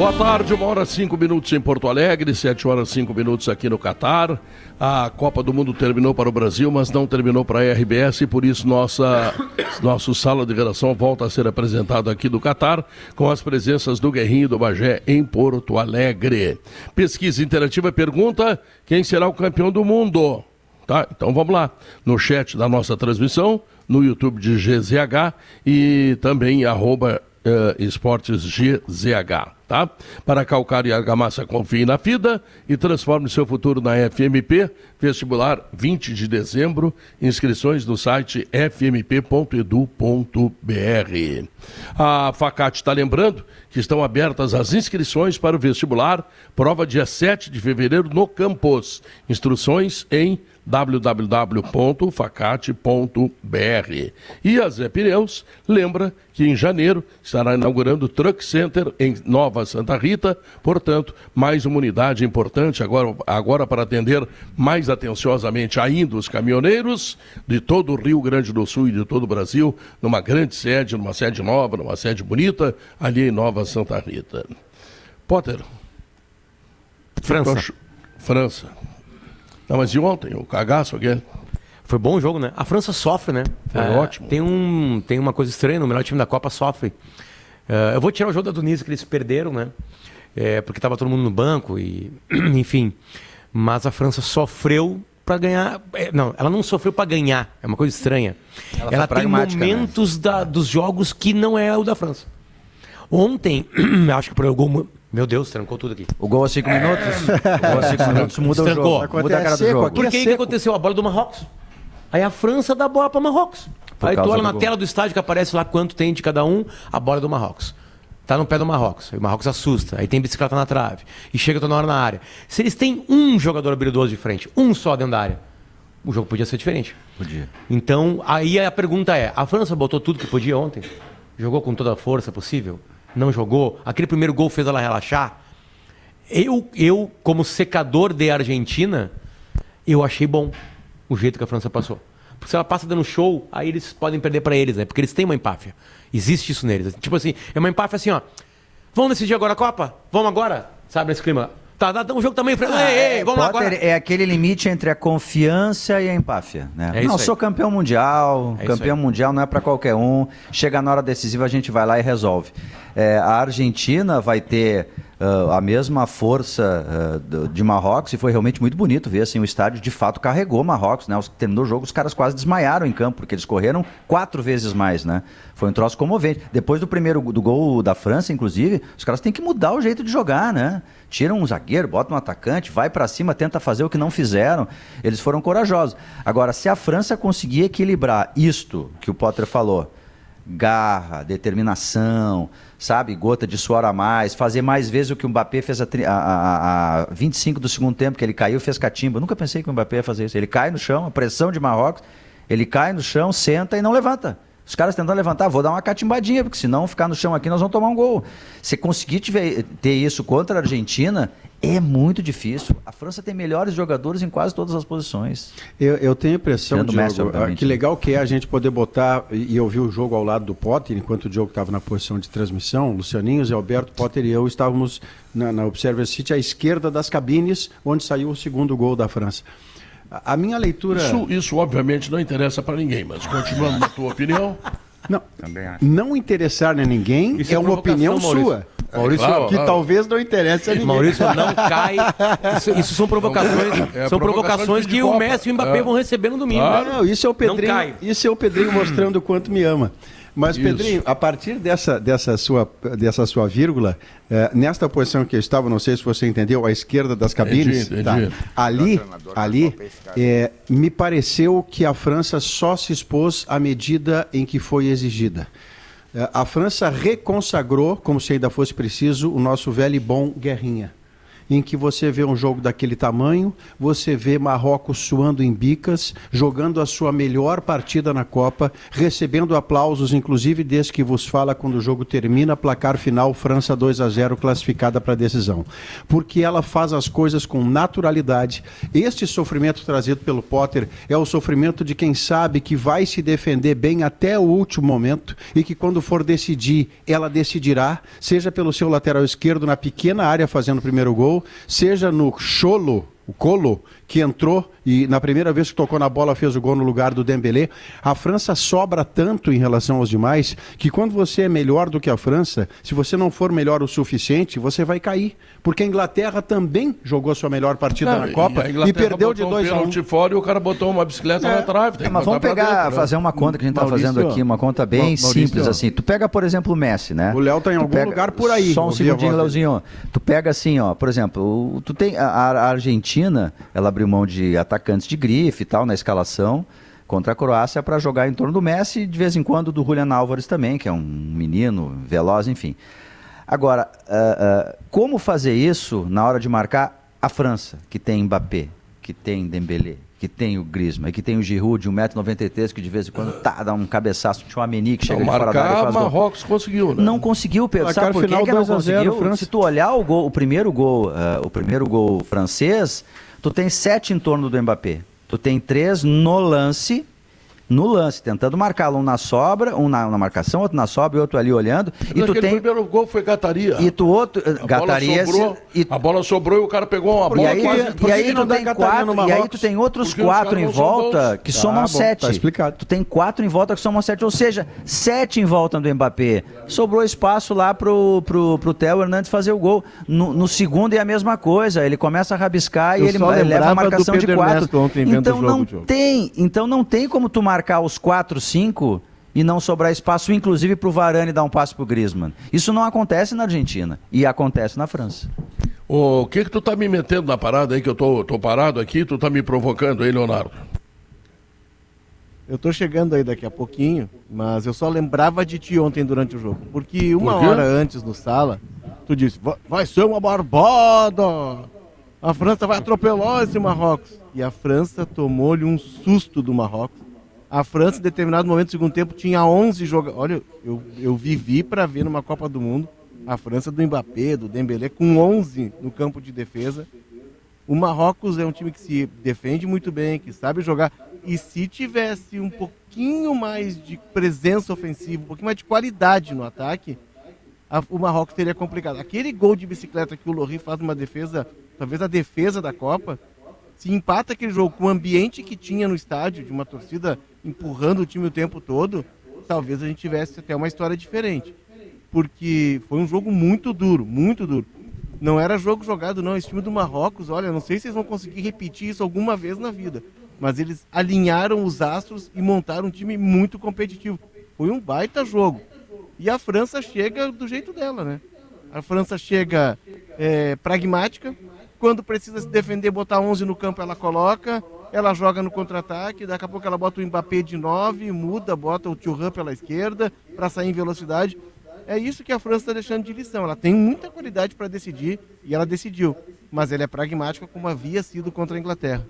Boa tarde, uma hora cinco minutos em Porto Alegre, sete horas cinco minutos aqui no Catar. A Copa do Mundo terminou para o Brasil, mas não terminou para a RBS, e por isso nossa nosso sala de redação volta a ser apresentado aqui do Catar, com as presenças do Guerrinho e do Bagé em Porto Alegre. Pesquisa interativa pergunta: quem será o campeão do mundo? Tá? Então vamos lá. No chat da nossa transmissão, no YouTube de GZH e também arroba uh, Esportes GZH tá? Para calcar e argamassa, confie na FIDA e transforme seu futuro na FMP. Vestibular 20 de dezembro. Inscrições no site fmp.edu.br. A Facate está lembrando que estão abertas as inscrições para o vestibular. Prova dia 7 de fevereiro no campus. Instruções em www.facate.br. E a Zé Pneus lembra que em janeiro estará inaugurando o Truck Center em Nova Santa Rita, portanto, mais uma unidade importante agora, agora para atender mais atenciosamente ainda os caminhoneiros de todo o Rio Grande do Sul e de todo o Brasil, numa grande sede, numa sede nova, numa sede bonita, ali em Nova Santa Rita. Potter. França. França. Não, mas e ontem? O cagaço aqui? Foi bom o jogo, né? A França sofre, né? Foi é, ótimo. Tem, um, tem uma coisa estranha, o melhor time da Copa sofre. Uh, eu vou tirar o jogo da Tunísia que eles perderam, né? É, porque estava todo mundo no banco e, enfim. Mas a França sofreu para ganhar. É, não, ela não sofreu para ganhar. É uma coisa estranha. Ela, ela tem né? momentos né? da, dos jogos que não é o da França. Ontem, acho que por algum meu Deus, trancou tudo aqui. O gol a cinco minutos? o gol a cinco minutos muda Trancou. o jogo. Muda a cara do jogo. Por que, que aconteceu? A bola do Marrocos. Aí a França dá a bola para Marrocos. Por Aí tu olha na gol. tela do estádio que aparece lá quanto tem de cada um, a bola do Marrocos. Tá no pé do Marrocos. Aí o Marrocos assusta. Aí tem bicicleta na trave. E chega toda hora na área. Se eles têm um jogador habilidoso de frente, um só dentro da área, o jogo podia ser diferente. Podia. Então, aí a pergunta é: a França botou tudo que podia ontem? Jogou com toda a força possível? Não jogou, aquele primeiro gol fez ela relaxar. Eu, eu como secador de Argentina, eu achei bom o jeito que a França passou. Porque se ela passa dando show, aí eles podem perder para eles, né? Porque eles têm uma empáfia. Existe isso neles. Tipo assim, é uma empáfia assim, ó. Vamos decidir agora a Copa? Vamos agora? Sabe, nesse clima. Tá, tá, um jogo também. Ah, ei, ei, vamos Potter agora. é aquele limite entre a confiança e a empáfia, né? É não, sou campeão mundial, é campeão mundial não é para qualquer um. Chega na hora decisiva, a gente vai lá e resolve. É, a Argentina vai ter uh, a mesma força uh, de Marrocos e foi realmente muito bonito ver assim o estádio de fato carregou Marrocos, né? Os, terminou o jogo, os caras quase desmaiaram em campo porque eles correram quatro vezes mais, né? Foi um troço comovente. Depois do primeiro do gol da França, inclusive, os caras têm que mudar o jeito de jogar, né? Tiram um zagueiro, bota um atacante, vai para cima, tenta fazer o que não fizeram. Eles foram corajosos. Agora, se a França conseguir equilibrar isto que o Potter falou, garra, determinação, sabe, gota de suor a mais, fazer mais vezes o que o Mbappé fez a, a, a, 25 do segundo tempo, que ele caiu fez catimba. Nunca pensei que o Mbappé ia fazer isso. Ele cai no chão, a pressão de Marrocos, ele cai no chão, senta e não levanta. Os caras tentando levantar, vou dar uma catimbadinha, porque senão ficar no chão aqui nós vamos tomar um gol. Se conseguir tiver, ter isso contra a Argentina, é muito difícil. A França tem melhores jogadores em quase todas as posições. Eu, eu tenho a impressão, Diogo, Messi, ah, que legal que é a gente poder botar e ouvir o jogo ao lado do Potter, enquanto o Diogo estava na posição de transmissão, Lucianinho, Zé Alberto, Potter e eu estávamos na, na Observer City à esquerda das cabines, onde saiu o segundo gol da França. A minha leitura. Isso, isso obviamente não interessa para ninguém, mas continuando na tua opinião. Não, não interessar a ninguém isso é, é uma opinião Maurício. sua. Maurício, claro, que claro. talvez não interesse a ninguém. Maurício não cai. Isso, isso são provocações, é, são provocações que o Messi e o Mbappé é. vão receber no domingo. Claro. Não, isso é o Pedrinho. Isso é o Pedrinho mostrando o quanto me ama. Mas, Isso. Pedrinho, a partir dessa, dessa, sua, dessa sua vírgula, eh, nesta posição que eu estava, não sei se você entendeu, à esquerda das cabines. Tá, ali, ali é, me pareceu que a França só se expôs à medida em que foi exigida. a França reconsagrou, como se ainda fosse preciso, o nosso velho e bom Guerrinha. Em que você vê um jogo daquele tamanho, você vê Marrocos suando em bicas, jogando a sua melhor partida na Copa, recebendo aplausos, inclusive desde que vos fala quando o jogo termina, placar final França 2 a 0 classificada para a decisão. Porque ela faz as coisas com naturalidade. Este sofrimento trazido pelo Potter é o sofrimento de quem sabe que vai se defender bem até o último momento e que quando for decidir, ela decidirá, seja pelo seu lateral esquerdo na pequena área fazendo o primeiro gol, seja no cholo, o colo, que entrou e na primeira vez que tocou na bola fez o gol no lugar do Dembélé. A França sobra tanto em relação aos demais que quando você é melhor do que a França, se você não for melhor o suficiente, você vai cair. Porque a Inglaterra também jogou a sua melhor partida não, na Copa e, e perdeu de 2 a 1. Um. fora e o cara botou uma bicicleta é. na trave. É, mas vamos pegar, dentro, né? fazer uma conta que a gente está fazendo aqui, uma conta bem Maurício, simples assim. Tu pega, por exemplo, o Messi, né? O Léo está em tu algum pega, lugar por aí. Só um segundinho, Léozinho. Tu pega assim, ó, por exemplo, tu tem a, a Argentina, ela abriu mão de atacantes de grife e tal na escalação contra a Croácia para jogar em torno do Messi e de vez em quando do Julian Álvares também, que é um menino veloz, enfim. Agora, uh, uh, como fazer isso na hora de marcar a França, que tem Mbappé, que tem Dembélé, que tem o Griezmann, que tem o Giroud de 1,93m, que de vez em quando tá, dá um cabeçaço, tinha o Ameni que chega de fora da área Marrocos gol. conseguiu, né? Não conseguiu, Pedro. Sabe por que, que não conseguiu? França. Se tu olhar o, gol, o primeiro gol, uh, o primeiro gol francês, tu tem sete em torno do Mbappé. Tu tem três no lance no lance, tentando marcar um na sobra, um na, na marcação, outro na sobra e outro ali olhando. e tu tem... primeiro gol foi Gataria. E tu outro. A Gataria. Bola sobrou, e... A bola sobrou e o cara pegou uma bola. E aí, quase... e aí, tu, tem quatro, e aí tu tem outros quatro em volta que tá, somam bom, sete. Tá explicado. Tu tem quatro em volta que somam sete. Ou seja, sete em volta do Mbappé. Sobrou espaço lá pro, pro, pro Theo Hernandes fazer o gol. No, no segundo é a mesma coisa. Ele começa a rabiscar Eu e ele leva a marcação de quatro. Então não tem. Então não tem como tu marcar os quatro 5 e não sobrar espaço, inclusive para o Varane dar um passe para o Griezmann. Isso não acontece na Argentina e acontece na França. O que que tu tá me metendo na parada aí que eu tô, tô parado aqui, tu tá me provocando aí, Leonardo? Eu tô chegando aí daqui a pouquinho, mas eu só lembrava de ti ontem durante o jogo. Porque uma Por hora antes no sala, tu disse, vai ser uma barbada! A França vai atropelar esse Marrocos. E a França tomou-lhe um susto do Marrocos a França, em determinado momento do segundo tempo, tinha 11 jogadores. Olha, eu, eu vivi para ver numa Copa do Mundo a França do Mbappé, do Dembélé, com 11 no campo de defesa. O Marrocos é um time que se defende muito bem, que sabe jogar. E se tivesse um pouquinho mais de presença ofensiva, um pouquinho mais de qualidade no ataque, a, o Marrocos teria complicado. Aquele gol de bicicleta que o Lorri faz numa defesa, talvez a defesa da Copa, se empata aquele jogo com o ambiente que tinha no estádio, de uma torcida empurrando o time o tempo todo, talvez a gente tivesse até uma história diferente. Porque foi um jogo muito duro, muito duro. Não era jogo jogado, não. Esse time do Marrocos, olha, não sei se eles vão conseguir repetir isso alguma vez na vida. Mas eles alinharam os astros e montaram um time muito competitivo. Foi um baita jogo. E a França chega do jeito dela, né? A França chega é, pragmática. Quando precisa se defender, botar 11 no campo, ela coloca ela joga no contra-ataque, daqui a pouco ela bota o Mbappé de 9, muda, bota o Thuram pela esquerda para sair em velocidade. É isso que a França está deixando de lição. Ela tem muita qualidade para decidir e ela decidiu, mas ela é pragmática como havia sido contra a Inglaterra.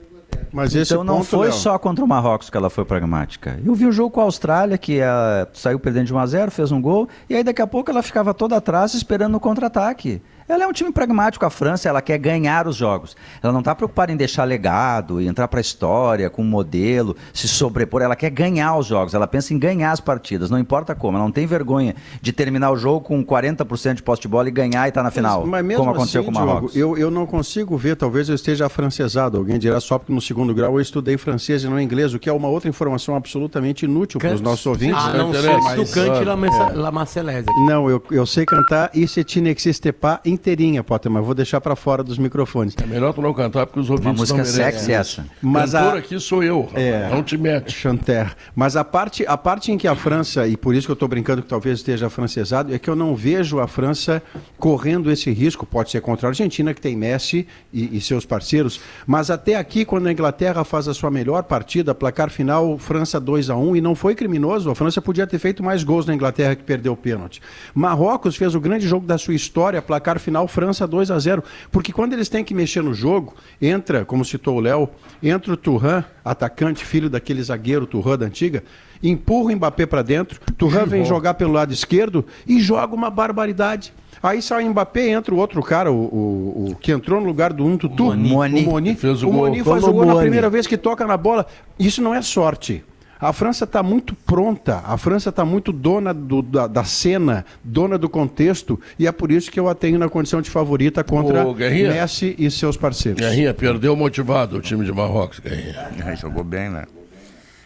Mas então não ponto, foi Léo. só contra o Marrocos que ela foi pragmática. Eu vi o jogo com a Austrália, que uh, saiu perdendo de 1 a 0 fez um gol, e aí daqui a pouco ela ficava toda atrás esperando o contra-ataque. Ela é um time pragmático, a França, ela quer ganhar os jogos. Ela não está preocupada em deixar legado, entrar para a história com um modelo, se sobrepor. Ela quer ganhar os jogos, ela pensa em ganhar as partidas, não importa como. Ela não tem vergonha de terminar o jogo com 40% de posse de bola e ganhar e estar tá na final, mas, mas como aconteceu assim, com o Marrocos. Diogo, eu, eu não consigo ver, talvez eu esteja afrancesado. Alguém dirá só porque no segundo grau eu estudei francês e não inglês, o que é uma outra informação absolutamente inútil para os nossos ouvintes. Ah, não sei se tu cante La, é. Marcelese. Não, eu, eu sei cantar e se tinexiste pas inteirinha, Potter, mas vou deixar para fora dos microfones. É melhor tu não cantar porque os ouvintes Uma música sexy essa. Mas Cantor a... aqui sou eu, é, não te mete. Chanter. Mas a parte, a parte em que a França, e por isso que eu estou brincando que talvez esteja francesado, é que eu não vejo a França correndo esse risco, pode ser contra a Argentina, que tem Messi e, e seus parceiros, mas até aqui, quando a Inglaterra faz a sua melhor partida, placar final, França 2 a 1 e não foi criminoso, a França podia ter feito mais gols na Inglaterra que perdeu o pênalti. Marrocos fez o grande jogo da sua história, placar final final França 2 a 0 Porque quando eles têm que mexer no jogo, entra, como citou o Léo, entra o Turhan, atacante, filho daquele zagueiro Turhan da antiga, empurra o Mbappé para dentro, Turhan vem jogar pelo lado esquerdo e joga uma barbaridade. Aí sai o Mbappé, entra o outro cara, o, o, o que entrou no lugar do um Tutu, o Moni. O Moni, fez o, o Moni faz o gol na primeira vez que toca na bola. Isso não é sorte. A França está muito pronta, a França está muito dona do, da, da, cena, dona do contexto, e é por isso que eu a tenho na condição de favorita contra Messi e seus parceiros. Guerrinha, perdeu motivado o time de Marrocos, Guerrinha. É, jogou bem, né?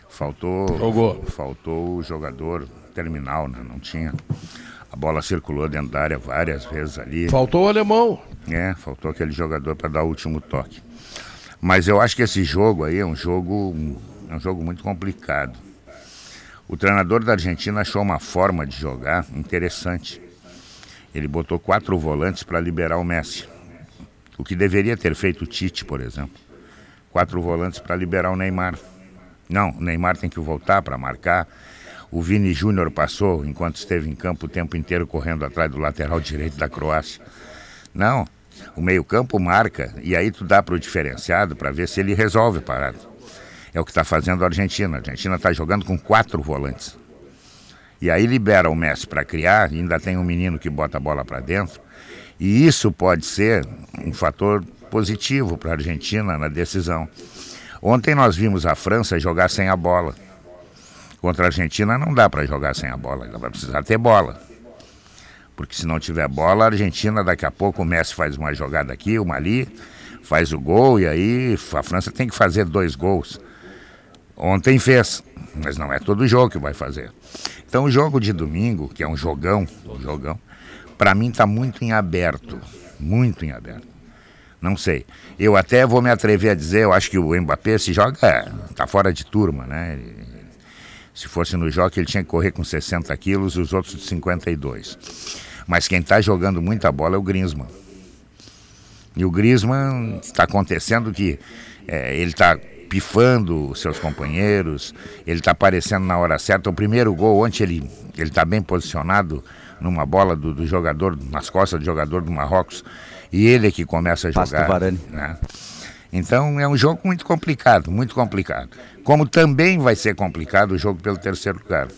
Faltou, jogou. faltou o jogador terminal, né? Não tinha. A bola circulou dentro da área várias vezes ali. Faltou o alemão. É, faltou aquele jogador para dar o último toque. Mas eu acho que esse jogo aí é um jogo, é um jogo muito complicado. O treinador da Argentina achou uma forma de jogar interessante. Ele botou quatro volantes para liberar o Messi. O que deveria ter feito o Tite, por exemplo. Quatro volantes para liberar o Neymar. Não, o Neymar tem que voltar para marcar o Vini Júnior passou, enquanto esteve em campo, o tempo inteiro correndo atrás do lateral direito da Croácia. Não, o meio-campo marca e aí tu dá para o diferenciado para ver se ele resolve a parada. É o que está fazendo a Argentina. A Argentina está jogando com quatro volantes. E aí libera o Messi para criar, ainda tem um menino que bota a bola para dentro. E isso pode ser um fator positivo para a Argentina na decisão. Ontem nós vimos a França jogar sem a bola. Contra a Argentina não dá para jogar sem a bola, ela vai precisar ter bola. Porque se não tiver bola, a Argentina daqui a pouco o Messi faz uma jogada aqui, uma ali, faz o gol e aí a França tem que fazer dois gols. Ontem fez, mas não é todo jogo que vai fazer. Então o jogo de domingo, que é um jogão, um jogão, para mim está muito em aberto, muito em aberto. Não sei. Eu até vou me atrever a dizer, eu acho que o Mbappé se joga, tá fora de turma, né? Se fosse no jogo, ele tinha que correr com 60 quilos e os outros de 52. Mas quem está jogando muita bola é o Griezmann. E o Griezmann está acontecendo que é, ele está pifando os seus companheiros, ele está aparecendo na hora certa. O primeiro gol, ontem ele está bem posicionado numa bola do, do, jogador, nas costas do jogador do Marrocos, e ele é que começa a jogar. Né? Então é um jogo muito complicado, muito complicado. Como também vai ser complicado o jogo pelo terceiro lugar.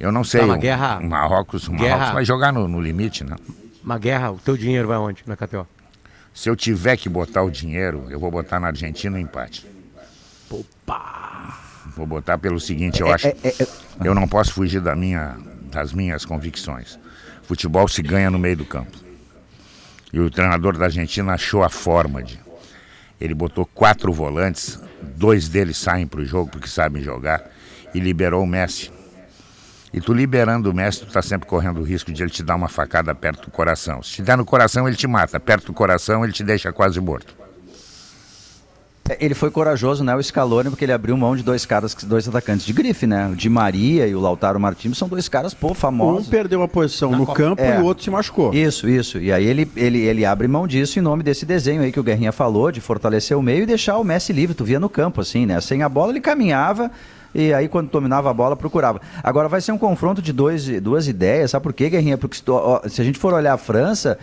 Eu não sei. Tá, uma o, guerra, Marrocos, o Marrocos guerra, vai jogar no, no, limite, né? Uma guerra, o teu dinheiro vai onde na KTO? Se eu tiver que botar o dinheiro, eu vou botar na Argentina o empate. Opa! Vou botar pelo seguinte, eu é, acho. É, é, é, eu não posso fugir da minha, das minhas convicções. Futebol se ganha no meio do campo. E o treinador da Argentina achou a forma de ele botou quatro volantes, dois deles saem para o jogo porque sabem jogar, e liberou o Messi. E tu liberando o Messi, tu tá sempre correndo o risco de ele te dar uma facada perto do coração. Se te der no coração, ele te mata. Perto do coração, ele te deixa quase morto. É, ele foi corajoso, né, o Scaloni, porque ele abriu mão de dois caras, dois atacantes de grife, né? O Di Maria e o Lautaro Martins são dois caras, pô, famosos. Um perdeu a posição no Copa. campo é. e o outro se machucou. Isso, isso. E aí ele, ele, ele abre mão disso em nome desse desenho aí que o Guerrinha falou, de fortalecer o meio e deixar o Messi livre. Tu via no campo, assim, né? Sem a bola ele caminhava e aí quando dominava a bola procurava. Agora vai ser um confronto de dois, duas ideias, sabe por quê, Guerrinha? Porque se a gente for olhar a França,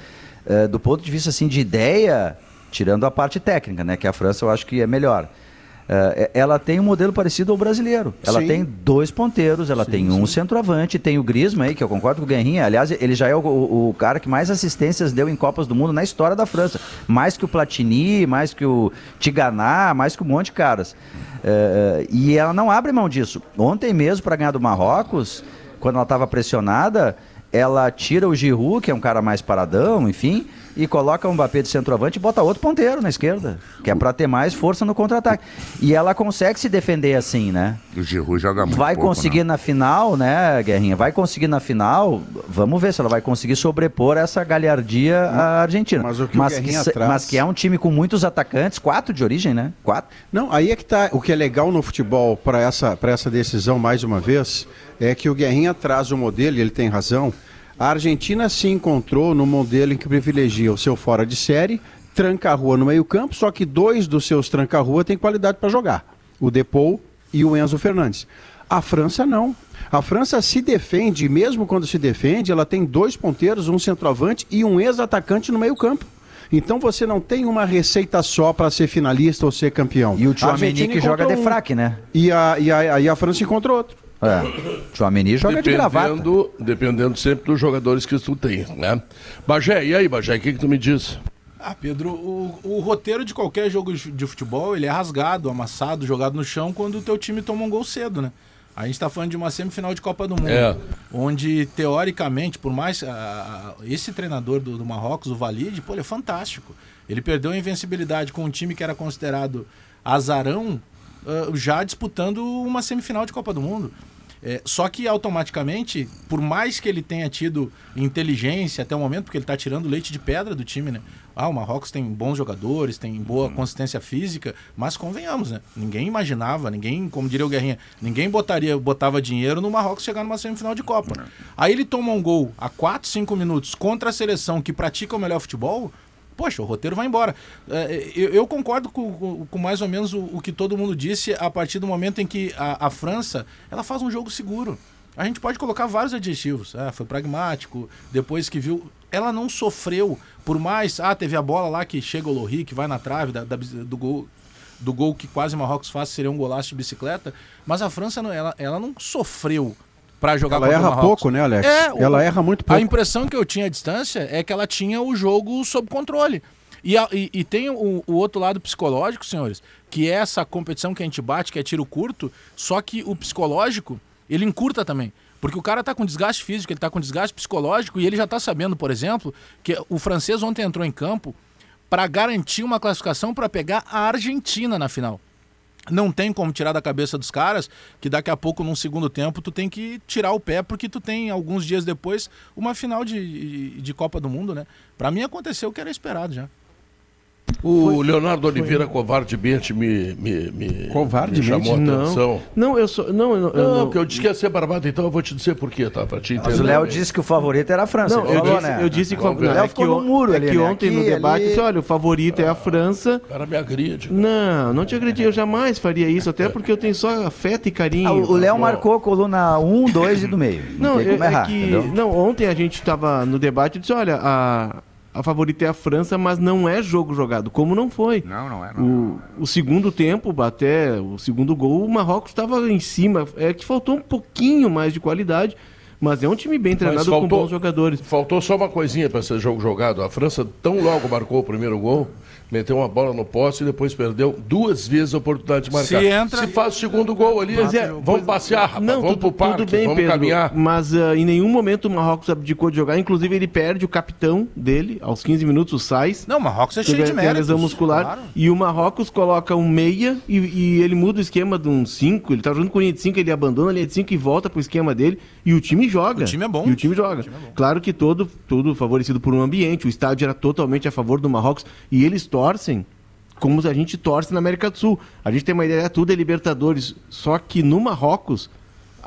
eh, do ponto de vista assim de ideia, tirando a parte técnica, né? Que a França eu acho que é melhor. Uh, ela tem um modelo parecido ao brasileiro. Ela sim. tem dois ponteiros, ela sim, tem um sim. centroavante, tem o Griezmann aí, que eu concordo com o Guerrinha. Aliás, ele já é o, o, o, cara que mais assistências deu em Copas do Mundo na história da França. Mais que o Platini, mais que o Tiganá, mais que um monte de caras. Uh, e ela não abre mão disso. Ontem mesmo, para ganhar do Marrocos, quando ela estava pressionada, ela tira o Giroud, que é um cara mais paradão, enfim, e coloca um Mbappé de centroavante e bota outro ponteiro na esquerda, que é para ter mais força no contra-ataque. E ela consegue se defender assim, né? O Giroud joga muito Vai pouco, conseguir não. na final, né, Guerrinha? Vai conseguir na final, vamos ver se ela vai conseguir sobrepor essa galhardia à Argentina. Mas, o que, mas, o que, traz... mas que é um time com muitos atacantes, quatro de origem, né? Quatro. Não, aí é que tá, o que é legal no futebol para essa, essa decisão, mais uma vez, é que o Guerrinha traz o modelo, e ele tem razão, a Argentina se encontrou no modelo em que privilegia o seu fora de série, tranca-rua no meio-campo, só que dois dos seus tranca-rua têm qualidade para jogar: o Depou e o Enzo Fernandes. A França não. A França se defende, mesmo quando se defende, ela tem dois ponteiros, um centroavante e um ex-atacante no meio-campo. Então você não tem uma receita só para ser finalista ou ser campeão. E o Tchouameni que joga de fraque, né? E a, e, a, e a França encontra outro. É. Tchouameni joga dependendo, de gravata. Dependendo sempre dos jogadores que tu tem, né? Bagé, e aí, Bagé, o que, que tu me diz? Ah, Pedro, o, o, roteiro de qualquer jogo de futebol, ele é rasgado, amassado, jogado no chão quando o teu time toma um gol cedo, né? A gente está falando de uma semifinal de Copa do Mundo, é. onde teoricamente, por mais esse treinador do, do, Marrocos, o Valide, pô, ele é fantástico. Ele perdeu a invencibilidade com um time que era considerado azarão, uh, já disputando uma semifinal de Copa do Mundo. É, só que automaticamente, por mais que ele tenha tido inteligência até o momento, porque ele está tirando leite de pedra do time, né? Ah, o Marrocos tem bons jogadores, tem boa uhum. consistência física, mas convenhamos, né? Ninguém imaginava, ninguém, como diria o Guerrinha, ninguém botaria, botava dinheiro no Marrocos chegar numa semifinal de Copa. Uhum. Aí ele toma um gol a 4, 5 minutos contra a seleção que pratica o melhor futebol, poxa, o roteiro vai embora. É, eu, concordo com, mais ou menos o, que todo mundo disse a partir do momento em que a, França ela faz um jogo seguro. A gente pode colocar vários adjetivos. Ah, foi pragmático, depois que viu. Ela não sofreu, por mais. Ah, teve a bola lá que chega o Lohri, que vai na trave da, da, do gol. Do gol que quase Marrocos faz seria um golaço de bicicleta, mas a França ela, ela não sofreu para jogar ela erra pouco, né, Alex? É, ela erra muito pouco. A impressão que eu tinha à distância é que ela tinha o jogo sob controle. E, a, e, e, tem o, o, outro lado psicológico, senhores, que é essa competição que a gente bate, que é tiro curto, só que o psicológico, ele encurta também. Porque o cara tá com desgaste físico, ele tá com desgaste psicológico e ele já tá sabendo, por exemplo, que o francês ontem entrou em campo para garantir uma classificação para pegar a Argentina na final não tem como tirar da cabeça dos caras que daqui a pouco, num segundo tempo, tu tem que tirar o pé, porque tu tem, alguns dias depois, uma final de, de, Copa do Mundo, né? Para mim aconteceu o que era esperado já. O foi, Leonardo Oliveira foi. covardemente me, me, me, covardemente? me chamou a atenção. Não, eu sou. Não, eu, eu, não, porque eu disse que ia ser barbado, então eu vou te dizer por quê, tá? Pra te entender. Mas o Léo disse que o favorito era a França. Não, eu, falou, disse, né? eu disse que o favorito. Léo ficou no muro é ali. que né? ontem aqui, no debate ali... disse: olha, o favorito é a França. O cara me agride. Não, não te agredi. Eu jamais faria isso, até porque eu tenho só afeto e carinho. Ah, o Léo marcou a coluna 1, 2 e do meio. Não, não é, errar, que. Não, ontem a gente estava no debate e disse: olha, a a favorita é a França, mas não é jogo jogado, como não foi. Não, não é. Não, o, o segundo tempo, até o segundo gol, o Marrocos estava em cima. É que faltou um pouquinho mais de qualidade, mas é um time bem treinado faltou, com bons jogadores. Faltou só uma coisinha para ser jogo jogado. A França tão logo marcou o primeiro gol meteu uma bola no poste e depois perdeu duas vezes a oportunidade de marcar. Se, entra... Se faz o segundo gol ali, é, vamos passear, rapaz, não, vamos tudo, pro parque, tudo bem, vamos Pedro, caminhar. Mas uh, em nenhum momento o Marrocos abdicou de jogar, inclusive ele perde o capitão dele, aos 15 minutos, o Sais. Não, o Marrocos é cheio de méritos. lesão muscular. Claro. E o Marrocos coloca um meia e, e ele muda o esquema de um 5, ele tá jogando com linha de 5, ele abandona a linha de 5 e volta pro esquema dele e o time joga. O time é bom. E o time joga. O time é claro que todo, todo favorecido por um ambiente, o estádio era totalmente a favor do Marrocos e eles torcem como a gente torce na América do Sul. A gente tem uma ideia, tudo é Libertadores. Só que no Marrocos,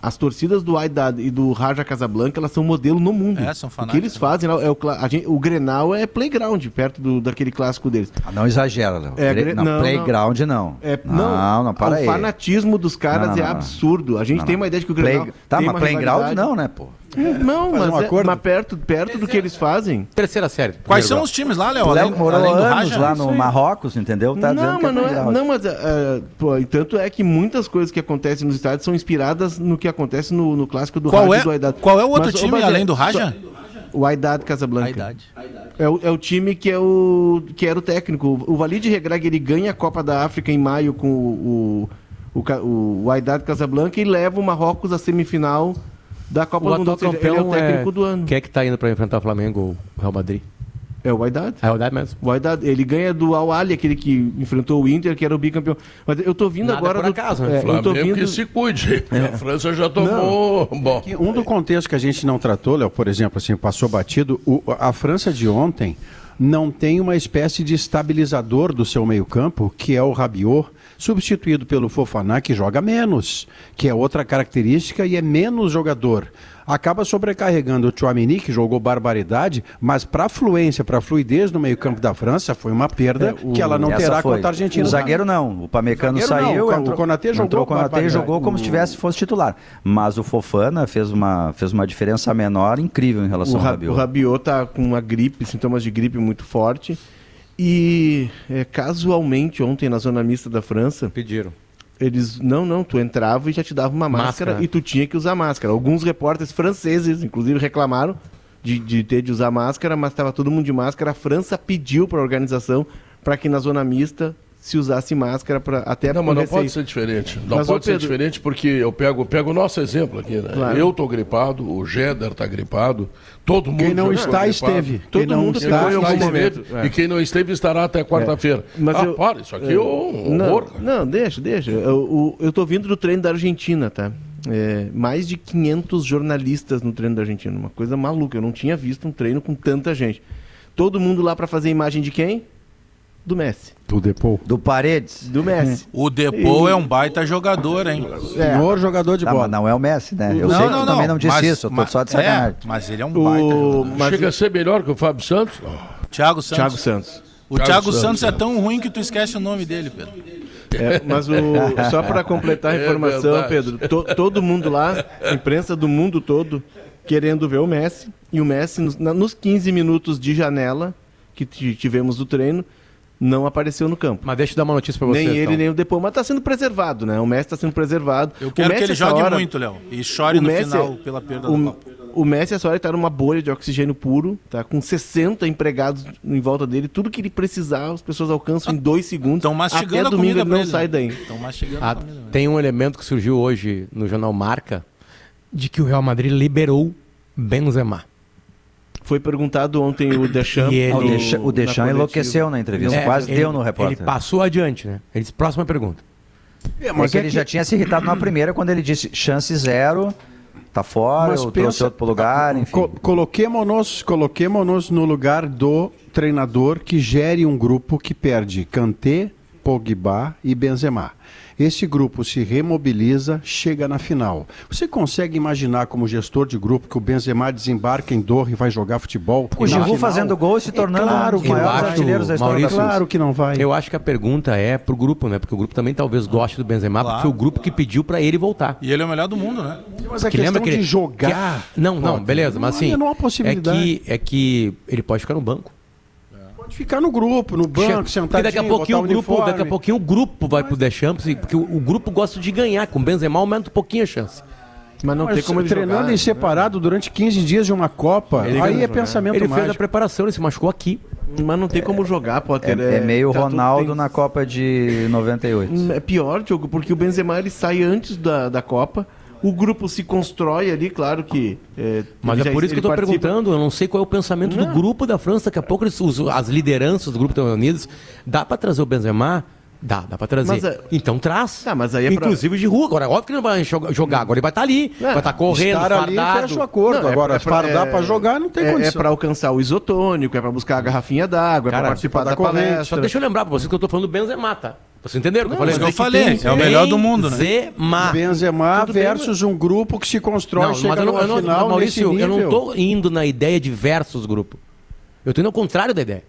as torcidas do Aidad e do Raja Casablanca, elas são modelo no mundo. É, são fanáticos. O que eles fazem, é o, gente, o Grenal é playground, perto do, daquele clássico deles. Ah, não exagera, Léo. É, não, não, playground não. É, não, não, não, para o aí. O fanatismo dos caras é absurdo. A gente tem uma ideia de que o Grenal Play... Tá, mas playground não, né, pô? Não, mas, um é, mas perto, perto do que eles fazem. Terceira série. Quais são os times lá, Léo? O Léo morou além anos lá no Marrocos, entendeu? Tá não, mas não, é, não, mas uh, pô, tanto é que muitas coisas que acontecem nos estádios são inspiradas no que acontece no, no clássico do qual Raja é, do Aidad. Qual é o outro mas, time além do Raja? O Aidad Casablanca. É o, é o time que, é o, que era o técnico. O Valide Regrag ele ganha a Copa da África em maio com o, o, o, o Aidad Casablanca e leva o Marrocos à semifinal da Copa o do Mundo. Seja, ele é o técnico é... do ano. Quem é que está indo para enfrentar o Flamengo o Real Madrid? É o Haddad. É o Haddad mesmo. O Haddad, ele ganha do Al Ali, aquele que enfrentou o Inter, que era o bicampeão. Mas eu tô vindo Nada agora... por do... acaso, né? É, Flamengo eu tô vindo... que se cuide. É. A França já tomou... Não. Bom. Um do contexto que a gente não tratou, Léo, por exemplo, assim, passou batido, o, a França de ontem não tem uma espécie de estabilizador do seu meio campo, que é o Rabiot, substituído pelo Fofaná, que joga menos, que é outra característica e é menos jogador. acaba sobrecarregando o Chouamini, que jogou barbaridade, mas para fluência, para fluidez no meio-campo da França, foi uma perda é, o... que ela não terá foi. contra a Argentina. O zagueiro não, o Pamecano saiu, não, entrou, o Konatê jogou, entrou, o Konatê jogou como se tivesse fosse titular. Mas o Fofana fez uma, fez uma diferença menor incrível em relação o ao Rabiot. O Rabiot tá com uma gripe, sintomas de gripe muito forte. E é, casualmente ontem na zona mista da França pediram eles, não, não, tu entrava e já te dava uma máscara, máscara, e tu tinha que usar máscara. Alguns repórteres franceses, inclusive, reclamaram de, de ter de usar máscara, mas estava todo mundo de máscara. A França pediu para a organização para que na zona mista se usasse máscara para até Não, mas não pode ser diferente. Não mas pode ser Pedro... diferente porque eu pego, pego o nosso exemplo aqui, né? Claro. Eu tô gripado, o Jeder tá gripado, todo mundo Quem não está gripado. esteve. Todo quem mundo está, está esteve. É. E quem não esteve estará até quarta-feira. É. Mas ah, eu... para, isso aqui é um não, horror. Não, deixa, deixa. Eu, eu, eu tô vindo do treino da Argentina, tá? É, mais de 500 jornalistas no treino da Argentina, uma coisa maluca. Eu não tinha visto um treino com tanta gente. Todo mundo lá para fazer imagem de quem? Do Messi. Do Depou. Do Paredes. Do Messi. O Depou e... é um baita jogador, hein? É. Senhor jogador de tá, bola. não é o Messi, né? Eu não, sei não, que também não disse mas, isso, eu tô mas, só de sacanagem. É, mas ele é um baita o... Mas... Chega a ser melhor que o Fábio Santos? Thiago Santos. Thiago Santos. O Thiago, Thiago Santos, Santos é tão ruim que tu esquece o nome dele, Pedro. É, mas o, só para completar a é informação, é Pedro, to, todo mundo lá, a imprensa do mundo todo, querendo ver o Messi. E o Messi, nos, nos 15 minutos de janela que tivemos do treino, não apareceu no campo. Mas deixa eu dar uma notícia para você. Nem ele, então. nem o Depô. Mas está sendo preservado, né? O Messi está sendo preservado. Eu quero que ele jogue hora... muito, Léo. E chore no Messi, final pela perda o, da Copa. O Messi, essa hora, está numa bolha de oxigênio puro, tá com 60 empregados em volta dele. Tudo que ele precisar, as pessoas alcançam ah, em dois segundos. Estão mastigando Até domingo ele não sai daí. Estão mastigando ah, Tem um elemento que surgiu hoje no jornal Marca de que o Real Madrid liberou Benzema. Foi perguntado ontem o Deschamps. Ele, o Deschamps, o Deschamps enlouqueceu na entrevista, é, quase ele, deu no repórter. Ele passou adiante, né? Ele disse, próxima pergunta. É, mas é ele que... já tinha se irritado na primeira quando ele disse chance zero, tá fora, mas eu pensa... trouxe outro pro lugar, enfim. Co coloquemos-nos coloquemos no lugar do treinador que gere um grupo que perde Kanté, Pogba e Benzema. Esse grupo se remobiliza, chega na final. Você consegue imaginar como gestor de grupo que o Benzema desembarca em Doha e vai jogar futebol? O Giroud fazendo gol e se tornando é claro um dos maiores artilheiros da história. Maurício, claro que não vai. Eu acho que a pergunta é pro grupo, né? Porque o grupo também talvez goste do Benzema, claro. porque foi o grupo que pediu para ele voltar. E ele é o melhor do mundo, né? Mas a que questão lembra que de jogar... Que... Não, não, beleza, mas assim... Não há possibilidade. É que, é que ele pode ficar no banco ficar no grupo, no banco, sentado. Daqui a pouquinho o grupo, daqui a pouquinho o grupo vai pro Deschamps, porque o, o, grupo gosta de ganhar. Com o Benzema aumenta um pouquinho a chance. Mas não Mas tem como ele treinando jogar, em separado durante 15 dias de uma Copa, ele aí é jogar. pensamento Ele mágico. fez a preparação, ele se machucou aqui. Mas não tem como jogar, Potter. É, é, é meio tá Ronaldo tem... na Copa de 98. É pior, Diogo, porque o Benzema ele sai antes da, da Copa o grupo se constrói ali, claro que. É, Mas é por isso que eu estou perguntando, eu não sei qual é o pensamento não. do grupo da França. Daqui a pouco eles, os, as lideranças do grupo estão reunidas. Dá para trazer o Benzema? Dá, dá pra trazer. Mas, é- então traz. Ah, mas aí é Inclusive pra... de rua. Agora, óbvio que não vai jogar. Agora ele vai estar tá ali. É, vai estar tá correndo, estar fardado. ali fecha o acordo. Não, é agora, é pra, fardar é, pra jogar não tem é, condição. É pra alcançar o isotônico, é pra buscar a garrafinha d'água, é pra participar da, da corrente. Só deixa eu lembrar pra vocês que eu tô falando do Benzema, tá? Vocês entenderam o que eu falei? eu falei, é o melhor do mundo, né? Benzema. Benzema versus bem, um grupo que se constrói não, chega mas eu não, eu não, final Maurício, eu não tô indo na ideia de versus grupo. Eu tô indo ao contrário da ideia.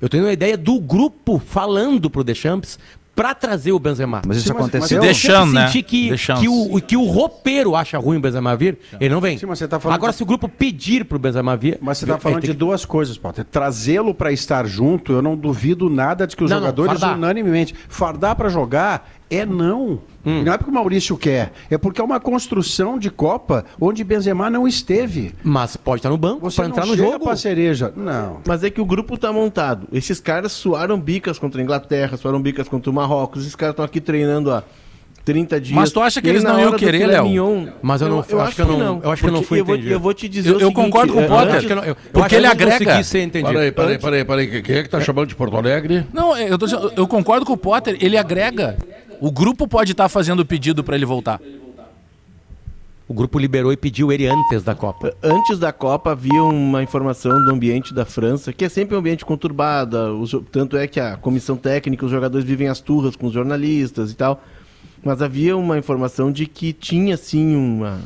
Eu tenho a ideia do grupo falando pro Deschamps para trazer o Benzema. Mas isso Sim, aconteceu? Mas deixando, né? que, que, o, que o roupeiro acha ruim o Benzema vir, ele não vem. Sim, tá Agora, de... se o grupo pedir pro Benzema vir... Mas você está falando de que... duas coisas, Potter. Trazê-lo para estar junto, eu não duvido nada de que os não, jogadores não, fardar. unanimemente... Fardar para jogar é não. Hum. Não é porque o Maurício quer, é porque é uma construção de Copa onde Benzema não esteve. Mas pode estar no banco para entrar no jogo. Pra cereja. Não. Mas é que o grupo está montado. Esses caras suaram bicas contra a Inglaterra, suaram bicas contra o Marrocos. Esses caras estão aqui treinando há 30 dias. Mas tu acha que eles não iam querer, Léo? Mas eu não, eu, eu acho que eu não, não. Eu acho que eu não fui eu vou, eu vou te dizer Eu, eu concordo com o Potter. Eu, porque ele agrega. Peraí, peraí, peraí, peraí. Quem é que tá chamando de Porto Alegre? Não, eu, tô, eu concordo com o Potter. Ele agrega. O grupo pode estar tá fazendo o pedido para ele voltar. O grupo liberou e pediu ele antes da Copa. Antes da Copa havia uma informação do ambiente da França, que é sempre um ambiente conturbado. tanto é que a comissão técnica, os jogadores vivem as turras com os jornalistas e tal. Mas havia uma informação de que tinha sim uma,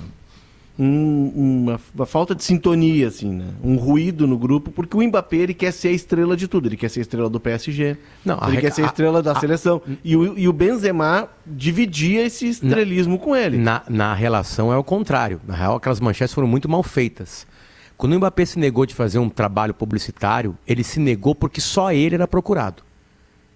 um, uma, uma, falta de sintonia, assim, né? Um ruído no grupo, porque o Mbappé ele quer ser a estrela de tudo. Ele quer ser a estrela do PSG, Não, ele quer ser a estrela da a, seleção. E, o, e o Benzema dividia esse estrelismo na, com ele. Na, na relação é o contrário. Na real, aquelas manchetes foram muito mal feitas. Quando o Mbappé se negou de fazer um trabalho publicitário, ele se negou porque só ele era procurado.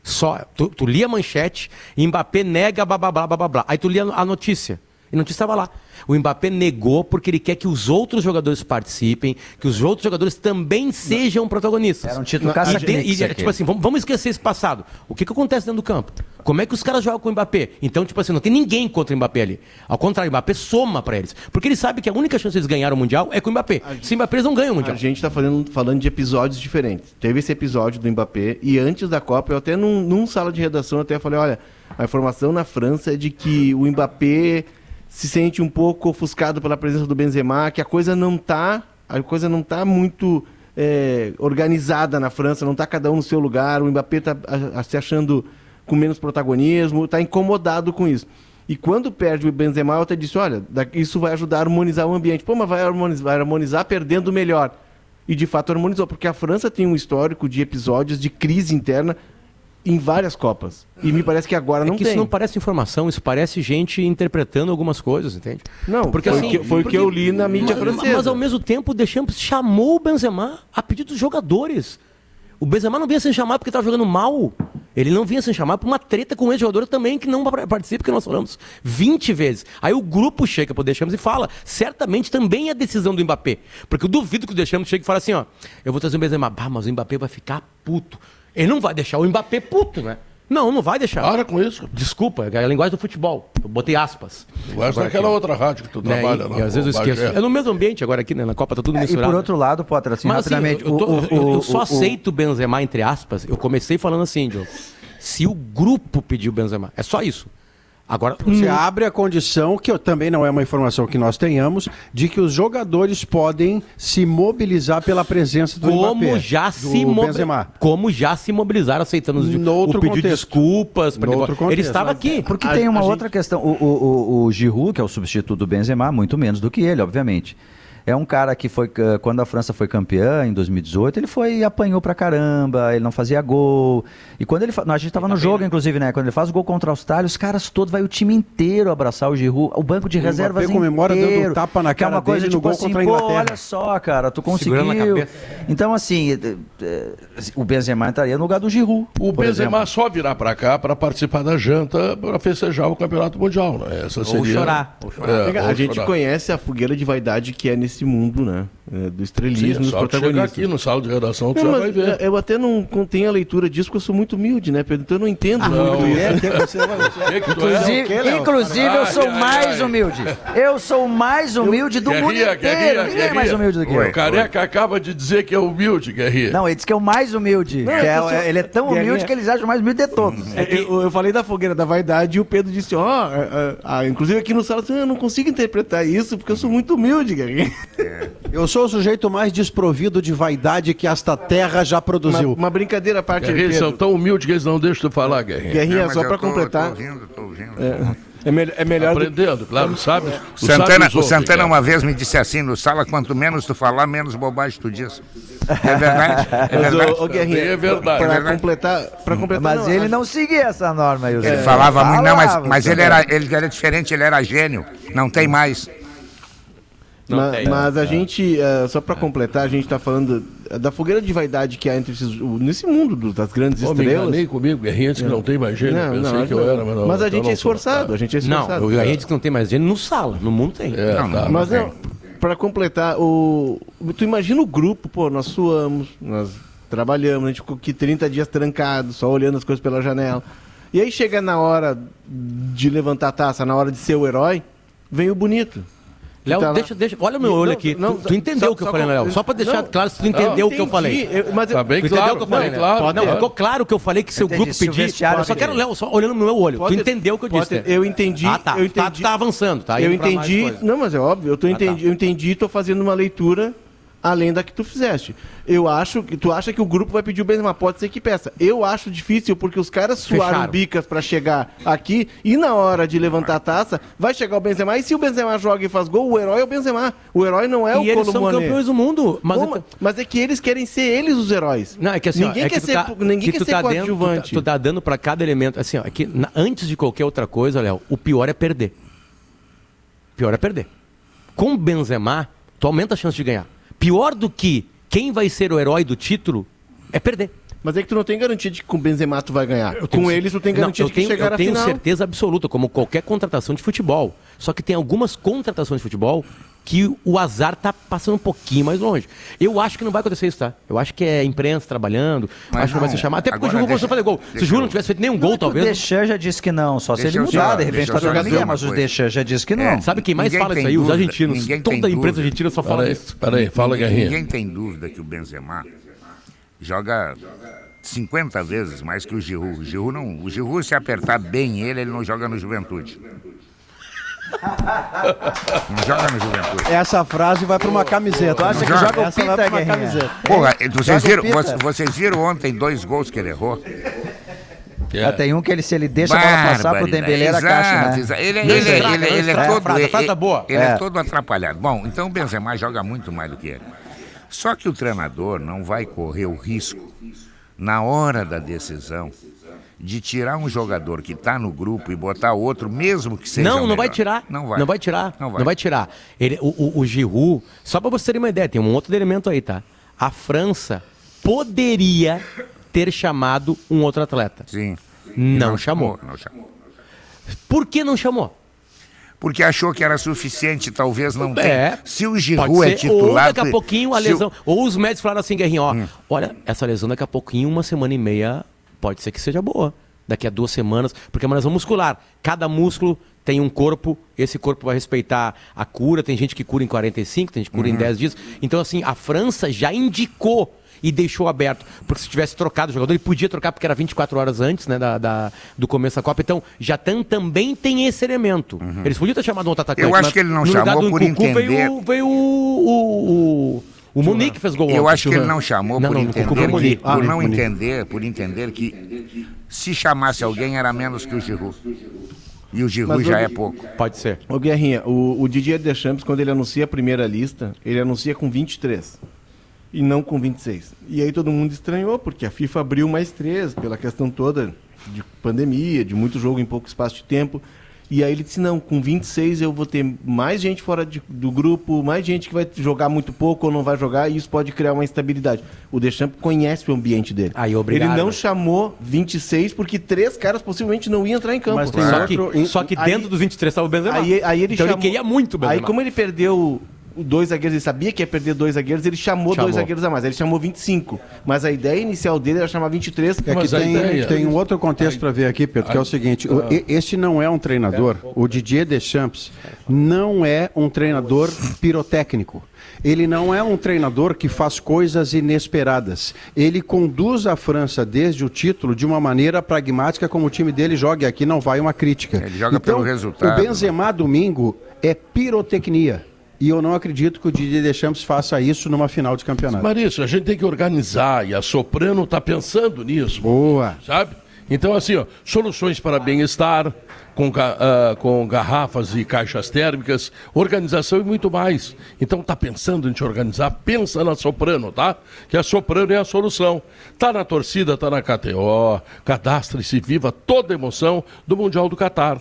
Só, tu, tu lia a manchete, Mbappé nega blá blá blá blá blá. Aí tu lia a notícia. E não estava lá. O Mbappé negou porque ele quer que os outros jogadores participem, que os outros jogadores também sejam não. protagonistas. Era um título caça e, e, Tipo assim, vamos, vamos, esquecer esse passado. O que, que acontece dentro do campo? Como é que os caras jogam com o Mbappé? Então, tipo assim, não tem ninguém contra o Mbappé ali. Ao contrário, o Mbappé soma para eles. Porque ele sabe que a única chance de eles ganharem o Mundial é com o Mbappé. A Se o Mbappé eles não ganham o Mundial. A gente está falando, falando de episódios diferentes. Teve esse episódio do Mbappé e antes da Copa, eu até num, num sala de redação até falei, olha, a informação na França é de que o Mbappé se sente um pouco ofuscado pela presença do Benzema, que a coisa não está a coisa não tá muito é, organizada na França, não está cada um no seu lugar, o Mbappé está se achando com menos protagonismo, está incomodado com isso. E quando perde o Benzema, eu até disse, olha, isso vai ajudar a harmonizar o ambiente. Pô, mas vai harmonizar, vai harmonizar perdendo melhor. E de fato harmonizou, porque a França tem um histórico de episódios de crise interna em várias Copas. E me parece que agora é não que tem. Isso não parece informação, isso parece gente interpretando algumas coisas, entende? Não, porque foi, assim, que, foi o que eu li na mídia mas, francesa. Mas ao mesmo tempo, o Deschamps chamou o Benzema a pedido dos jogadores. O Benzema não vinha sem chamar porque estava jogando mal. Ele não vinha sem chamar por uma treta com esse jogador também que não participa, que nós falamos 20 vezes. Aí o grupo chega para o Deschamps e fala, certamente também é decisão do Mbappé. Porque eu duvido que o Deschamps chegue e fale assim, ó, eu vou trazer o Benzema, bah, mas o Mbappé vai ficar puto. Ele não vai deixar o Mbappé puto, né? Não, não vai deixar. Para com isso. Desculpa, é a linguagem do futebol. Eu botei aspas. Essa é aquela outra rádio que tu né? trabalha. E, e às vezes eu esqueço. É no mesmo ambiente agora aqui, né? Na Copa tá tudo é, misturado. E por outro lado, Potter, assim, Mas, assim, rapidamente... Assim, eu, tô, o, eu, eu, só o, aceito o Benzema, entre aspas. Eu comecei falando assim, Diogo. Se o grupo pediu Benzema. É só isso. Agora, você hum. abre a condição, que também não é uma informação que nós tenhamos, de que os jogadores podem se mobilizar pela presença do como Mbappé, já se Como já se mobilizaram aceitando os, no outro o pedido de desculpas. No outro contexto, ele estava aqui. Porque a, tem uma outra gente... questão. O, o, o, o Giroud, que é o substituto do Benzema, muito menos do que ele, obviamente. É um cara que foi, quando a França foi campeã em 2018, ele foi e apanhou pra caramba, ele não fazia gol. E quando ele. a gente tava no jogo, inclusive, né? Quando ele faz o gol contra a Austrália, os caras todos, vai o time inteiro abraçar o Giroud, o banco de reservas inteiro. comemora dando um tapa na cara que é uma coisa dele, tipo no gol assim, contra a Inglaterra. olha só, cara, tu conseguiu. Então, assim, eh, eh, o Benzema entraria no lugar do Giroud. O Benzema exemplo. só virá pra cá pra participar da janta pra festejar o Campeonato Mundial, né? Essa seria... Ou chorar. Ou chorar. É, a gente chorar. conhece a fogueira de vaidade que é nesse mundo, né? É, do estrelismo Sim, é dos protagonistas. aqui no sala de redação, não, vai ver. Eu até não tenho a leitura disso, porque eu sou muito humilde, né, Pedro? Então eu não entendo ah, muito isso. É, que você, você, que inclusive, é inclusive eu sou mais humilde. Eu sou mais humilde do mundo inteiro. Ninguém é mais humilde do que eu. O Careca acaba de dizer que é humilde, Guerrinha. Não, ele disse que é o mais humilde. Não, é, ele é tão humilde que eles acham mais humilde de todos. Eu, eu, falei da fogueira da vaidade e o Pedro disse, ó, oh, inclusive aqui no sala, eu não consigo interpretar isso porque eu sou muito humilde, Guerrinha. Eu sou o sujeito mais desprovido de vaidade que esta terra já produziu. Uma, uma brincadeira à parte. Guerrinha, são tão humildes que eles não deixam tu falar, Guerrinha. Guerrinha, é, só para completar. Tô ouvindo, tô ouvindo. É. É, me é melhor Aprendendo, do... claro, sabe? O Santana, o Santana uma vez me disse assim no sala, quanto menos tu falar, menos bobagem tu diz. É verdade. É verdade. Mas, o, o Guerrinha, é verdade. Para é completar, pra completar. Mas não, ele acho... não seguia essa norma aí. Ele falava muito, não, mas, mas ele, era, ele era diferente, ele era gênio. Não tem mais. Mas, tem, mas a é. gente, uh, só para completar, a gente está falando da fogueira de vaidade que há entre esses, nesse mundo do, das grandes Pô, estrelas. Me comigo, Guerrinha disse que não tem mais gênio. Não, pensei não, que eu era, mas não. Mas a gente é esforçado, a gente é esforçado. Não, o Guerrinha disse que não tem mais gênio no sala, no mundo tem. É, não, tá, mas não, para completar, o, tu imagina o grupo, pô, nós suamos, nós trabalhamos, a gente ficou aqui 30 dias trancados, só olhando as coisas pela janela. E aí chega na hora de levantar a taça, na hora de ser o herói, vem o bonito. Léo, tá deixa, deixa. Olha o meu olho aqui. Não, tu, tu entendeu o que eu falei, Léo? Só pra deixar não, claro se tu entendeu o que eu falei. Eu, mas tá bem claro, o que eu falei, claro. Não, ficou claro o que eu falei que seu grupo pediu. Eu só quero, Léo, só olhando no meu olho. Tu entendeu o que eu disse. Eu entendi. Ah, tá. Eu entendi. Tá, tu tá avançando, tá? Eu entendi. Não, mas é óbvio. Eu, tô ah, tá. entendi, eu entendi e tô fazendo uma leitura além da que tu fizeste. Eu acho que tu acha que o grupo vai pedir o Benzema, pode ser que peça. Eu acho difícil porque os caras suaram Fecharam. bicas para chegar aqui e na hora de levantar a taça vai chegar o Benzema e se o Benzema joga e faz gol, o herói é o Benzema. O herói não é e o eles são campeões do mundo, mas, Pô, mas é que eles querem ser eles os heróis. Não, é que assim, ninguém é quer que ser, tá, ninguém que quer ser tá coadjuvante. tu, tá, tu tá dando para cada elemento, assim, ó, é que na, antes de qualquer outra coisa, Léo, o pior é perder. O pior é perder. Com o Benzema, tu aumenta a chance de ganhar. Pior do que quem vai ser o herói do título é perder. Mas é que tu não tem garantia de que com o Benzema tu vai ganhar. Eu com eles tu tem garantia não, de que tenho, chegar Eu tenho certeza absoluta, como qualquer contratação de futebol. Só que tem algumas contratações de futebol que o azar tá passando um pouquinho mais longe. Eu acho que não vai acontecer isso, tá? Eu acho que é a imprensa trabalhando, Mas acho não, que vai ser chamado. Até porque o Júlio começou a fazer gol. Se o Júlio não tivesse feito nenhum gol, é talvez. O Deschamps já disse que não, só se ele mudar, de repente tá jogando ninguém, mas o Deschamps já disse que não. É, sabe quem mais fala isso aí? Dúvida, os argentinos. Toda a imprensa argentina só fala isso. Peraí, fala, Guerrinha. Ninguém tem dúvida que o Benzema joga 50 vezes mais que o Giroud. O Giroud, não, o Giroud se apertar bem ele, ele não joga no Juventude. Não joga no Juventude. Essa frase vai para uma camiseta. Tu acha que joga, joga o Essa Pita, uma camiseta? Porra, vocês viram, vocês viram ontem dois gols que ele errou? É. tem um que ele, se ele deixa a bola passar pro Dembélé, era caixa, né? Ele, ele, ele, ele, ele é todo... Boa. Ele é. é todo atrapalhado. Bom, então o Benzema joga muito mais do que ele. Só que o treinador não vai correr o risco, na hora da decisão, de tirar um jogador que está no grupo e botar outro, mesmo que seja. Não, não vai tirar. Não vai. Não vai tirar. Não vai, não vai tirar. Ele, o, o, o Giroud, só para você ter uma ideia, tem um outro elemento aí, tá? A França poderia ter chamado um outro atleta. Sim. Não, não chamou. chamou. Não chamou. Por que não chamou? porque achou que era suficiente, talvez não tenha. É, Se o Giroud é titular... Ou daqui a pouquinho a lesão... O... Ou os médicos falaram assim, Guerrinho, ó, hum. olha, essa lesão daqui a pouquinho, uma semana e meia, pode ser que seja boa. Daqui a duas semanas, porque é uma lesão muscular. Cada músculo tem um corpo, esse corpo vai respeitar a cura. Tem gente que cura em 45, tem gente que cura uhum. em 10 dias. Então, assim, a França já indicou e deixou aberto. Porque se tivesse trocado o jogador, ele podia trocar porque era 24 horas antes né, da, da do começo da Copa. Então, Jatan também tem esse elemento. Uhum. Eles podiam ter chamado um outro atacante. Eu acho que ele não chamou por entender... Veio, veio o, o, o... O Monique fez gol. Eu ontem, acho que ele não chamou não, por, não, entender, que, por ah, não entender, por entender que se chamasse alguém era menos que o Giroud. E o Giroud já o, é pouco. Pode ser. Ô Guerrinha, o, o Didier Deschamps, quando ele anuncia a primeira lista, ele anuncia com 23 e não com 26. E aí todo mundo estranhou, porque a FIFA abriu mais três, pela questão toda de pandemia, de muito jogo em pouco espaço de tempo. E aí ele disse, não, com 26 eu vou ter mais gente fora de, do grupo, mais gente que vai jogar muito pouco ou não vai jogar, e isso pode criar uma instabilidade. O Deschamps conhece o ambiente dele. Aí, obrigado. Ele não chamou 26 porque três caras possivelmente não iam entrar em campo. Mas só, que, só que dentro aí, dos 23 estava o Benzema. Aí, aí ele então chamou, ele queria muito o Benzema. Aí como ele perdeu dois zagueiros, ele sabia que ia perder dois zagueiros, ele chamou, chamou. dois zagueiros a mais. Ele chamou 25. Mas a ideia inicial dele era chamar 23. É que tem, ideia... tem um outro contexto para ver aqui, Pedro, que é o seguinte: o, este não é um treinador, o Didier Deschamps não é um treinador pirotécnico. Ele não é um treinador que faz coisas inesperadas. Ele conduz a França desde o título de uma maneira pragmática, como o time dele joga. E aqui não vai uma crítica. Ele joga então, pelo resultado. O Benzema domingo é pirotecnia. E eu não acredito que o Didier Deschamps faça isso numa final de campeonato. Marício, a gente tem que organizar e a Soprano está pensando nisso. Boa. Sabe? Então, assim, ó, soluções para bem-estar, com, uh, com garrafas e caixas térmicas, organização e muito mais. Então, tá pensando em te organizar? Pensa na Soprano, tá? Que a Soprano é a solução. Tá na torcida, tá na KTO, cadastre-se, viva toda a emoção do Mundial do Catar.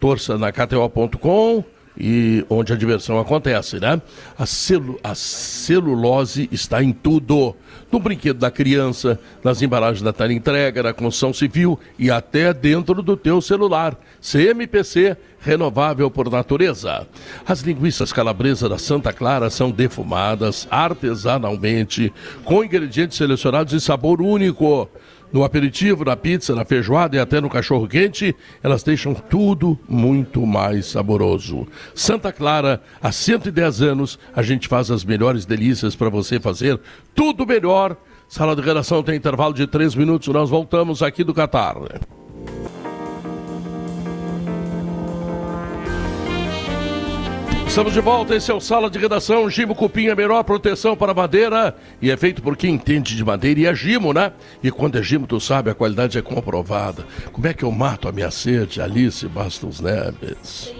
Torça na KTO.com e onde a diversão acontece, né? A, celu a celulose está em tudo. No brinquedo da criança, nas embalagens da tela entrega, na construção civil e até dentro do teu celular. CMPC, renovável por natureza. As linguiças calabresa da Santa Clara são defumadas artesanalmente, com ingredientes selecionados e sabor único no aperitivo, na pizza, na feijoada e até no cachorro quente, elas deixam tudo muito mais saboroso. Santa Clara, há 110 anos, a gente faz as melhores delícias para você fazer tudo melhor. Sala de redação tem intervalo de 3 minutos, nós voltamos aqui do Catar. Estamos de volta, esse é o Sala de Redação. Gimo Cupim, a melhor proteção para madeira. E é feito por quem entende de madeira e é Gimo, né? E quando é Gimo, tu sabe, a qualidade é comprovada. Como é que eu mato a minha sede? Alice Bastos Neves.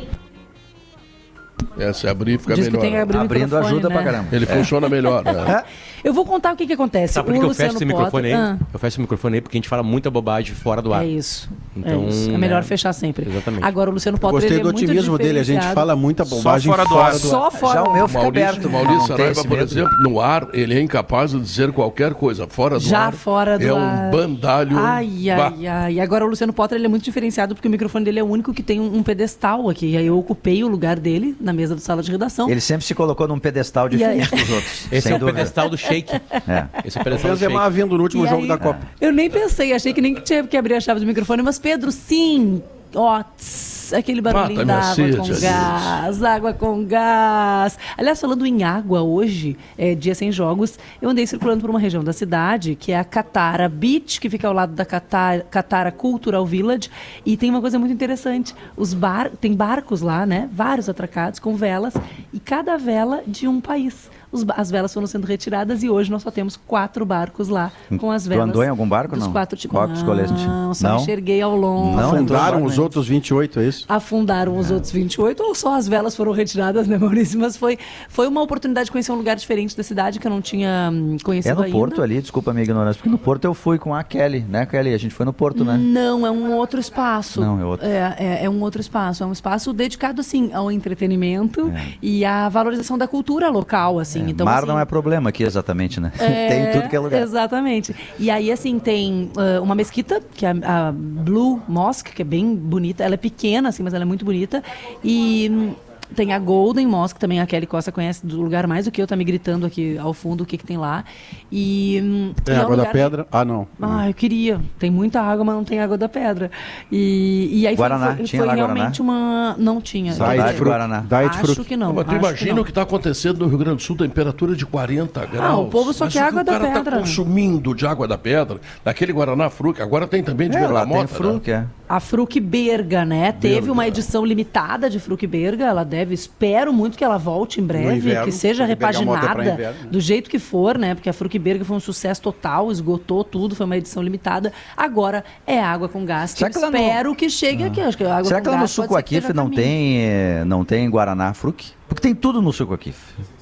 É, se abrir fica Diz melhor. Que tem Abrindo ajuda né? pra caramba. Ele é. funciona melhor, né? Eu vou contar o que, que acontece. Sabe por que eu fecho esse microfone aí? Ah. Eu fecho esse microfone aí porque a gente fala muita bobagem fora do ar. É isso. Então, é, isso. é melhor é... fechar sempre. Exatamente. Agora o Luciano Potter. Gostei do é otimismo dele. A gente fala muita bobagem Só fora do ar. Só fora Já o meu fica Maurício, aberto. Maurício Saraiva, por exemplo, no ar, ele é incapaz de dizer qualquer coisa. Fora do Já ar. fora do é ar. um bandalho. Ai, ai, ai. Agora o Luciano Potter ele é muito diferenciado porque o microfone dele é o único que tem um pedestal aqui. E aí eu ocupei o lugar dele na mesa do sala de redação. Ele sempre se colocou num pedestal diferente dos outros. Esse é o pedestal do shake. É. Esse é o pedestal do shake. Benzema vindo no último e jogo aí, da Copa. Eu nem pensei, achei que nem tinha que abrir a chave do microfone, mas Pedro, sim. Ó, tss, aquele barulhinho da água com gás, água com gás. Aliás, falando em água hoje, é dia sem jogos, eu andei circulando por uma região da cidade, que é a Catara Beach, que fica ao lado da Catara, Catara Cultural Village, e tem uma coisa muito interessante. Os bar, tem barcos lá, né? Vários atracados com velas, e cada vela de um país os, as velas foram sendo retiradas e hoje nós só temos quatro barcos lá com as velas. Tu andou em algum barco, dos não? Quatro, tipo, Qual não, só não? enxerguei ao longo. Não, afundaram os outros 28, é isso? Afundaram os é. outros 28 ou só as velas foram retiradas, né, Maurício? Mas foi, foi uma oportunidade de conhecer um lugar diferente da cidade que eu não tinha hum, conhecido É no ainda. Porto ali, desculpa a minha ignorância, porque no Porto eu fui com a Kelly, né, Kelly? A gente foi no Porto, né? Não, é um outro espaço. Não, é outro. É, é, é um outro espaço. É um espaço dedicado, assim, ao entretenimento é. e à valorização da cultura local, assim. É, então, mar assim, não é problema problema aqui exatamente, né? É, tem tudo que é lugar. Exatamente. E aí, assim, tem uh, uma mesquita, que é a, a, Blue Mosque, que é bem bonita. Ela é pequena, assim, mas ela é muito bonita. E hum, tem a Golden Mosque também, a Kelly Costa conhece do lugar mais do que eu, tá me gritando aqui ao fundo o que, que tem lá. E. Hum, tem é água um lugar... da pedra? Ah, não. Ah, eu queria. Tem muita água, mas não tem água da pedra. E, e aí Guaraná. foi, tinha foi lá realmente Guaraná? uma. Não tinha. Diet Guaraná. Diet Acho que não. Mas tu imagina o que está acontecendo no Rio Grande do Sul, temperatura de 40 graus. Ah, o povo só quer água o da pedra. O cara está consumindo de água da pedra, daquele Guaraná Fruc, agora tem também de é, bergamota. Tem Fruc, né? é. A Fruc Berga, né? Berga. Teve uma edição limitada de Fruc Berga, ela deve, espero muito que ela volte em breve, inverno, que seja repaginada do jeito que for, né? Porque a Fruc Berga foi um sucesso total, esgotou tudo, foi uma edição limitada. Agora é água com gás, que espero no... que chegue ah. aqui. Acho que água Será com que lá no Suco Aquif não tem, eh, não tem Guaraná Fruc? Porque tem tudo no suco aqui.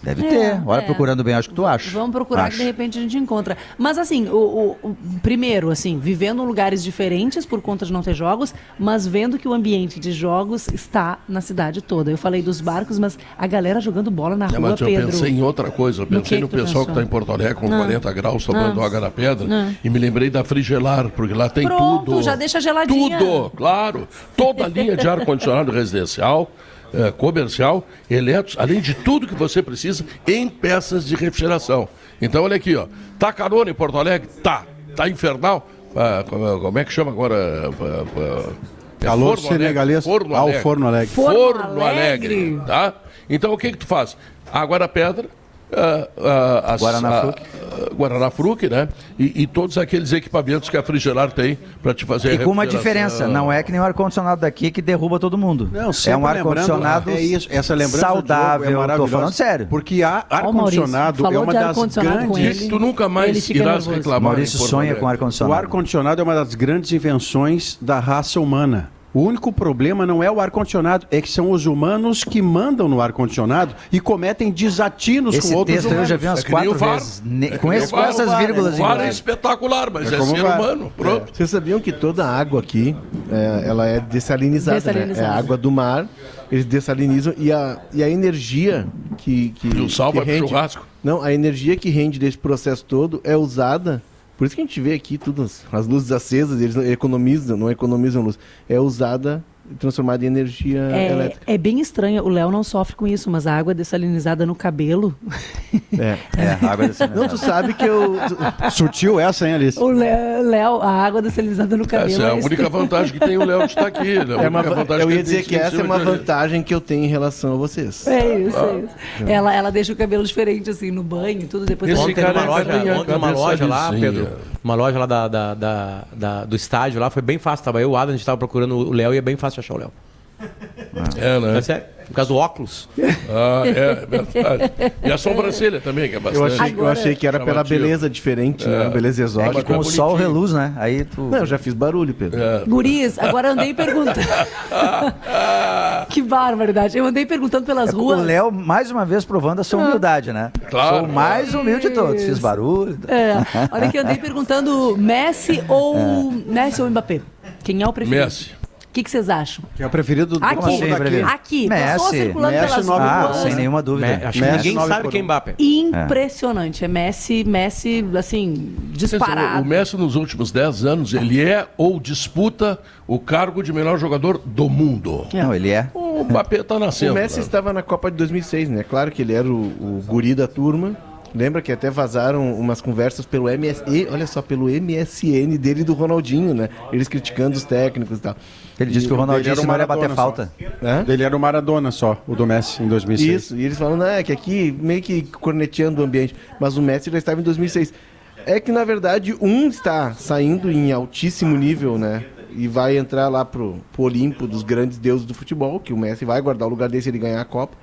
Deve é, ter. Olha, é. procurando bem, acho que tu acha. Vamos procurar acho. que de repente a gente encontra. Mas assim, o, o, o, primeiro, assim, vivendo em lugares diferentes por conta de não ter jogos, mas vendo que o ambiente de jogos está na cidade toda. Eu falei dos barcos, mas a galera jogando bola na é, rua, mas eu Pedro. pensei em outra coisa. Eu pensei no, no pessoal que está em Porto Alegre com não. 40 graus tomando água na pedra não. e me lembrei da Frigelar, porque lá tem Pronto, tudo. já deixa geladinha. Tudo, claro. Toda a linha de ar-condicionado residencial é, comercial, elétricos, além de tudo que você precisa em peças de refrigeração. Então, olha aqui, ó. Tá calor em Porto Alegre? Tá. Tá infernal? Ah, como é que chama agora? Ah, ah, é Calor forno senegalês forno ao Forno Alegre. Forno, forno Alegre. Alegre. Tá? Então, o que que tu faz? Água da pedra, uh, as, Guaraná Fruc. Uh, Guaraná Fruc, né? E, e, todos aqueles equipamentos que a Frigelar tem para te fazer E com uma diferença, não é que nem o ar-condicionado daqui que derruba todo mundo. Não, é um ar-condicionado é isso, essa lembrança saudável, é tô falando sério. Porque ar-condicionado é uma das grandes... Ele, tu nunca mais irás reclamar. Maurício sonha com ar-condicionado. O ar-condicionado é uma das grandes invenções da raça humana. O único problema não é o ar-condicionado, é que são os humanos que mandam no ar-condicionado e cometem desatinos Esse com outros texto humanos. eu já vi umas é quatro vezes. É com, esse, com essas vírgulas. O VAR é espetacular, mas é, é ser var. humano. Pronto. Vocês sabiam que toda a água aqui, é, ela é dessalinizada, dessalinizada. Né? É água do mar, eles dessalinizam e a, e a energia que, que, e o sal que vai rende, pro churrasco. Não, a energia que rende desse processo todo é usada por isso que a gente vê aqui tudo, as luzes acesas, eles economizam, não economizam luz. É usada transformada em energia é, elétrica. É bem estranho. O Léo não sofre com isso, mas a água dessalinizada no cabelo. É, é a água dessalinizada. Não, tu sabe que eu. Sutil essa, hein, Alice? O Léo, a água dessalinizada no cabelo. Essa é a é única vantagem que tem o Léo de estar aqui. Né? É uma, eu ia dizer que essa é uma vantagem que eu tenho em relação a vocês. É isso, ah. é isso. Ela, ela deixa o cabelo diferente, assim, no banho e tudo. Depois Esse ontem cara numa loja, ontem numa loja lá, Pedro, uma loja lá da, da, da, da, do estádio lá, foi bem fácil. Tava eu, o Adam, a gente tava procurando o Léo e é bem fácil achar o Léo. É, né? É sério. Por causa do óculos. Ah, é, é verdade. E a sobrancelha também, que é bastante. Eu achei, Agora, eu achei que era pela beleza diferente, né? é. né? Beleza exótica. É, com o sol reluz, né? Aí tu... Não, eu já fiz barulho, Pedro. É. Guriz, agora andei perguntando. que barbaridade. Eu andei perguntando pelas é, ruas. O Léo, mais uma vez, provando a sua ah. humildade, né? Claro. Sou o mais humilde de todos. Fiz barulho. É. Olha que eu andei perguntando Messi ou é. Messi ou Mbappé. Quem é o preferido? Messi. O que, que vocês acham? Que é o preferido do aqui, povo daqui. Aqui, Messi, circulando Messi pelas nove ah, sem nenhuma dúvida. Me, acho Messi, que ninguém sabe quem é Mbappé. Impressionante. É Messi, Messi, assim, disparado. O Messi nos últimos 10 anos, ele é ou disputa o cargo de melhor jogador do mundo. Não, ele é. O Mbappé está nascendo. O Messi né? estava na Copa de 2006, né? Claro que ele era o, o guri da turma Lembra que até vazaram umas conversas pelo MS, e, olha só, pelo MSN dele e do Ronaldinho, né? Eles criticando os técnicos e tal. Ele disse que o Ronaldinho não ia bater falta. É? Ele era o Maradona só, o do Messi em 2006. Isso, e eles falam, não, é que aqui meio que corneteando o ambiente, mas o Messi já estava em 2006. É que na verdade um está saindo em altíssimo nível, né? E vai entrar lá pro, pro Olimpo dos grandes deuses do futebol, que o Messi vai guardar o lugar dele se ele ganhar a Copa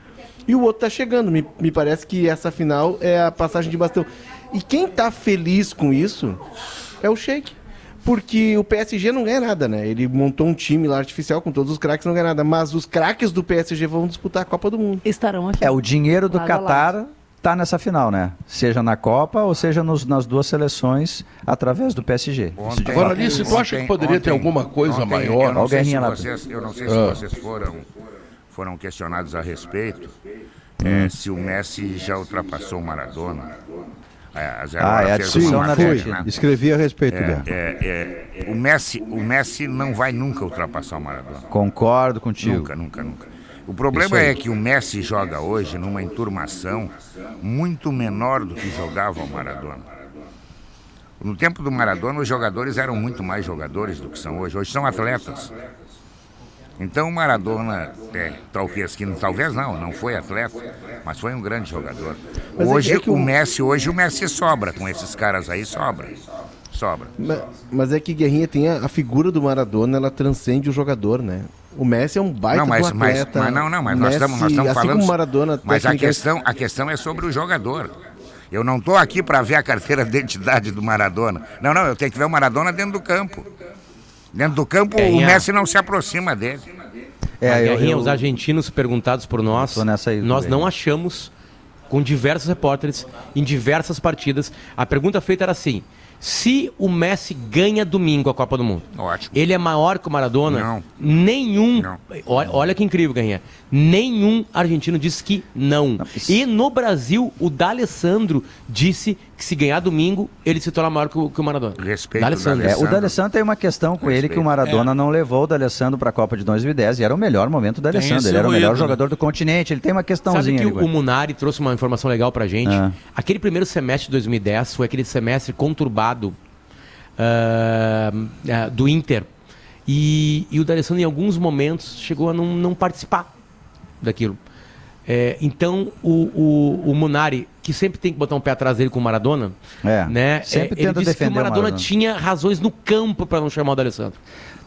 e o outro tá chegando. Me, me parece que essa final é a passagem de bastão. E quem tá feliz com isso é o Sheik. Porque o PSG não ganha nada, né? Ele montou um time lá artificial com todos os craques, não ganha nada. Mas os craques do PSG vão disputar a Copa do Mundo. Estarão aqui. É, o dinheiro do Qatar tá nessa final, né? Seja na Copa ou seja nos, nas duas seleções através do PSG. Ontem, Agora, Alice, tu acha que poderia ontem, ter alguma coisa ontem, maior? Eu não, sei se vocês, eu não sei se ah. vocês foram foram questionados a respeito é, se o Messi já ultrapassou o Maradona. É, a Zero ah, é a discussão na né? Escrevi a respeito é, dela. É, é, o, Messi, o Messi não vai nunca ultrapassar o Maradona. Concordo contigo. Nunca, nunca, nunca. O problema é que o Messi joga hoje numa enturmação muito menor do que jogava o Maradona. No tempo do Maradona, os jogadores eram muito mais jogadores do que são hoje. Hoje são atletas. Então o Maradona, é, talvez que talvez não, não foi atleta, mas foi um grande jogador. Mas é hoje é o... o Messi, hoje o Messi sobra com esses caras aí, sobra. Sobra. Mas, mas é que Guerrinha tem a, a, figura do Maradona, ela transcende o jogador, né? O Messi é um baita não, mas, atleta. Mas, mas, não, não, mas nós estamos nós estamos assim falando. Maradona, mas a questão, a questão é sobre o jogador. Eu não estou aqui para ver a carteira de identidade do Maradona. Não, não, eu tenho que ver o Maradona dentro do campo. Dentro do campo, o Messi não se aproxima dele. É, eu, eu, os argentinos perguntados por nós, aí, nós não achamos, com diversos repórteres, em diversas partidas, a pergunta feita era assim: se o Messi ganha domingo a Copa do Mundo, Ótimo. ele é maior que o Maradona? Não. Nenhum. Não. Olha, olha que incrível, Ganha. Nenhum argentino disse que não. não e no Brasil, o D'Alessandro disse que se ganhar domingo, ele se torna maior que o, que o Maradona. Respeito D'Alessandro. É, o D'Alessandro tem uma questão com Respeito. ele que o Maradona é. não levou o D'Alessandro para a Copa de 2010 e era o melhor momento do D'Alessandro. Ele era o melhor jogador do continente. Ele tem uma questãozinha. Sabe que ali, o, o Munari trouxe uma informação legal pra gente? É. Aquele primeiro semestre de 2010 foi aquele semestre conturbado uh, uh, do Inter. E, e o D'Alessandro, em alguns momentos, chegou a não, não participar daquilo. É, então, o, o, o, Munari, que sempre tem que botar um pé atrás dele com o Maradona, é, né? Sempre é, ele disse que o Maradona, o Maradona, tinha razões no campo para não chamar o D'Alessandro.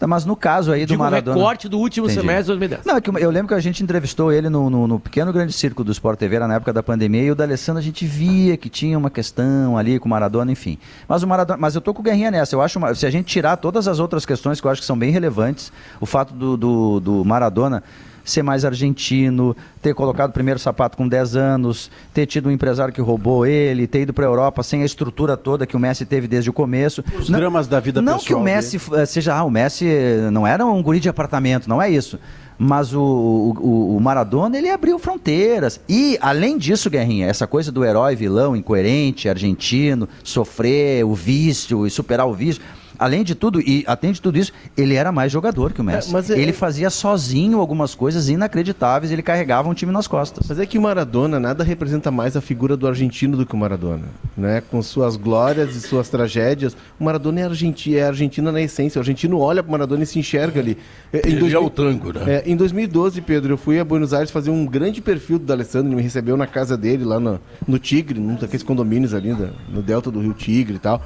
Mas no caso aí do Digo, Maradona... o recorte do último Entendi. semestre de 2010. Não, é que eu lembro que a gente entrevistou ele no, no, no, pequeno grande circo do Sport TV na época da pandemia e o D'Alessandro a gente via que tinha uma questão ali com o Maradona, enfim. Mas o Maradona, mas eu tô com o Guerrinha nessa. Eu acho, uma, se a gente tirar todas as outras questões que eu acho que são bem relevantes, o fato do, do, do Maradona ser mais argentino, ter colocado o primeiro sapato com 10 anos, ter tido um empresário que roubou ele, ter ido para a Europa sem a estrutura toda que o Messi teve desde o começo. Os não, dramas da vida não pessoal. Não que o Messi dele. seja, ah, o Messi não era um guri de apartamento, não é isso. Mas o, o, o, Maradona, ele abriu fronteiras. E, além disso, Guerrinha, essa coisa do herói, vilão, incoerente, argentino, sofrer o vício e superar o vício além de tudo, e atende tudo isso, ele era mais jogador que o Messi. É, mas é, ele fazia sozinho algumas coisas inacreditáveis, ele carregava um time nas costas. Mas é que o Maradona nada representa mais a figura do argentino do que o Maradona, né? Com suas glórias e suas tragédias, o Maradona é argentino, é argentino na essência. O argentino olha para o Maradona e se enxerga ali. É, em ele 2000, é o tango, né? É, em 2012, Pedro, eu fui a Buenos Aires fazer um grande perfil do Alessandro, ele me recebeu na casa dele lá no, no Tigre, num daqueles condomínios ali no Delta do Rio Tigre e tal.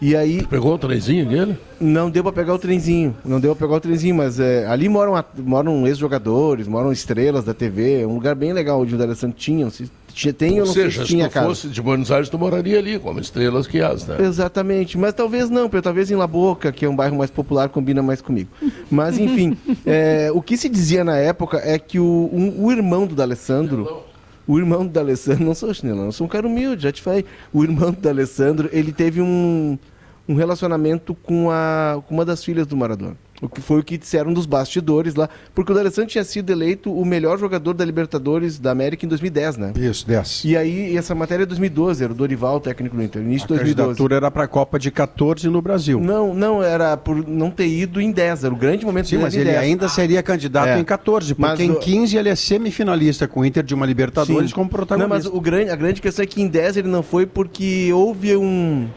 E aí. Pegou o trenzinho dele? Não deu pra pegar o trenzinho. Não deu pra pegar o trenzinho, mas é, ali moram, moram ex-jogadores, moram estrelas da TV. É um lugar bem legal onde o D'Alessandro tinha. Se tinha tem, ou não seja, sei se tinha se tu fosse de Buenos Aires, tu moraria ali, como estrelas que as, né? Exatamente. Mas talvez não, porque talvez em La Boca, que é um bairro mais popular, combina mais comigo. Mas, enfim, é, o que se dizia na época é que o, um, o irmão do D'Alessandro o irmão do Alessandro, não sou chinelão, sou um cara humilde, já te falei. O irmão do Alessandro, ele teve um, um relacionamento com, a, com uma das filhas do Maradona. O que foi o que disseram dos bastidores lá, porque o D'Alessandro tinha sido eleito o melhor jogador da Libertadores da América em 2010, né? Isso, 10. E aí, essa matéria é 2012, era o Dorival, técnico do Inter, início de 2012. A candidatura era para a Copa de 14 no Brasil. Não, não, era por não ter ido em 10, era o grande momento Sim, mas ele 10. ainda seria candidato é. em 14, porque mas em 15 ele é semifinalista com o Inter de uma Libertadores Sim. como protagonista. Não, mas o grande, a grande questão é que em 10 ele não foi porque houve um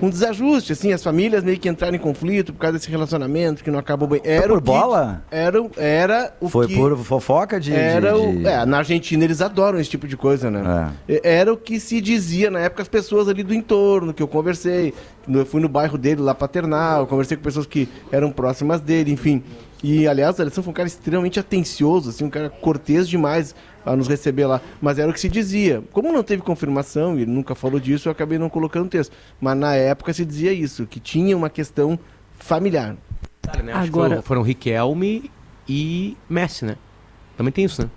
um desajuste, assim, as famílias meio que entraram em conflito por causa desse relacionamento que não acabou bem. Era por bola? Era, era o Foi que... por fofoca de... Era de, de... O... É, na Argentina eles adoram esse tipo de coisa, né? É. Era o que se dizia na época as pessoas ali do entorno, que eu conversei. Eu fui no bairro dele, lá paternal, conversei com pessoas que eram próximas dele, enfim. E, aliás, o Alessandro foi um cara extremamente atencioso, assim, um cara cortês demais a nos receber lá. Mas era o que se dizia. Como não teve confirmação, e ele nunca falou disso, eu acabei não colocando texto. Mas na época se dizia isso, que tinha uma questão familiar. Né? Agora... Foram Riquelme e Messi, né? Também tem isso, né?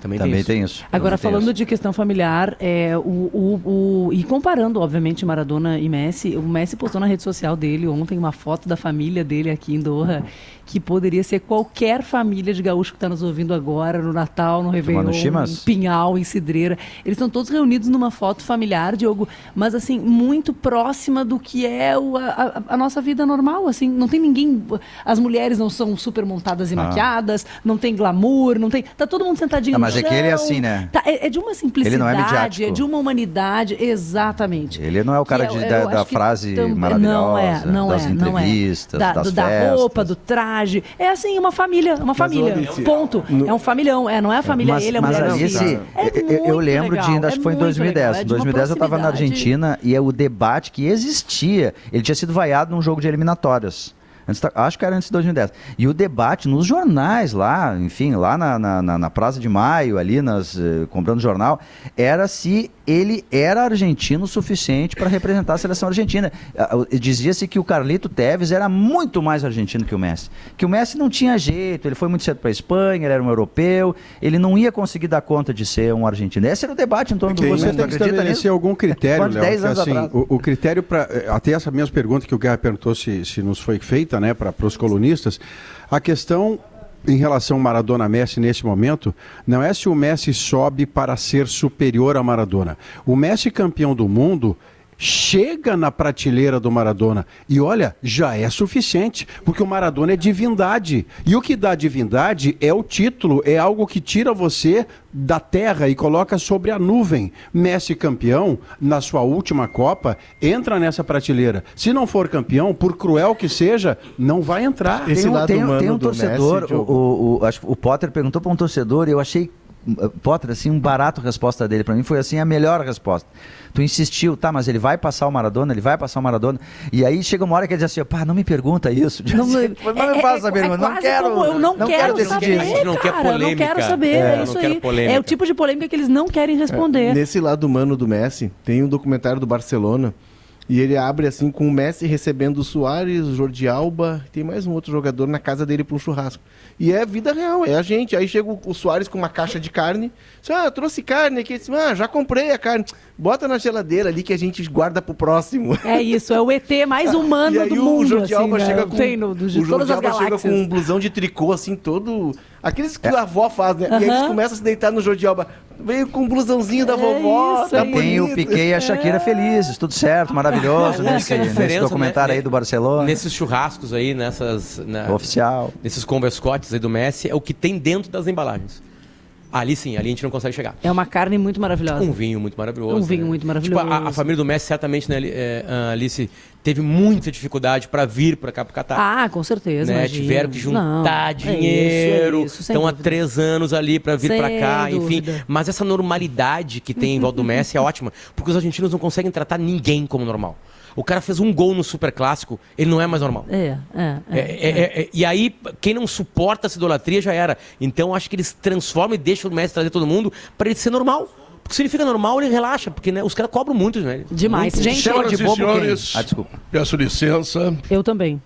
Também, Também tem, isso. tem isso. Agora, Também falando de questão familiar, é, o, o, o, e comparando, obviamente, Maradona e Messi, o Messi postou na rede social dele ontem uma foto da família dele aqui em Doha, que poderia ser qualquer família de gaúcho que está nos ouvindo agora, no Natal, no Réveillon, em Pinhal, em Cidreira. Eles estão todos reunidos numa foto familiar, Diogo, mas assim, muito próxima do que é o, a, a, nossa vida normal, assim, não tem ninguém, as mulheres não são super montadas e ah. maquiadas, não tem glamour, não tem, tá todo mundo sentadinho ah, mas é que ele é assim, né? Tá, é, é, de uma simplicidade, ele não é, midiático. é de uma humanidade, exatamente. Ele não é o cara de, da, da frase tam, maravilhosa, não é, não das é, entrevistas, não é. Da, das do, da roupa, do traje. É assim, uma família, uma família. Ponto. No... É um familhão, é, não é a família, mas, ele é mas mulher. Alice, é eu, lembro legal, de, acho que foi em 2010. Em 2010 eu estava na Argentina e é o debate que existia. Ele tinha sido vaiado num jogo de eliminatórias. Antes, acho que era antes de 2010. E o debate nos jornais lá, enfim, lá na, na, na Praça de Maio, ali nas, eh, comprando jornal, era se ele era argentino o suficiente para representar a seleção argentina. Dizia-se que o Carlito Teves era muito mais argentino que o Messi. Que o Messi não tinha jeito, ele foi muito cedo para a Espanha, ele era um europeu, ele não ia conseguir dar conta de ser um argentino. Esse era o debate em torno do Você tem que estabelecer algum critério, Léo, assim, o, o, critério para eh, até essa mesma pergunta que o Guerra perguntou se, se nos foi feita, né, para os colunistas, a questão em relação ao Maradona Messi nesse momento, não é se o Messi sobe para ser superior a Maradona. O Messi campeão do mundo chega na prateleira do Maradona. E olha, já é suficiente, porque o Maradona é divindade. E o que dá divindade é o título, é algo que tira você da terra e coloca sobre a nuvem. Messi campeão, na sua última Copa, entra nessa prateleira. Se não for campeão, por cruel que seja, não vai entrar. Esse tem um, lado tem, tem um torcedor, Messi, o, o, o, acho, o Potter perguntou para um torcedor, e eu achei Potter, assim, um barato a resposta dele. Para mim foi assim a melhor resposta. Tu insistiu, tá, mas ele vai passar o Maradona, ele vai passar o Maradona. E aí chega uma hora que ele diz assim, pá, não me pergunta isso. Não, não me é, faça é, pergunta, é não quero. eu não, não quero, quero saber, cara, não quer polêmica. Não quero saber, é, é isso aí. Polêmica. É o tipo de polêmica que eles não querem responder. É, nesse lado humano do Messi, tem um documentário do Barcelona e ele abre assim com o Messi recebendo o Soares, o Jordi Alba, tem mais um outro jogador na casa dele para um churrasco. E é vida real, é a gente. Aí chega o, o Soares com uma caixa de carne. Diz, ah, trouxe carne aqui. Diz, ah, já comprei a carne. Bota na geladeira ali que a gente guarda pro próximo. É isso, é o ET mais humano do o mundo. Jordi assim, Alba né? chega com, Tem no, do, o Jordi Alba chega com um blusão de tricô assim todo Aqueles que é. a avó faz, né? Uhum. E eles começam a se deitar no Jordi Alba. Veio com um blusãozinho da é vovó. Isso, tá Tem o Piquet e a Shakira é. felizes, tudo certo, maravilhoso. É, nesse, nesse documentário né? aí do Barcelona. Nesses churrascos aí, nessas. Na, Oficial. Nesses converscotes aí do Messi, é o que tem dentro das embalagens. Ali sim, ali a gente não consegue chegar. É uma carne muito maravilhosa. Um vinho muito maravilhoso. Um vinho né? muito maravilhoso. Tipo, a, a, família do Messi certamente, né, é, Alice, teve muita dificuldade para vir para cá para Catar. Ah, com certeza. Né? Tiveram que juntar não, dinheiro. É isso, é isso, Estão há três anos ali para vir para cá, dúvida. enfim. Mas essa normalidade que tem em volta do Messi é ótima, porque os argentinos não conseguem tratar ninguém como normal. O cara fez um gol no Super Clássico, ele não é mais normal. É, é, é. é, é e aí, quem não suporta essa idolatria já era. Então, acho que eles transformam e deixam o Messi trazer todo mundo para ele ser normal. Porque se ele fica normal, ele relaxa, porque né, os caras cobram muito, né? Demais. Muito. Gente, Chama de bobo senhores, Ah, desculpa. Peço licença. Eu também.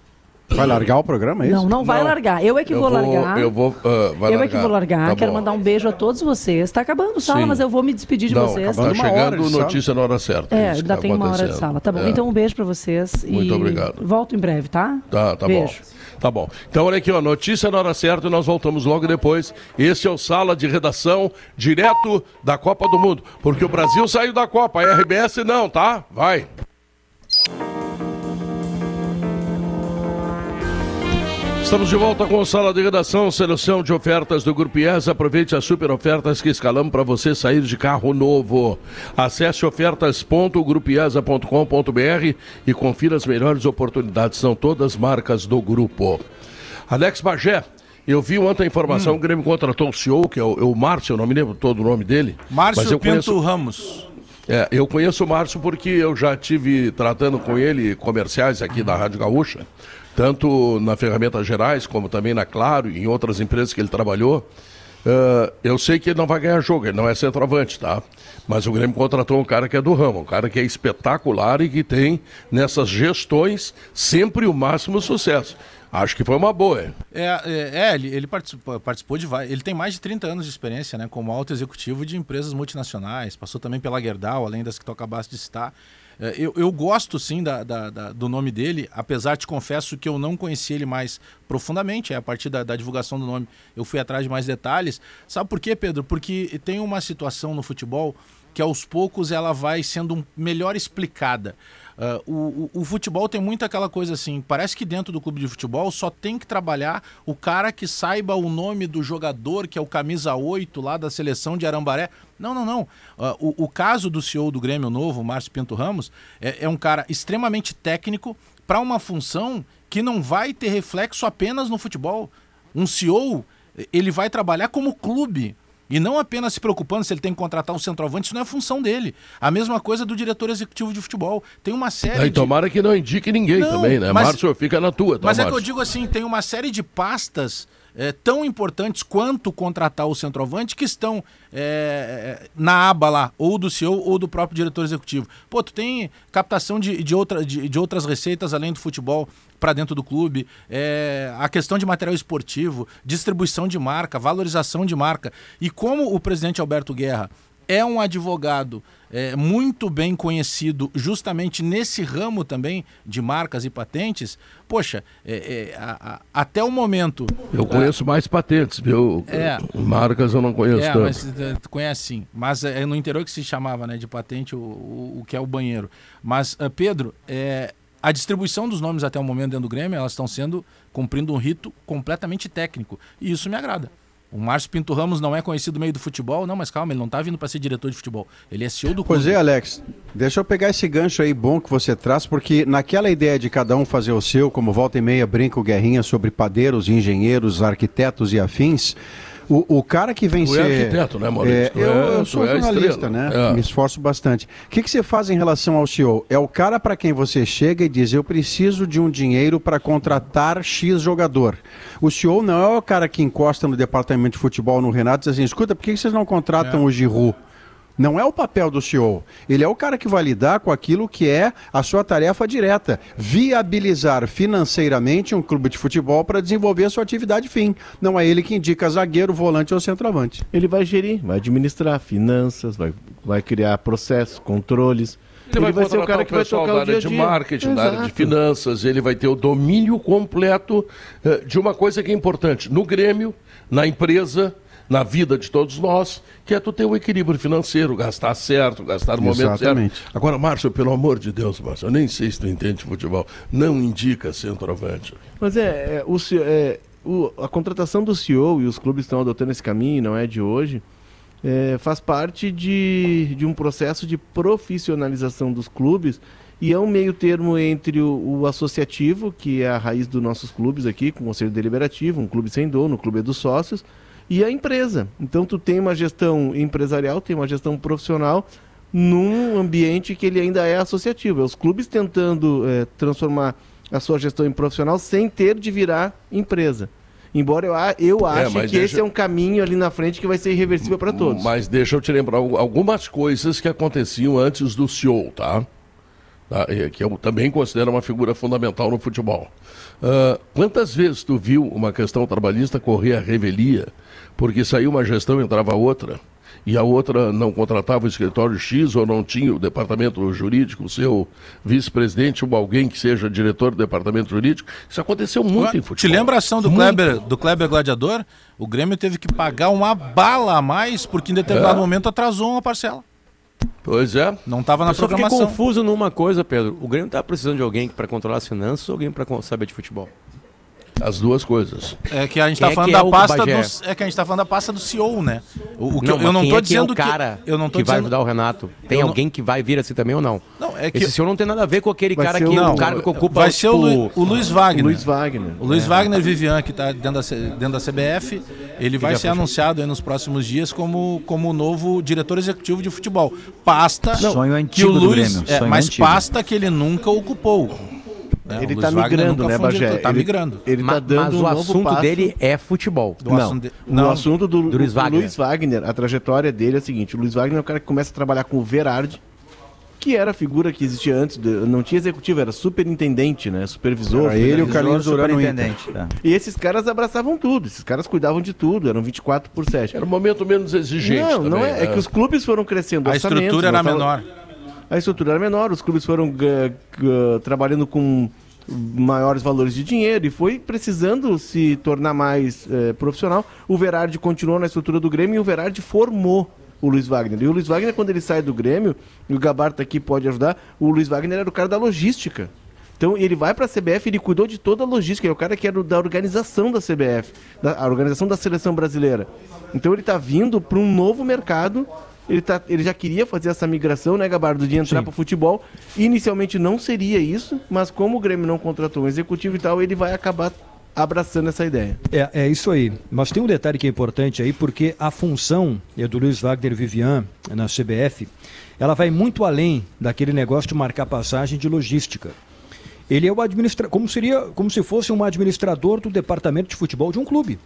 Vai largar o programa, é isso? Não, não vai não. largar. Eu é que vou, vou, largar. Eu vou. Uh, eu largar. é que vou largar. Tá Quero bom. mandar um beijo a todos vocês. Está acabando sala, Sim. mas eu vou me despedir de não, vocês. Está chegando notícia na hora certa. É, ainda tem uma hora de sala. Tá bom. É. Então um beijo para vocês. Muito obrigado. Volto em breve, tá? Tá, tá beijo. bom. Tá bom. Então, olha aqui, ó, notícia na hora certa e nós voltamos logo depois. Esse é o Sala de Redação, direto da Copa do Mundo. Porque o Brasil saiu da Copa, a RBS não, tá? Vai. Estamos de volta com a sala de redação, seleção de ofertas do Grupo IES. Aproveite as super ofertas que escalamos para você sair de carro novo. Acesse ofertas.grupiesa.com.br e confira as melhores oportunidades. São todas marcas do grupo. Alex Bagé, eu vi ontem a informação, hum. o Grêmio contratou o CEO, que é o, é o Márcio, eu não me lembro todo o nome dele. Márcio Pinto conheço... Ramos. É, eu conheço o Márcio porque eu já tive tratando com ele comerciais aqui da Rádio Gaúcha tanto na Ferramentas Gerais, como também na Claro e em outras empresas que ele trabalhou. Uh, eu sei que ele não vai ganhar jogo, ele não é centroavante, tá? Mas o Grêmio contratou um cara que é do ramo, um cara que é espetacular e que tem nessas gestões sempre o máximo sucesso. Acho que foi uma boa. É, é, é ele, ele participou, participou de. Ele tem mais de 30 anos de experiência, né? Como alto executivo de empresas multinacionais. Passou também pela Gerdau, além das que tu acabaste de citar. É, eu, eu gosto sim da, da, da, do nome dele, apesar te confesso que eu não conheci ele mais profundamente. É a partir da, da, divulgação do nome eu fui atrás de mais detalhes. Sabe por quê, Pedro? Porque tem uma situação no futebol que aos poucos ela vai sendo melhor explicada. Uh, o, o, o, futebol tem muito aquela coisa assim, parece que dentro do clube de futebol só tem que trabalhar o cara que saiba o nome do jogador, que é o camisa 8 lá da seleção de Arambaré. Não, não, não. Uh, o, o, caso do CEO do Grêmio Novo, Márcio Pinto Ramos, é, é um cara extremamente técnico para uma função que não vai ter reflexo apenas no futebol. Um CEO, ele vai trabalhar como clube. E não apenas se preocupando se ele tem que contratar um centroavante, isso não é função dele. A mesma coisa do diretor executivo de futebol. Tem uma série. E de... tomara que não indique ninguém não, também, né? Mas... Márcio, fica na tua. Tá, mas é que eu digo assim: tem uma série de pastas é, tão importantes quanto contratar o centroavante que estão é, na aba lá, ou do CEO ou do próprio diretor executivo. Pô, tu tem captação de, de, outra, de, de outras receitas além do futebol para dentro do clube, é, a questão de material esportivo, distribuição de marca, valorização de marca. E como o presidente Alberto Guerra é um advogado é, muito bem conhecido justamente nesse ramo também de marcas e patentes, poxa, é, é, a, a, até o momento. Eu conheço mais patentes, viu? É. Marcas eu não conheço é, tanto. Mas, é, conhece sim. Mas é, no interior que se chamava né, de patente o, o, o que é o banheiro. Mas, Pedro, é, a distribuição dos nomes até o momento dentro do Grêmio, elas estão sendo cumprindo um rito completamente técnico. E isso me agrada. O Márcio Pinto Ramos não é conhecido no meio do futebol, não, mas calma, ele não está vindo para ser diretor de futebol. Ele é CEO do clube. Pois é, Alex. Deixa eu pegar esse gancho aí bom que você traz, porque naquela ideia de cada um fazer o seu, como volta e meia brinca o Guerrinha sobre padeiros, engenheiros, arquitetos e afins, o, o cara que vem tu ser. É arquiteto, né, Maurício? É, eu, é, eu sou é jornalista, né? É. Me esforço bastante. O que, que você faz em relação ao CEO? É o cara para quem você chega e diz: Eu preciso de um dinheiro para contratar X jogador. O CEO não é o cara que encosta no departamento de futebol no Renato e diz assim: Escuta, por que vocês não contratam é. o Giroud? Não é o papel do CEO. Ele é o cara que vai lidar com aquilo que é a sua tarefa direta: viabilizar financeiramente um clube de futebol para desenvolver a sua atividade fim. Não é ele que indica zagueiro, volante ou centroavante. Ele vai gerir, vai administrar finanças, vai, vai criar processos, controles. Ele, ele vai, vai ser o cara que vai tocar o dia a dia. de marketing, Exato. da área de finanças, ele vai ter o domínio completo uh, de uma coisa que é importante no Grêmio, na empresa na vida de todos nós, que é tu ter o um equilíbrio financeiro, gastar certo, gastar no momento Exatamente. certo. Agora, Márcio, pelo amor de Deus, Márcio, eu nem sei se tu entende futebol, não indica centroavante. Mas é, é, o, é o, a contratação do CEO e os clubes estão adotando esse caminho, não é de hoje, é, faz parte de, de um processo de profissionalização dos clubes e é um meio termo entre o, o, associativo, que é a raiz dos nossos clubes aqui, com o Conselho Deliberativo, um clube sem dono, o clube é dos sócios, e a empresa. Então tu tem uma gestão empresarial, tem uma gestão profissional num ambiente que ele ainda é associativo. É os clubes tentando é, transformar a sua gestão em profissional sem ter de virar empresa. Embora eu, eu é, ache é, que deixa... esse é um caminho ali na frente que vai ser irreversível para todos. Mas deixa eu te lembrar algumas coisas que aconteciam antes do CEO, tá? tá? Que eu também considero uma figura fundamental no futebol. Uh, quantas vezes tu viu uma questão trabalhista correr a revelia porque saiu uma gestão e entrava outra? e a outra não contratava o escritório X ou não tinha o departamento jurídico, o seu vice-presidente ou alguém que seja diretor do departamento jurídico. Isso aconteceu muito em futebol. Te lembra a ação do Kleber, do Kleber Gladiador? O Grêmio teve que pagar uma bala a mais porque em determinado é. momento atrasou uma parcela. Pois é. Não estava na Eu programação. Eu confuso numa coisa, Pedro. O Grêmio está precisando de alguém para controlar as finanças ou alguém para saber de futebol? As duas coisas. É que a gente está é falando é da pasta do, é que a gente tá falando da pasta do CEO, né? O, o que não, eu, eu não estou é dizendo que, é o cara que eu não tô que dizendo... vai ajudar o Renato. Tem eu alguém não... que vai vir assim também ou não? Não, é que esse CEO não tem nada a ver com aquele cara que não, o cargo que ocupa Vai ser o, Lu, o Luiz Wagner. O Luiz Wagner. O Luiz é. Wagner Vivian que está dentro da, dentro da CBF, ele vai ser anunciado nos próximos dias como como o novo diretor executivo de futebol. Pasta Sonho que o Luiz, é, mas antigo. pasta que ele nunca ocupou. Né? Ele está migrando, né, Bagé? Está migrando. Ele está dando mas um o assunto passo. dele é futebol. Do não, de... não, o assunto do, do, Luiz, Wagner. Luiz Wagner, a trajetória dele é a seguinte: o Luiz Wagner é o cara que começa a trabalhar com o Verardi, que era a figura que existia antes, não tinha executivo, era superintendente, né? Supervisor. Era ele e o Carlinhos Durano tá. E esses caras abraçavam tudo, esses caras cuidavam de tudo, eram 24 por 7. Era um momento menos exigente. Não, também, não é, é, é que os clubes foram crescendo. A estrutura era menor. A estrutura era menor, os clubes foram uh, uh, trabalhando com maiores valores de dinheiro e foi precisando se tornar mais é, profissional. O Verardi continuou na estrutura do Grêmio e o Verardi formou o Luiz Wagner. E o Luiz Wagner, quando ele sai do Grêmio, e o Gabarta aqui pode ajudar, o Luiz Wagner era o cara da logística. Então ele vai para a CBF, ele cuidou de toda a logística, ele é o cara que era da organização da CBF, da a organização da seleção brasileira. Então ele está vindo para um novo mercado ele, tá, ele já queria fazer essa migração, né, Gabardo, de entrar para o futebol. Inicialmente não seria isso, mas como o Grêmio não contratou um executivo e tal, ele vai acabar abraçando essa ideia. É, é isso aí. Mas tem um detalhe que é importante aí, porque a função é do Luiz Wagner Vivian na CBF, ela vai muito além daquele negócio de marcar passagem de logística. Ele é o administrador, como seria, como se fosse um administrador do departamento de futebol de um clube.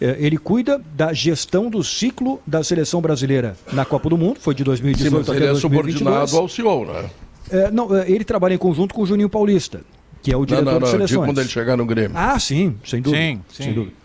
É, ele cuida da gestão do ciclo da seleção brasileira na Copa do Mundo, foi de 2018 Sim, até ele é subordinado ao CEO, né? É, não, é, ele trabalha em conjunto com o Juninho Paulista, que é o diretor não, não, não, de seleções. quando ele chegar no Grêmio. Ah, sim, sem dúvida. Sim, sim. Sem dúvida.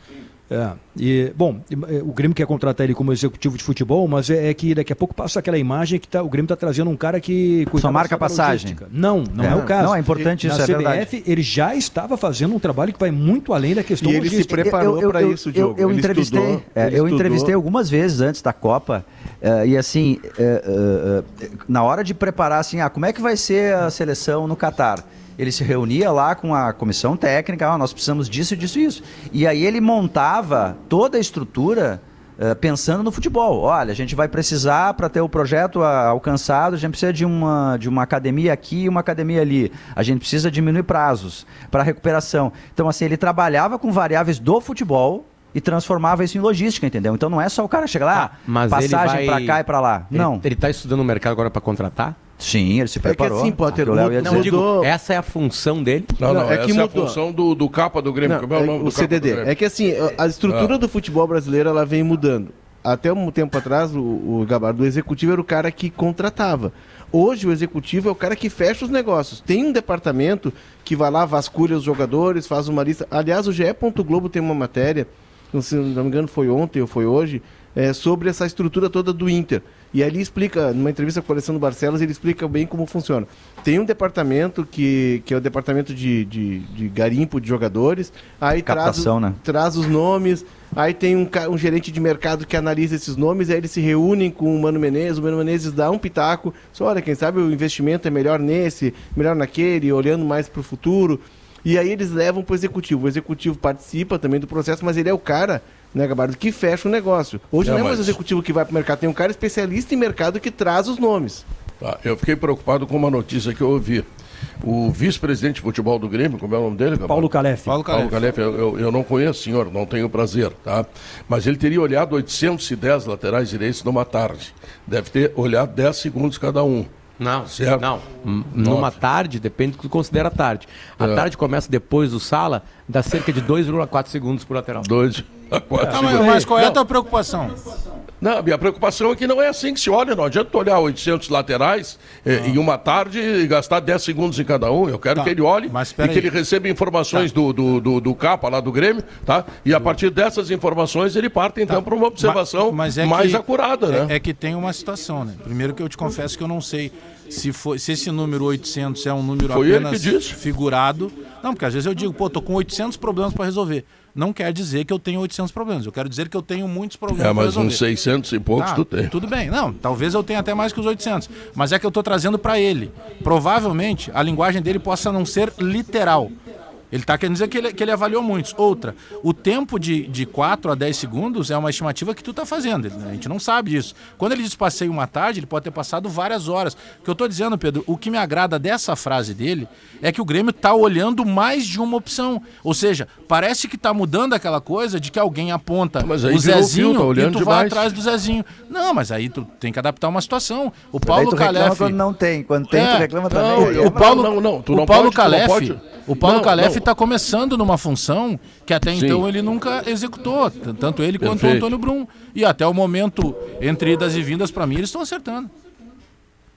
É, e, bom, o Grêmio quer contratar ele como executivo de futebol, mas é, é que daqui a pouco passa aquela imagem que tá, o Grêmio está trazendo um cara que... Só marca passagem. Não, não é, é, o caso. Não, é importante isso, Na é CBF, verdade. ele já estava fazendo um trabalho que vai muito além da questão e ele se preparou para isso, Diogo. Eu, eu entrevistei, estudou, é, eu entrevistei algumas vezes antes da Copa, uh, e assim, uh, uh, na hora de preparar, assim, ah, como é que vai ser a seleção no Catar? Ele se reunia lá com a comissão técnica, ah, nós precisamos disso, disso e isso. E aí ele montava toda a estrutura uh, pensando no futebol. Olha, a gente vai precisar, para ter o projeto alcançado, a gente precisa de uma, de uma academia aqui e uma academia ali. A gente precisa diminuir prazos para recuperação. Então, assim, ele trabalhava com variáveis do futebol, e transformava isso em logística, entendeu? Então não é só o cara chegar lá, ah, passagem vai... para cá e para lá. Ele, não. Ele está estudando o mercado agora para contratar? Sim, ele se preparou. É que assim, Potter, mudou, não, digo, essa é a função dele? Não, não, é essa que mudou. é a função do, do capa do Grêmio. Não, Como é o nome o do CDD. É que assim, a estrutura ah. do futebol brasileiro, ela vem mudando. Até um tempo atrás, o, o Gabardo, do executivo, era o cara que contratava. Hoje, o executivo é o cara que fecha os negócios. Tem um departamento que vai lá, vasculha os jogadores, faz uma lista. Aliás, o GE. Globo tem uma matéria, se não me engano foi ontem ou foi hoje, é, sobre essa estrutura toda do Inter. E ali explica, numa entrevista com o Alessandro Barcelos, ele explica bem como funciona. Tem um departamento que, que é o departamento de, de, de garimpo de jogadores, aí Captação, traz, né? traz os nomes, aí tem um, um gerente de mercado que analisa esses nomes, aí eles se reúnem com o Mano Menezes, o Mano Menezes dá um pitaco, só olha, quem sabe o investimento é melhor nesse, melhor naquele, olhando mais para o futuro. E aí eles levam para o executivo. O executivo participa também do processo, mas ele é o cara né, Gabardo, que fecha o negócio. Hoje não, não é mais o executivo que vai para o mercado, tem um cara especialista em mercado que traz os nomes. Tá, eu fiquei preocupado com uma notícia que eu ouvi. o vice-presidente de futebol do Grêmio, como é o nome dele? Paulo Calef. Paulo Calef. Paulo Calef eu, eu, eu, não conheço, senhor, não tenho prazer, tá? Mas ele teria olhado 810 laterais direitos numa tarde. Deve ter olhado 10 segundos cada um. Não, certo? não. Numa tarde, depende do que tu considera tarde. A é. tarde começa depois do sala, dá cerca de 2,4 segundos por lateral. 2,4 é. Mas, mas qual é a tua preocupação? Não, minha preocupação é que não é assim que se olha. Não adianta olhar 800 laterais eh, em uma tarde e gastar 10 segundos em cada um. Eu quero tá, que ele olhe e aí. que ele receba informações tá. do, do, do, do, capa lá do Grêmio, tá? E a partir dessas informações ele parte então tá. para uma observação mas, mas é mais que, acurada, né? É, é que tem uma situação, né? Primeiro que eu te confesso que eu não sei se, for, se esse número 800 é um número Foi apenas figurado. Não, porque às vezes eu digo, pô, tô com 800 problemas para resolver não quer dizer que eu tenho 800 problemas. Eu quero dizer que eu tenho muitos problemas. É, mas uns 600 e poucos ah, tu tem. Tudo bem. Não, talvez eu tenha até mais que os 800. Mas é que eu estou trazendo para ele. Provavelmente a linguagem dele possa não ser literal. Ele está querendo dizer que ele, que ele avaliou muitos. Outra, o tempo de, de 4 a 10 segundos é uma estimativa que tu está fazendo. A gente não sabe disso. Quando ele diz passei uma tarde, ele pode ter passado várias horas. O que eu estou dizendo, Pedro, o que me agrada dessa frase dele é que o Grêmio está olhando mais de uma opção. Ou seja, parece que está mudando aquela coisa de que alguém aponta mas o Zezinho fio, tá e tu demais. vai atrás do Zezinho. Não, mas aí tu tem que adaptar uma situação. O Paulo Calef... quando não tem. Quando tem, é, tu reclama também. o, o Paulo, não, não, tu o não Paulo pode, Calef... O Paulo Calef está começando numa função que até Sim. então ele nunca executou, tanto ele Perfeito. quanto o Antônio Brum. E até o momento, entre idas e vindas, para mim, eles estão acertando.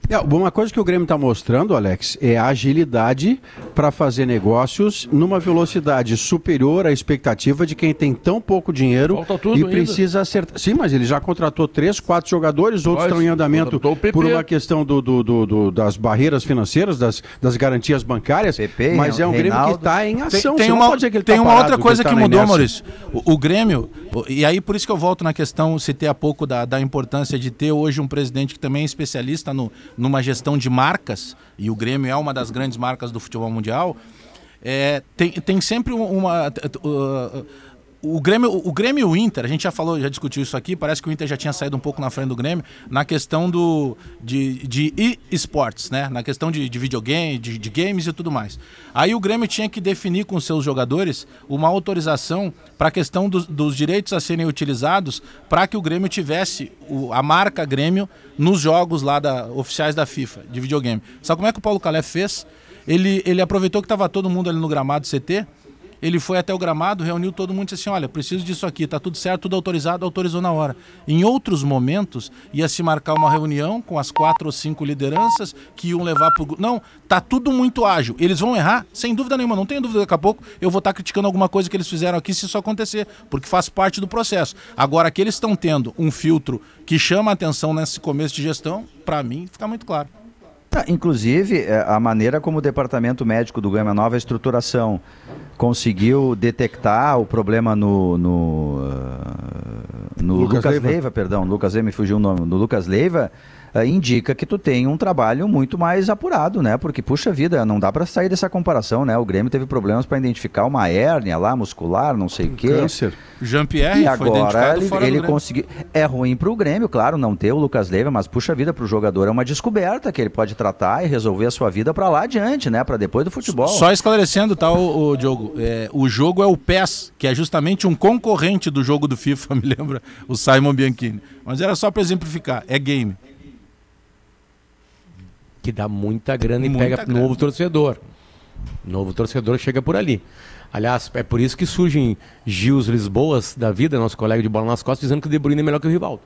É, uma coisa que o Grêmio está mostrando, Alex, é a agilidade para fazer negócios numa velocidade superior à expectativa de quem tem tão pouco dinheiro e precisa ainda. acertar. Sim, mas ele já contratou três, quatro jogadores, outros estão em andamento por uma questão do, do, do, do, das barreiras financeiras, das, das garantias bancárias. PP, mas é um Grêmio que está em ação. Tem, tem uma, tem tá uma outra coisa que, tá que mudou, Maurício. O, o, Grêmio, e aí por isso que eu volto na questão, citei há pouco da, da importância de ter hoje um presidente que também é especialista no numa gestão de marcas, e o Grêmio é uma das grandes marcas do futebol mundial, é, tem, tem sempre uma. Uh, o Grêmio, o Grêmio e o Inter, a gente já falou, já discutiu isso aqui, parece que o Inter já tinha saído um pouco na frente do Grêmio na questão do, de, de né? Na questão de, de videogame, de, de, games e tudo mais. Aí o Grêmio tinha que definir com seus jogadores uma autorização para a questão dos, dos direitos a serem utilizados para que o Grêmio tivesse o, a marca Grêmio nos jogos lá da, oficiais da FIFA, de videogame. Sabe como é que o Paulo Calé fez? Ele, ele aproveitou que estava todo mundo ali no gramado CT ele foi até o gramado, reuniu todo mundo e disse assim: olha, preciso disso aqui, tá tudo certo, tudo autorizado, autorizou na hora. Em outros momentos, ia se marcar uma reunião com as quatro ou cinco lideranças que iam levar para o. Não, tá tudo muito ágil. Eles vão errar, sem dúvida nenhuma, não tenho dúvida, daqui a pouco eu vou estar tá criticando alguma coisa que eles fizeram aqui se isso acontecer, porque faz parte do processo. Agora que eles estão tendo um filtro que chama a atenção nesse começo de gestão, para mim fica muito claro. Ah, inclusive, é, a maneira como o departamento médico do Gama Nova, a estruturação, conseguiu detectar o problema no, no, uh, no Lucas, Lucas Leiva. Leiva. perdão, Lucas Leiva, me fugiu o nome, no Lucas Leiva, uh, indica que tu tem um trabalho muito mais apurado, né? Porque, puxa vida, não dá para sair dessa comparação, né? O Grêmio teve problemas para identificar uma hérnia lá, muscular, não sei o quê. Câncer. Jean-Pierre E agora ele, ele conseguiu... É ruim para o Grêmio, claro, não ter o Lucas Leiva, mas, puxa vida, para o jogador é uma descoberta que ele pode tratar e resolver a sua vida para lá adiante, né? Para depois do futebol. Só esclarecendo, tá, o, o Diogo? É, o jogo é o PES, que é justamente um concorrente do jogo do FIFA, me lembra o Simon Bianchini. Mas era só para exemplificar, é game que dá muita grana muita e pega grana. novo torcedor. Novo torcedor chega por ali. Aliás, é por isso que surgem Gils Lisboas da vida, nosso colega de bola nas costas, dizendo que o De Bruyne é melhor que o Rivaldo.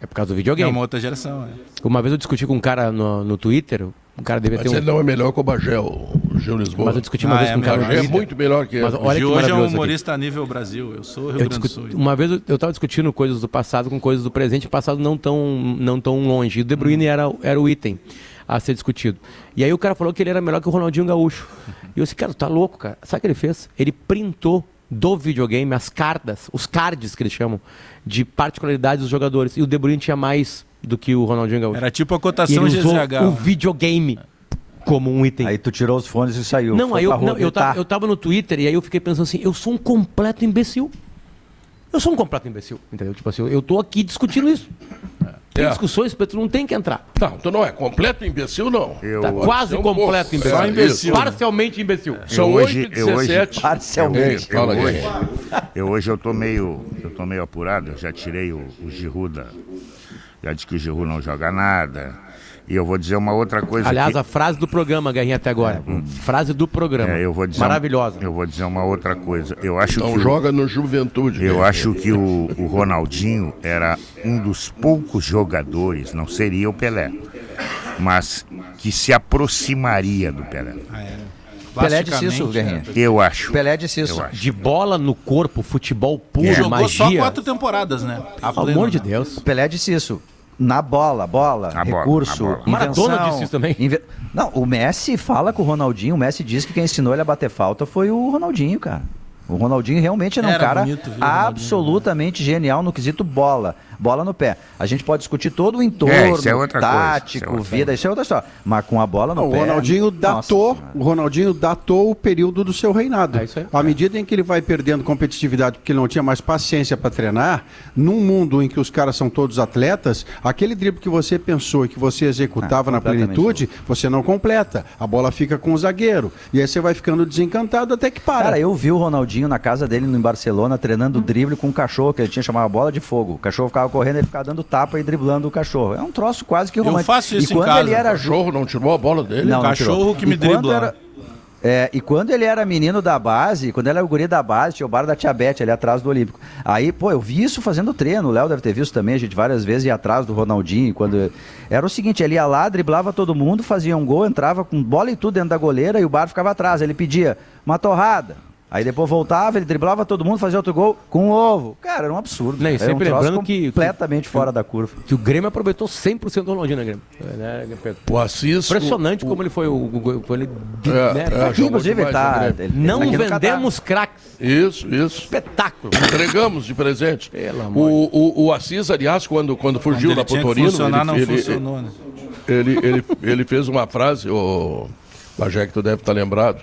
É por causa do videogame. É uma outra geração, é. Uma vez eu discuti com um cara no, no Twitter, um cara devia Mas ter um... ele não é melhor que o Bagel, o Gil Lisboa. Mas eu discuti uma ah, vez é com um cara... Bagé é muito melhor que ele. Mas olha o hoje é um humorista aqui. a nível Brasil, eu sou Rio eu Grande do Sul. Uma vez eu estava discutindo coisas do passado com coisas do presente, passado não tão, não tão longe. E o De Bruyne hum. era, era o item a ser discutido. E aí o cara falou que ele era melhor que o Ronaldinho Gaúcho. E eu disse, cara, tá louco, cara. Sabe o que ele fez? Ele printou do videogame as cartas, os cards que eles chamam, de particularidades dos jogadores. E o De Bruyne tinha mais do que o Ronaldinho Gaúcho. Era tipo a cotação e ele usou GZH. o videogame como um item. Aí tu tirou os fones e saiu. Não, aí eu, não, eu, tava, eu tava no Twitter e aí eu fiquei pensando assim, eu sou um completo imbecil. Eu sou um completo imbecil, entendeu? Tipo assim, eu tô aqui discutindo isso. tem é. discussões, Pedro, não tem que entrar. Não, tu não é completo imbecil, não. Eu... Tá quase um completo imbecil. Só imbecil. Parcialmente imbecil. São hoje, 8 17. Parcialmente. Eu, eu, hoje, eu hoje eu tô meio, eu tô meio apurado, eu já tirei o, o Giruda. Já disse que o Giru não joga nada e eu vou dizer uma outra coisa. Aliás, que... a frase do programa, Guerrinha, até agora. É, hum. Frase do programa. É, eu vou dizer Maravilhosa. Um, eu vou dizer uma outra coisa. Eu acho Não que joga o, no Juventude. Eu né? acho que o, o Ronaldinho era um dos poucos jogadores, não seria o Pelé, mas que se aproximaria do Pelé. Ah, é. Pelé disse isso, Guerrinha. Eu acho. Pelé disse isso. De bola no corpo, futebol puro, é. Jogou magia. só quatro temporadas, né? Pelo amor de Deus. Pelé disse isso na bola, bola, a recurso, bola, bola. invenção. Maradona disse isso também. Inve... Não, o Messi fala com o Ronaldinho, o Messi diz que quem ensinou ele a bater falta foi o Ronaldinho, cara. O Ronaldinho realmente era, era um cara bonito, viu, absolutamente genial no quesito bola bola no pé. A gente pode discutir todo o entorno, é, é tático, isso é vida, isso é outra história. Mas com a bola no Não, pé. O Ronaldinho datou, o Ronaldinho datou o período do seu reinado. É à medida em que ele vai perdendo competitividade, porque ele não tinha mais paciência para treinar, num mundo em que os caras são todos atletas, aquele drible que você pensou e que você executava ah, na plenitude, você não completa. A bola fica com o zagueiro. E aí você vai ficando desencantado até que para. Cara, eu vi o Ronaldinho na casa dele em Barcelona treinando drible com um cachorro que ele tinha chamado bola de fogo. O cachorro ficava correndo, ele ficava dando tapa e driblando o cachorro. É um troço quase que romântico. Eu faço isso e quando ele era o cachorro não tirou a bola dele? Não, o cachorro que me dribla. Era... É, e quando ele era menino da base, quando ele era o guri da base, tinha o bar da Tia Beth ali atrás do Olímpico. Aí, pô, eu vi isso fazendo treino, o Léo deve ter visto também, a gente várias vezes ia atrás do Ronaldinho. quando Era o seguinte, ele ia lá, driblava todo mundo, fazia um gol, entrava com bola e tudo dentro da goleira e o bar ficava atrás. Ele pedia uma torrada, Aí depois voltava, ele driblava todo mundo, fazia outro gol com um ovo. Cara, era um absurdo. Não, sempre um lembrando que completamente que, fora da curva. Que o Grêmio aproveitou 100% do Ronaldinho, né, Grêmio? É, né, o Assis. Impressionante o, como ele foi o, o, o ele, é, né? é, aqui, inclusive, tá, ele, não vendemos craques. Isso, isso. Espetáculo. Entregamos de presente. Pelo amor. O, o, o Assis, aliás, quando, quando fugiu da Potorino. Funcionar, ele, não ele, funcionou, né? Ele, ele, ele fez uma frase, o Bajé, que tu deve estar lembrado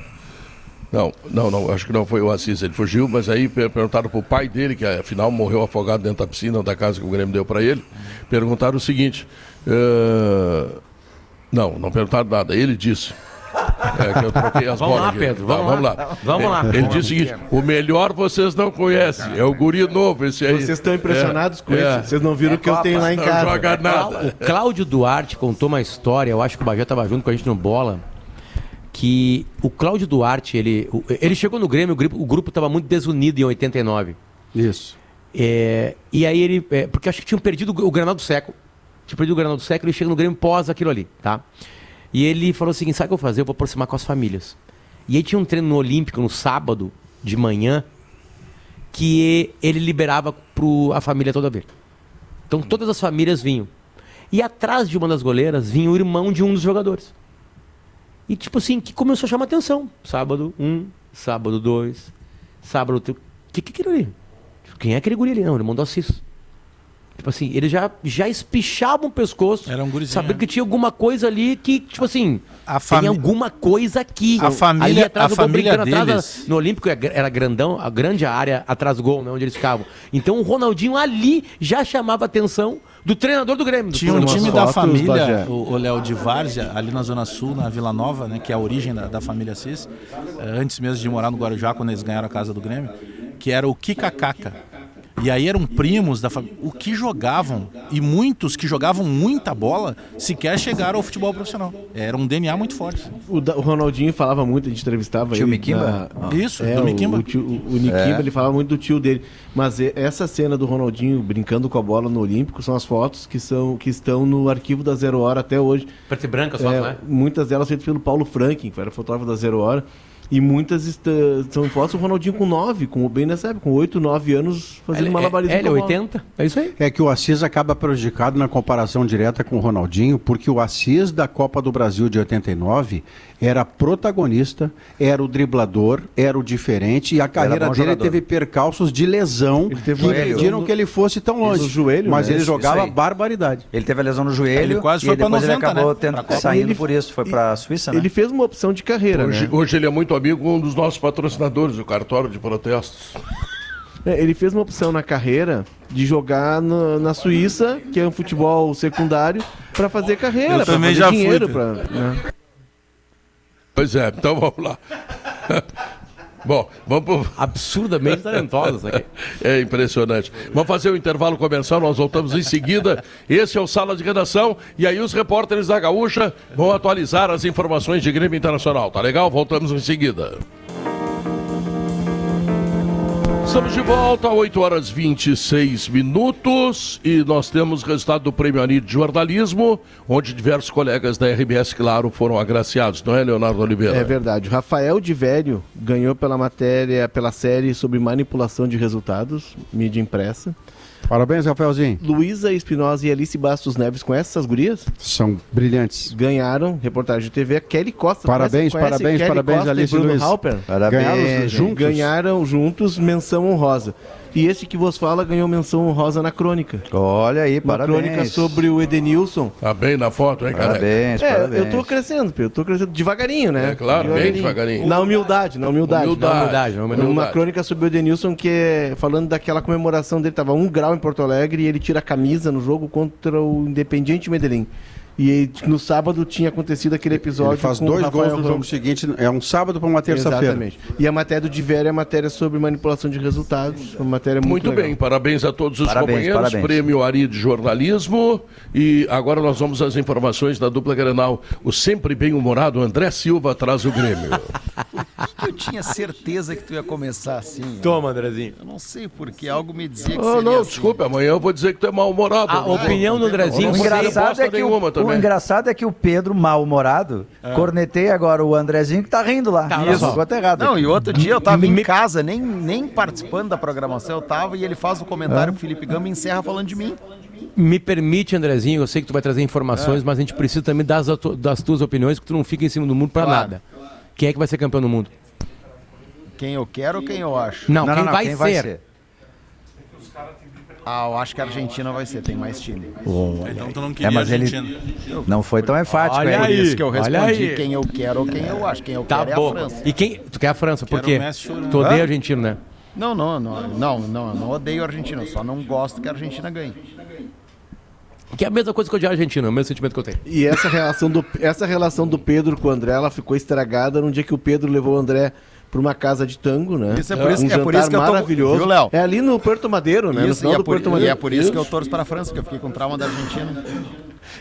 não, não, não, acho que não foi o Assis, ele fugiu, mas aí perguntaram pro pai dele, que afinal morreu afogado dentro da piscina da casa que o Grêmio deu para ele, perguntaram o seguinte, uh... não, não perguntaram nada, ele disse, é, que eu troquei as vamos bolas. Lá, Pedro, vamos, vamos lá, lá. Vamos lá. Ele disse o seguinte: o melhor vocês não conhecem, é o guri novo esse aí. Vocês estão impressionados é, com é. isso? Vocês não viram o que eu tenho lá em casa. Não joga nada. O Cláudio Duarte contou uma história, eu acho que o Bajé estava junto com a gente no bola que o Cláudio Duarte, ele, ele chegou no Grêmio, o grupo estava muito desunido em 89. Isso. É, e aí ele, é, porque acho que tinham perdido o Granal do Século, tinha perdido o Granal do Século, ele chega no Grêmio pós aquilo ali, tá? E ele falou o seguinte, sabe o que eu vou fazer? Eu vou aproximar com as famílias. E aí tinha um treino no Olímpico no sábado, de manhã, que ele liberava para a família toda ver. Então todas as famílias vinham. E atrás de uma das goleiras vinha o irmão de um dos jogadores. E tipo assim, que começou a chamar atenção. Sábado um, sábado dois, sábado. O que, que é aquilo ali? Quem é aquele guri ali? Não, ele mandou Assis. Tipo assim, ele já, já espichava o pescoço. Era um gurizinho. Sabia que tinha alguma coisa ali que, tipo assim, a tem alguma coisa aqui. A família, ali atrás a família deles... Atrás, no Olímpico era grandão, a grande área atrás do gol, né, onde eles ficavam. Então o Ronaldinho ali já chamava atenção do treinador do Grêmio. Tinha um time da família, o Léo de Várzea, ali na Zona Sul, na Vila Nova, né, que é a origem da, da família Cis, eh, antes mesmo de morar no Guarujá, quando eles ganharam a casa do Grêmio, que era o Kikacaca. E aí eram primos da família. O que jogavam, e muitos que jogavam muita bola, sequer chegaram ao futebol profissional. Era um DNA muito forte. O, o Ronaldinho falava muito, a gente entrevistava tio ele. Mikimba? Na... Isso, é, do Mikimba. O, tio, o, o Nikimba, é. ele falava muito do tio dele. Mas essa cena do Ronaldinho brincando com a bola no Olímpico são as fotos que, são, que estão no arquivo da Zero Hora até hoje. Preto e branca, só, é, né? Muitas delas feitas pelo Paulo Franklin, que era fotógrafo da Zero Hora. E muitas são fotos do Ronaldinho com 9, com, bem nessa época, com 8, 9 anos fazendo malabarismo. É, ele é 80, é isso aí. É que o Assis acaba prejudicado na comparação direta com o Ronaldinho, porque o Assis da Copa do Brasil de 89 era protagonista, era o driblador, era o diferente e a carreira dele jogador. teve percalços de lesão que impediram que ele fosse tão longe. Joelho, mas né? ele jogava barbaridade. Ele teve a lesão no joelho ele quase e foi depois 90, ele acabou né? tendo, saindo ele, por isso, foi para a Suíça, né? Ele fez uma opção de carreira, hoje, né? hoje ele é muito amigo um dos nossos patrocinadores, o cartório de protestos. É, ele fez uma opção na carreira de jogar no, na Suíça, que é um futebol secundário, para fazer carreira, Eu também já dinheiro. Fui, pra, né? Pois é, então vamos lá. Bom, vamos pro... Absurdamente talentosos aqui. É impressionante. Vamos fazer o um intervalo comercial, nós voltamos em seguida. Esse é o Sala de Redação e aí os repórteres da Gaúcha vão atualizar as informações de Grêmio Internacional. Tá legal? Voltamos em seguida. Estamos de volta, 8 horas 26 minutos, e nós temos resultado do Prêmio Ani de Jornalismo, onde diversos colegas da RBS, claro, foram agraciados, não é, Leonardo Oliveira? É verdade. Rafael de Velho ganhou pela matéria, pela série sobre manipulação de resultados, mídia impressa. Parabéns, Rafaelzinho. Luísa Espinosa e Alice Bastos Neves, conhece essas gurias? São brilhantes. Ganharam reportagem de TV. A Kelly Costa. Parabéns, conhece? parabéns, Kelly parabéns, Costa Alice e Bruno Halper. Parabéns. Ganharam juntos. Ganharam juntos menção honrosa. E esse que vos fala ganhou menção honrosa na crônica. Olha aí, Uma parabéns. crônica sobre o Edenilson. Tá bem na foto, hein, cara? Parabéns, é, parabéns. Eu tô crescendo, eu tô crescendo devagarinho, né? É claro, devagarinho. bem devagarinho. Na humildade, na humildade. Humildade. Na humildade, na humildade. Uma crônica sobre o Edenilson que é falando daquela comemoração dele, tava um grau em Porto Alegre e ele tira a camisa no jogo contra o Independiente Medellín. E no sábado tinha acontecido aquele episódio. Ele faz dois gols no jogo seguinte, é um sábado para uma terça-feira. Exatamente. E a matéria do Diver é a matéria sobre manipulação de resultados. Uma matéria muito, muito bem, parabéns a todos os parabéns, companheiros. Parabéns. Prêmio Ari de Jornalismo. E agora nós vamos às informações da dupla Grenal. O sempre bem-humorado André Silva traz o Grêmio. eu tinha certeza que tu ia começar assim. Toma, Andrezinho. Eu não sei porque algo me dizia que oh, seria Não, assim. desculpe, amanhã eu vou dizer que tu é mal-humorado. A opinião do Andrezinho... O engraçado, é que o, o engraçado é que o Pedro, mal-humorado, é. cornetei agora o Andrezinho que tá rindo lá. Tá, Isso. Ficou errado. Não, e outro dia eu tava em casa, nem, nem participando da programação eu tava, e ele faz o comentário, é. o Felipe Gama encerra falando de mim. Me permite, Andrezinho, eu sei que tu vai trazer informações, é. mas a gente precisa também das, das tuas opiniões, que tu não fica em cima do mundo para claro. nada. Quem é que vai ser campeão do mundo? Quem eu quero ou quem eu acho? Não, não quem, não, vai, quem ser? vai ser? Ah, eu acho que a Argentina vai ser, tem mais time. Oh, então tu não queria é, mas Argentina. Ele não foi tão enfático. Olha aí, isso que eu respondi quem eu quero ou quem eu acho. Quem eu tá quero bom. é a França. E quem... Tu quer a França, por quê? Tu odeia a Argentina, né? Não, não, não, não, não, não odeio a Argentina, eu só não gosto que a Argentina ganhe. Que é a mesma coisa que eu odiar a Argentina, é o mesmo sentimento que eu tenho. E essa relação do, essa relação do Pedro com o André, ela ficou estragada no dia que o Pedro levou o André para uma casa de tango, né? Isso é por isso, um é por isso que eu tô... maravilhoso. Viu, Léo? É ali no Porto Madeiro, né? Isso, no e, é por, e é por isso, isso que eu torço para a França, que eu fiquei com trauma da Argentina.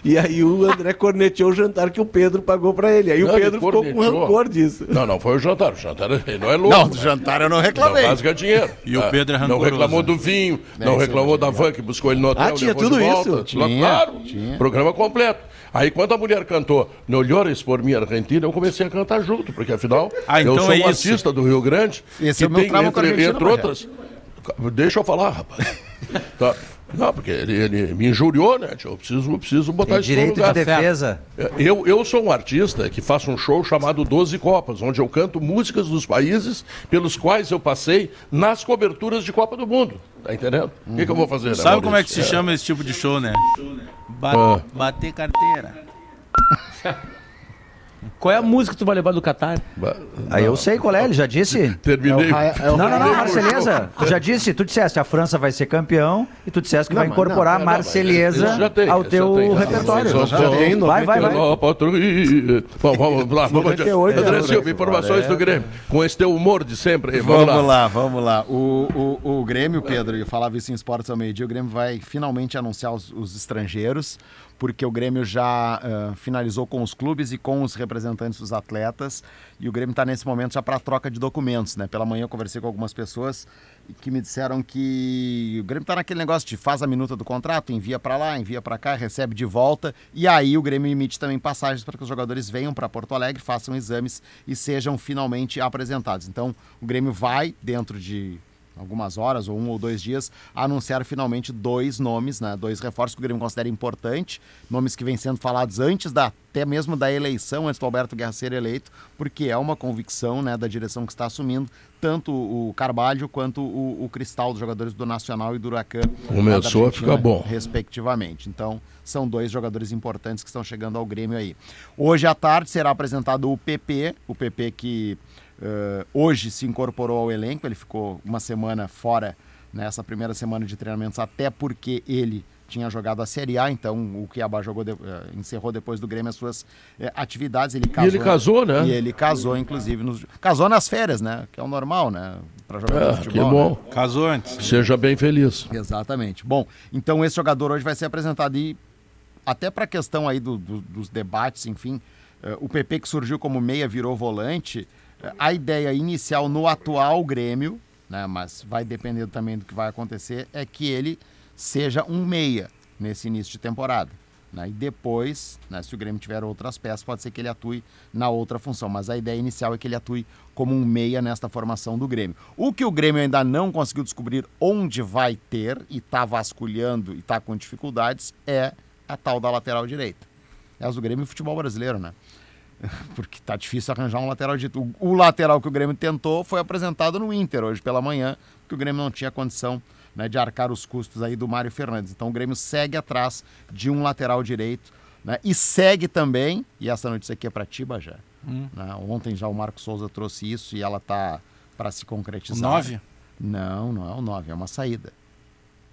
E aí o André corneteou o jantar que o Pedro pagou pra ele. Aí não, o Pedro ficou com rancor disso. Não, não foi o jantar. O jantar não é louco. Não, do jantar eu não reclamei. Não rasga dinheiro. E o ah, Pedro é rancoroso. Não reclamou do vinho, não reclamou da van que buscou ele no hotel. Ah, tinha tudo isso? Tinha, claro, tinha. programa completo. Aí quando a mulher cantou Melhores por minha Argentina, eu comecei a cantar junto, porque afinal ah, então eu sou é um artista do Rio Grande. Esse é o meu tem, entre, entre outras. Deixa eu falar, rapaz. tá. Não, porque ele, ele, me injuriou, né? Eu preciso, eu preciso botar Tem isso direito no lugar. de defesa. É, eu, eu sou um artista que faço um show chamado Doze Copas, onde eu canto músicas dos países pelos quais eu passei nas coberturas de Copa do Mundo. Tá entendendo? O que, que, eu vou fazer? Né, Sabe como é que se é. chama esse tipo de show, né? Ba ah. Bater carteira. Qual é a música que tu vai levar do Catar? Aí eu sei qual é, ele já disse. Terminei. É é não, não, não, Marceleza. Tu já disse, tu disseste, a França vai ser campeão e tu disseste que vai incorporar a Marselhesa tem, ao teu repertório. vai, vai, vai. Vamos lá, vamos. André Silva, informações do Grêmio. Com esse teu humor de sempre. Vamos, vamos lá. vamos lá. O, Grêmio, Pedro, eu falava isso em Esportes ao meio-dia, o Grêmio vai finalmente anunciar os estrangeiros porque o Grêmio já uh, finalizou com os clubes e com os representantes dos atletas e o Grêmio está nesse momento já para troca de documentos, né? Pela manhã eu conversei com algumas pessoas que me disseram que o Grêmio está naquele negócio de faz a minuta do contrato, envia para lá, envia para cá, recebe de volta e aí o Grêmio emite também passagens para que os jogadores venham para Porto Alegre, façam exames e sejam finalmente apresentados. Então o Grêmio vai dentro de algumas horas ou um ou dois dias, anunciaram finalmente dois nomes, né, dois reforços que o Grêmio considera importante, nomes que vêm sendo falados antes da até mesmo da eleição, antes do Alberto Guerra ser eleito, porque é uma convicção né, da direção que está assumindo, tanto o Carvalho quanto o, o Cristal, dos jogadores do Nacional e do Huracan. Começou a ficar bom. Respectivamente. Então, são dois jogadores importantes que estão chegando ao Grêmio aí. Hoje à tarde será apresentado o PP, o PP que Uh, hoje se incorporou ao elenco, ele ficou uma semana fora nessa primeira semana de treinamentos, até porque ele tinha jogado a Série A, então o Cuiabá jogou de, uh, encerrou depois do Grêmio as suas uh, atividades. Ele casou, e ele casou, né? E ele casou, inclusive, nos, casou nas férias, né? Que é o normal, né? Para jogar é, futebol. Que bom. Né? Casou antes. Seja bem feliz. Exatamente. Bom, então esse jogador hoje vai ser apresentado e até para a questão aí do, do, dos debates, enfim, uh, o PP que surgiu como meia virou volante. A ideia inicial no atual Grêmio, né? Mas vai depender também do que vai acontecer, é que ele seja um meia nesse início de temporada. Né? E depois, né, se o Grêmio tiver outras peças, pode ser que ele atue na outra função. Mas a ideia inicial é que ele atue como um meia nesta formação do Grêmio. O que o Grêmio ainda não conseguiu descobrir onde vai ter e está vasculhando e está com dificuldades é a tal da lateral direita. É o Grêmio e futebol brasileiro, né? Porque tá difícil arranjar um lateral direito. O, lateral que o Grêmio tentou foi apresentado no Inter hoje pela manhã, porque o Grêmio não tinha condição né, de arcar os custos aí do Mário Fernandes. Então o Grêmio segue atrás de um lateral direito né, e segue também, e essa notícia aqui é para ti, Bajé. Hum. Né, ontem já o Marco Souza trouxe isso e ela tá para se concretizar. O 9? Não, não é o 9, é uma saída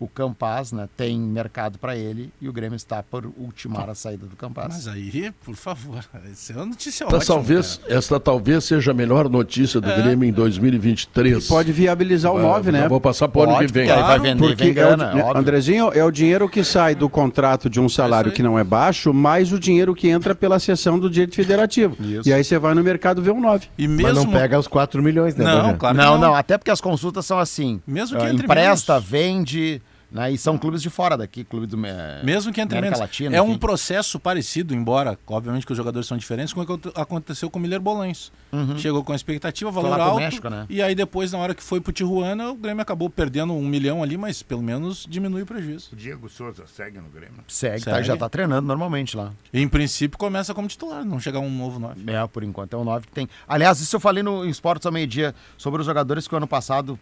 o Campaz né, tem mercado para ele e o Grêmio está por ultimar a saída do Campaz. Mas aí, por favor, essa é uma notícia essa ótima. Talvez, esta talvez seja a melhor notícia do é. Grêmio em 2023. pode viabilizar o 9, né? vou passar para o ano que vem. Claro, vai vender, porque vem grana, é o, Andrezinho, é o dinheiro que sai do contrato de um salário que não é baixo, mais o dinheiro que entra pela sessão do direito federativo. Isso. E aí você vai no mercado ver um 9. E mesmo... Mas não pega os 4 milhões, né? Não, claro não, não, não, até porque as consultas são assim. Mesmo que uh, empresta, menos. vende né? E são clubes de fora daqui, clube do Mesmo que entre América menos. Latina, é enfim. um processo parecido, embora, obviamente, que os jogadores são diferentes, com o que aconteceu com o Miller Bolões. Uhum. Chegou com a expectativa, valor alto. México, né? E aí depois, na hora que foi pro Tijuana, o Grêmio acabou perdendo um milhão ali, mas pelo menos diminui o prejuízo. O Diego Souza segue no Grêmio? Segue, segue. Tá, já tá treinando normalmente lá. E, em princípio, começa como titular, não chegar um novo 9. É, por enquanto é um 9 que tem. Aliás, isso eu falei no Esportes ao meio-dia sobre os jogadores que o ano passado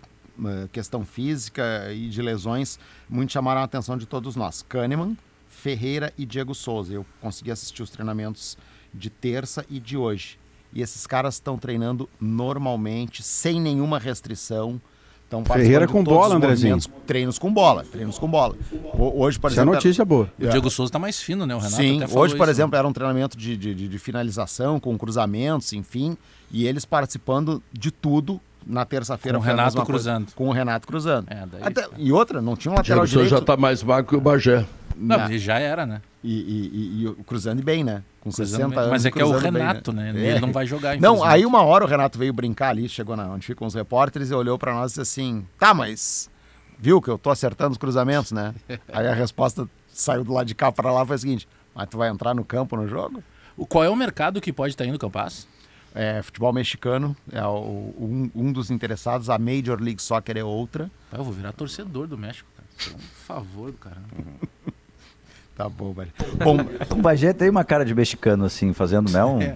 questão física e de lesões, muito chamaram a atenção de todos nós. Kahneman, Ferreira e Diego Souza. Eu consegui assistir os treinamentos de terça e de hoje. E esses caras estão treinando normalmente, sem nenhuma restrição. Estão Ferreira com bola, Andrezinho. Treinos com bola, treinos com bola. Hoje, por exemplo. Essa é notícia boa. O Diego Souza está mais fino, né? O Renato Sim, hoje, por isso, exemplo, né? era um treinamento de, de, de, finalização, com cruzamentos, enfim. E eles participando de tudo na terça-feira com o Renato cruzando. com o Renato cruzando. É, daí... Até, e outra, não tinha um lateral direito. já está mais vago que o Bagé. Não, não. já era, né? E, e, e, e cruzando bem, né? Com cruzando 60 bem. anos. Mas é que é o Renato, bem, né? né? Ele não vai jogar. Não, aí uma hora o Renato veio brincar ali, chegou na, onde ficam os repórteres e olhou para nós e disse assim: tá, mas viu que eu tô acertando os cruzamentos, né? aí a resposta saiu do lado de cá para lá foi a seguinte: mas tu vai entrar no campo no jogo? O, qual é o mercado que pode estar tá indo, Campas? É, futebol mexicano é o, um, um, dos interessados, a Major League Soccer é outra. Eu vou virar torcedor do México, cara. Por um favor do cara. tá bom, velho. Bom, o Bagé tem uma cara de mexicano, assim, fazendo mel. Um... É.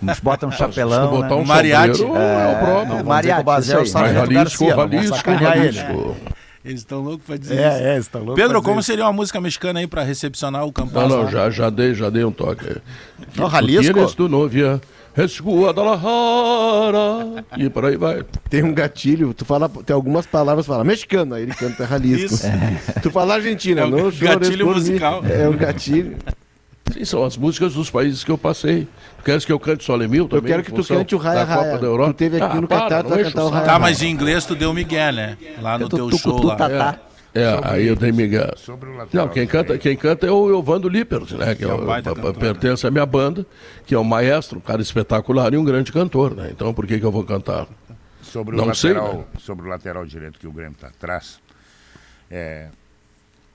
Uns botam um chapelão. botar né? um mariachi. É, é o próprio. mariachi. O Jalisco, Jalisco, Jalisco. Eles estão loucos pra dizer é, isso. É, estão loucos. Pedro, como seria uma música mexicana aí pra recepcionar o campo? Não, não, já, já, dei, já dei um toque. Não, Jalisco? do novia es Guadalajara. E por aí vai. Tem um gatilho, tu fala, tem algumas palavras, fala mexicano, aí ele canta Jalisco. É. Tu fala Argentina, é um não Gatilho musical. É um gatilho. Sim, são as músicas dos países que eu passei. Tu queres que eu cante Solemil também? Eu quero que tu cante o Raia Raia. Copa da Europa. Tu teve aqui ah, no Catar, tu vai cantar o Raia Tá, mas em inglês tu deu Miguel, né? Lá no teu show lá. É. É, sobre, aí eu tenho Miguel. Sobre o lateral, Não, quem canta, quem canta é o Evandro Lippert, né? Que, que é, o, é pertence à minha banda, que é um maestro, um cara espetacular e um grande cantor, né? Então por que, que eu vou cantar? Sobre o, Não lateral, sei, né? sobre o lateral direito que o Grêmio está atrás, é,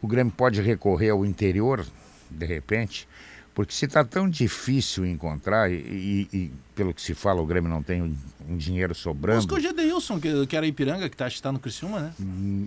o Grêmio pode recorrer ao interior, de repente, porque se está tão difícil encontrar, e, e, e, pelo que se fala, o Grêmio não tem um, um dinheiro sobrando. Busca o Gedeilson, que, que era Ipiranga, que está tá no Criciúma, né?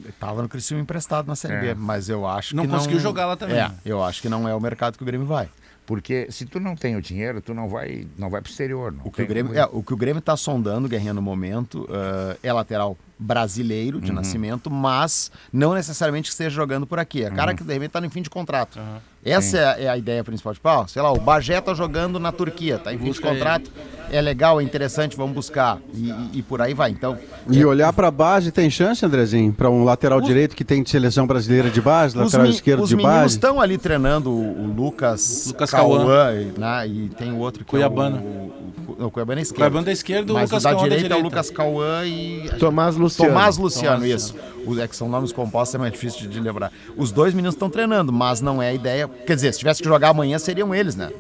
Estava hum, no Criciúma emprestado na Série é. B, mas eu acho não que não... conseguiu jogar lá também. É, eu acho que não é o mercado que o Grêmio vai. Porque se tu não tem o dinheiro, tu não vai, não vai pro exterior. Não o, que o, Grêmio, é, o que o Grêmio está sondando, Guerrinha, no momento, uh, é lateral brasileiro de uhum. nascimento, mas não necessariamente que esteja jogando por aqui. É cara uhum. que de repente está no fim de contrato. Uhum. Essa é a, é a, ideia principal. Tipo, ó, sei lá, o Bagé tá jogando na Turquia, tá em fim de contrato. É legal, é interessante, vamos buscar. E, e, e por aí vai. Então. E é... olhar para a base tem chance, Andrezinho? Para um lateral os... direito que tem de seleção brasileira de base, lateral esquerdo de base? Os meninos estão ali treinando o Lucas, Lucas Cauã, né? e tem o outro que Cuiabana. É o, o, o Cuiabana é esquerdo. Cuiabana é esquerdo, o Lucas da direita, é o Lucas Cauã e. Tomás Luciano. Tomás Luciano, Tomás isso. Luciano. É que são nomes compostos, é mais difícil de lembrar. Os dois meninos estão treinando, mas não é a ideia. Quer dizer, se tivesse que jogar amanhã, seriam eles, né?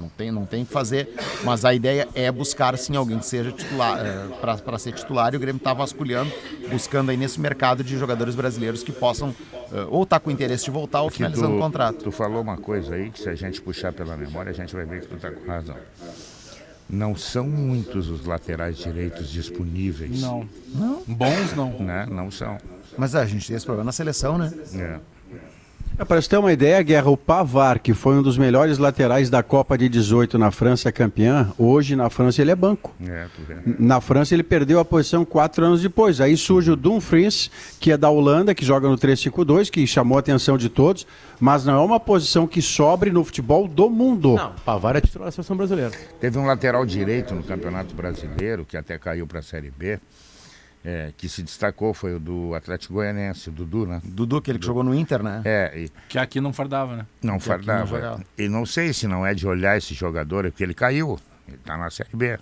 Não tem, não tem que fazer, mas a ideia é buscar sim alguém que seja titular é, para ser titular e o Grêmio está vasculhando, buscando aí nesse mercado de jogadores brasileiros que possam é, ou estar tá com interesse de voltar ou Aqui finalizando tu, o contrato. Tu falou uma coisa aí que se a gente puxar pela memória a gente vai ver que tu está com razão. Não são muitos os laterais direitos disponíveis. Não. não? Bons não. Né? Não são. Mas a gente tem esse problema na seleção, né? É. É, para você ter uma ideia, Guerra, o Pavar, que foi um dos melhores laterais da Copa de 18 na França campeã, hoje na França ele é banco. É, na França ele perdeu a posição quatro anos depois. Aí surge o Dumfries, que é da Holanda, que joga no 3-5-2, que chamou a atenção de todos, mas não é uma posição que sobre no futebol do mundo. Não, Pavar é titular da seleção brasileira. Teve um lateral direito no Campeonato Brasileiro, que até caiu para a Série B, é, que se destacou foi o do Atlético Goianense, o Dudu, né? Dudu, aquele que jogou no Inter, né? É. E... Que aqui não fardava, né? Não que fardava. Não e não sei se não é de olhar esse jogador, é porque ele caiu. Ele está na Série B.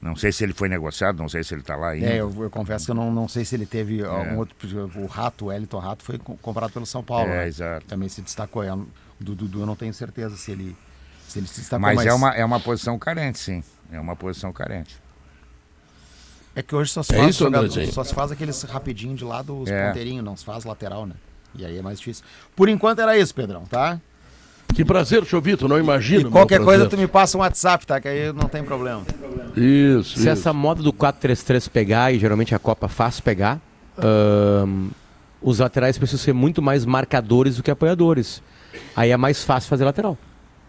Não sei se ele foi negociado, não sei se ele está lá ainda. É, eu, eu, confesso que eu não, não sei se ele teve é. algum outro. O Rato, o Elton Rato, foi comprado pelo São Paulo. É, né? exato. Também se destacou. É, do Dudu eu não tenho certeza se ele, se ele se destacou. Mas, mas... É, uma, é uma posição carente, sim. É uma posição carente. É que hoje só se, é faz, isso, jogador, só se faz aqueles rapidinho de lado, os é. ponteirinhos, não se faz lateral, né? E aí é mais difícil. Por enquanto era isso, Pedrão, tá? Que prazer, Chovito, não imagino. E qualquer coisa tu me passa um WhatsApp, tá? Que aí não tem problema. Isso. Se isso. essa moda do 4-3-3 pegar, e geralmente a Copa faz pegar, os laterais precisam ser muito mais marcadores do que apoiadores. Aí é mais fácil fazer lateral.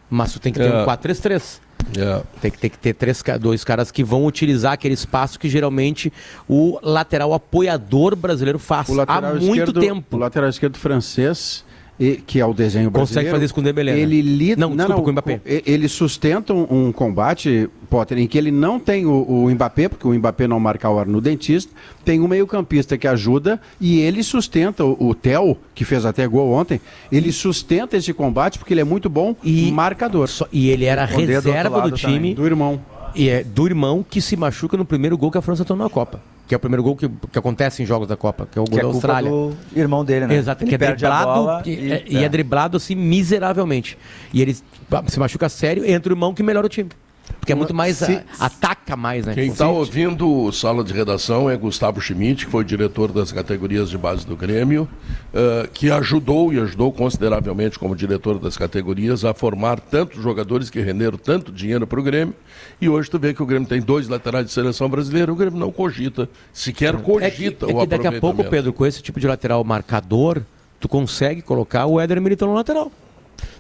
Mas tu tem que ter é. um 4-3-3. Yeah. Tem, que, tem que ter três, dois caras que vão utilizar aquele espaço que geralmente o lateral apoiador brasileiro faz há muito tempo. O lateral esquerdo francês e, que é o desenho brasileiro. Consegue fazer isso com o Dembélé, né? Ele lida, não, não, desculpa, não, com o Mbappé. Ele sustenta um, um, combate, Potter, em que ele não tem o, o Mbappé, porque o Mbappé não marca a hora no dentista, tem um meio-campista que ajuda e ele sustenta o, o Theo, que fez até gol ontem, ele sustenta esse combate porque ele é muito bom e marcador. Só, e ele era reserva do, do time também. do irmão. E é do irmão que se machuca no primeiro gol que a França tomou na Copa que é o primeiro gol que, que acontece em jogos da Copa, que é o gol que é da é Austrália. Do irmão dele, né? Exato, ele que é driblado que, e, é, é. é driblado assim miseravelmente. E ele se machuca sério, entra o irmão que melhora o time. Porque é muito mais. Se, a, ataca mais, né? Quem está ouvindo sala de redação é Gustavo Schmidt, que foi diretor das categorias de base do Grêmio, uh, que ajudou e ajudou consideravelmente como diretor das categorias a formar tantos jogadores que renderam tanto dinheiro para o Grêmio. E hoje tu vê que o Grêmio tem dois laterais de seleção brasileira, o Grêmio não cogita, sequer cogita é que, é que daqui a pouco, Pedro, com esse tipo de lateral marcador, tu consegue colocar o Éder Militão no lateral.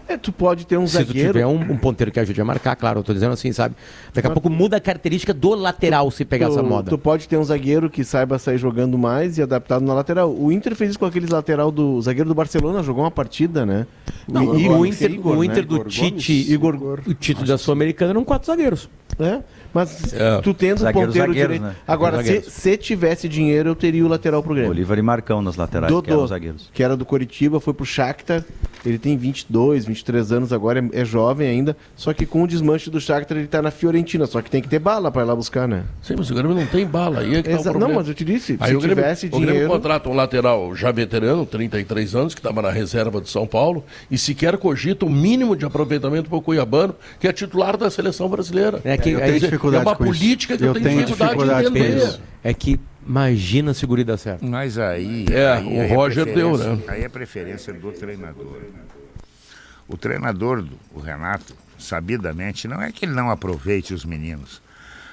É, tu pode ter um Se zagueiro... Se tu tiver um, um, ponteiro que ajude a marcar, claro, eu tô dizendo assim, sabe? Daqui a pouco muda a característica do lateral se pegar tu, essa moda. Tu pode ter um zagueiro que saiba sair jogando mais e adaptado na lateral. O Inter fez isso com aquele lateral do o zagueiro do Barcelona, jogou uma partida, né? Não, o, o, Inter, Igor, o Inter né? do Igor Tite, Igor, o título da Sul-Americana eram quatro zagueiros. É, mas é. tu tendo um ponteiro direito. Né? Agora, se, se, tivesse dinheiro, eu teria o lateral pro Grêmio. Bolívar e Marcão nas laterais, Dodô, que eram zagueiros. Que era do Coritiba, foi pro Shakhtar. Ele tem 22, 23 anos agora, é, é, jovem ainda. Só que com o desmanche do Shakhtar, ele tá na Fiorentina. Só que tem que ter bala para ir lá buscar, né? Sim, mas o Grêmio não tem bala. Aí é que tá não, mas eu te disse, aí se o Grêmio, tivesse o dinheiro... O Grêmio contrata um lateral já veterano, 33 anos, que estava na reserva de São Paulo, e sequer cogita o mínimo de aproveitamento para o Cuiabano, que é titular da seleção brasileira. É que é, dificuldade é uma política que eu, eu tenho, tenho dificuldade, dificuldade de entender. É que imagina se o guri dá certo. Mas aí. É, aí, o aí Roger deu, né? Aí é preferência do treinador. O treinador, do, o Renato, sabidamente, não é que ele não aproveite os meninos,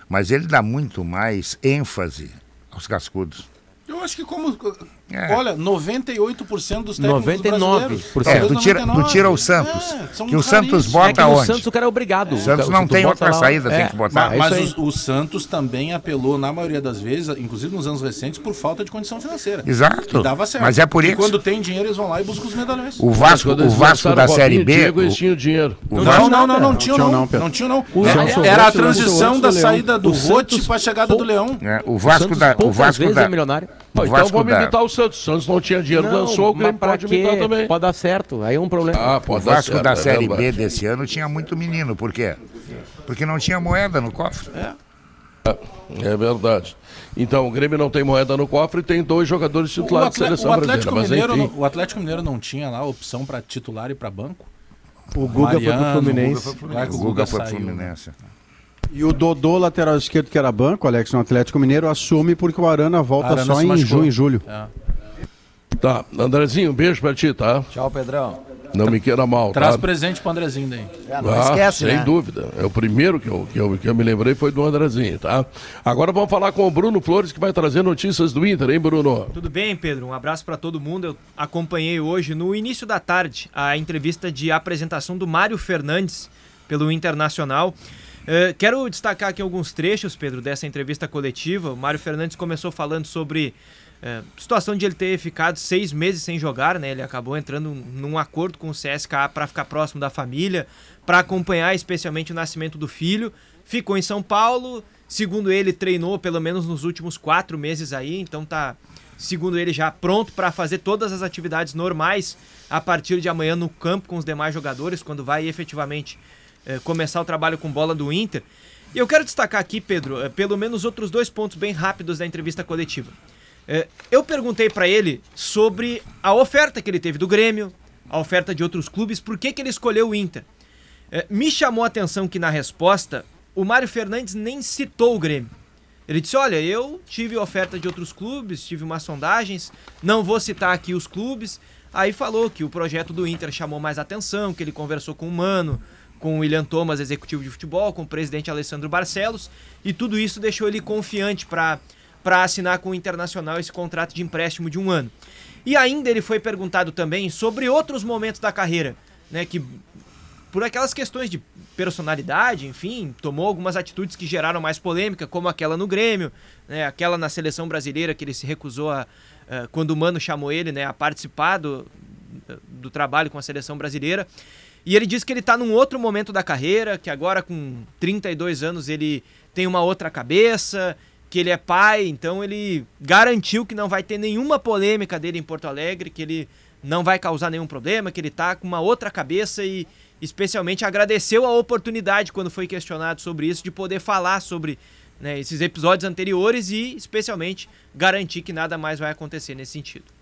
mas ele dá muito mais ênfase aos cascudos. Eu acho que como. É. Olha, 98% dos técnicos 99%. É, tu, tira, tu tira o Santos. É, que o Santos bota é onde? O Santos o cara é obrigado. O Santos não tem outra saída, tem é. que botar. Mas, mas o, o, Santos também apelou, na maioria das vezes, inclusive nos anos recentes, por falta de condição financeira. Exato. E dava certo. Mas é por isso. E quando tem dinheiro, eles vão lá e buscam os medalhões. O Vasco, o Vasco da Série B. Diego, eles tinham dinheiro. Não, não, não, não tinham não. Não tinham não. Era a transição da saída do Rote para a chegada do Leão. O Vasco da. O Vasco da. milionário. Então vamos imitar o Santos. O Santos não tinha dinheiro, não, lançou, o Grêmio pode quê? imitar também. Pode dar certo, aí é um problema. Ah, o Vasco certo, da Série B desse ano tinha muito menino, por quê? Porque não tinha moeda no cofre. É. É verdade. Então, o Grêmio não tem moeda no cofre e tem dois jogadores titulares de seleção o Atlético brasileira. Mineiro, o Atlético Mineiro não tinha lá opção para titular e para banco? O Guga Mariano, foi pro Fluminense. O Guga foi pro Fluminense. O Guga foi pro Fluminense. E o Dodô, lateral esquerdo, que era banco, Alex, no Atlético Mineiro, assume porque o Arana volta Arana só em junho e julho. É. Tá, Andrezinho, um beijo pra ti, tá? Tchau, Pedrão. Não me queira mal, Traz tá? presente pro Andrezinho daí. É, não ah, esquece, Sem né? dúvida. É o primeiro que eu, que, eu, que eu me lembrei foi do Andrezinho, tá? Agora vamos falar com o Bruno Flores, que vai trazer notícias do Inter, hein, Bruno? Tudo bem, Pedro? Um abraço para todo mundo. Eu acompanhei hoje, no início da tarde, a entrevista de apresentação do Mário Fernandes pelo Internacional. Uh, quero destacar aqui alguns trechos, Pedro, dessa entrevista coletiva. O Mário Fernandes começou falando sobre uh, situação de ele ter ficado seis meses sem jogar, né? Ele acabou entrando num acordo com o CSKA para ficar próximo da família, para acompanhar especialmente o nascimento do filho. Ficou em São Paulo, segundo ele, treinou pelo menos nos últimos quatro meses aí, então tá, segundo ele, já pronto para fazer todas as atividades normais a partir de amanhã no campo com os demais jogadores, quando vai efetivamente é, começar o trabalho com bola do Inter. E eu quero destacar aqui, Pedro, é, pelo menos outros dois pontos bem rápidos da entrevista coletiva. É, eu perguntei para ele sobre a oferta que ele teve do Grêmio, a oferta de outros clubes, por que, que ele escolheu o Inter. me chamou a atenção que na resposta o Mário Fernandes nem citou o Grêmio. Ele disse: Olha, eu tive oferta de outros clubes, tive umas sondagens, não vou citar aqui os clubes. Aí falou que o projeto do Inter chamou mais atenção, que ele conversou com o Mano, com o William Thomas, executivo de futebol, com o presidente Alessandro Barcelos, e tudo isso deixou ele confiante para assinar com o Internacional esse contrato de empréstimo de um ano. E ainda ele foi perguntado também sobre outros momentos da carreira, né, que por aquelas questões de personalidade, enfim, tomou algumas atitudes que geraram mais polêmica, como aquela no Grêmio, né, aquela na seleção brasileira que ele se recusou a, uh, quando o Mano chamou ele, né, a participar do, do trabalho com a seleção brasileira. E ele diz que ele está num outro momento da carreira, que agora com 32 anos ele tem uma outra cabeça, que ele é pai, então ele garantiu que não vai ter nenhuma polêmica dele em Porto Alegre, que ele não vai causar nenhum problema, que ele está com uma outra cabeça e especialmente agradeceu a oportunidade quando foi questionado sobre isso de poder falar sobre né, esses episódios anteriores e especialmente garantir que nada mais vai acontecer nesse sentido.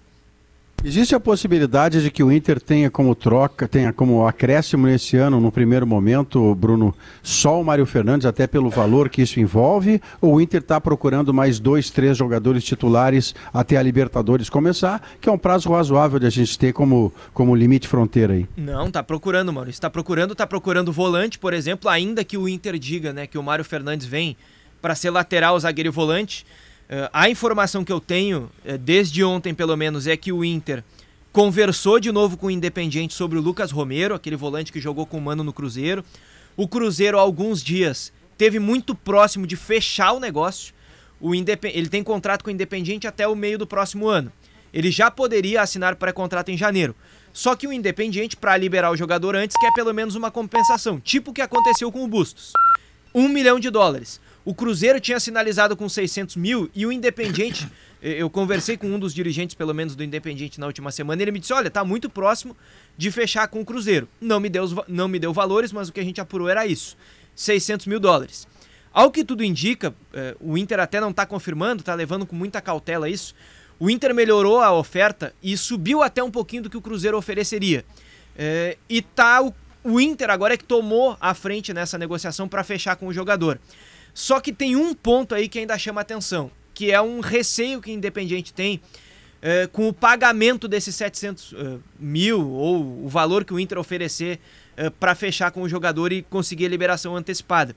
Existe a possibilidade de que o Inter tenha como troca, tenha como acréscimo nesse ano, no primeiro momento, Bruno, só o Mário Fernandes, até pelo valor que isso envolve? Ou o Inter está procurando mais dois, três jogadores titulares até a Libertadores começar, que é um prazo razoável de a gente ter como, como limite fronteira aí? Não, está procurando, Maurício. Está procurando, está procurando volante, por exemplo, ainda que o Inter diga né, que o Mário Fernandes vem para ser lateral, zagueiro e volante. Uh, a informação que eu tenho, uh, desde ontem pelo menos, é que o Inter conversou de novo com o Independiente sobre o Lucas Romero, aquele volante que jogou com o Mano no Cruzeiro. O Cruzeiro, há alguns dias, teve muito próximo de fechar o negócio. O ele tem contrato com o Independiente até o meio do próximo ano. Ele já poderia assinar pré-contrato em janeiro. Só que o Independiente, para liberar o jogador antes, quer pelo menos uma compensação, tipo o que aconteceu com o Bustos. Um milhão de dólares. O Cruzeiro tinha sinalizado com 600 mil e o Independiente, eu conversei com um dos dirigentes, pelo menos do Independiente, na última semana, e ele me disse: olha, tá muito próximo de fechar com o Cruzeiro. Não me deu, não me deu valores, mas o que a gente apurou era isso: 600 mil dólares. Ao que tudo indica, eh, o Inter até não está confirmando, está levando com muita cautela isso. O Inter melhorou a oferta e subiu até um pouquinho do que o Cruzeiro ofereceria. É, e tá o, o Inter agora é que tomou a frente nessa negociação para fechar com o jogador. Só que tem um ponto aí que ainda chama atenção, que é um receio que o Independiente tem é, com o pagamento desses 700 uh, eh, mil ou o valor que o Inter oferecer uh, eh, para fechar com o jogador e conseguir a liberação antecipada.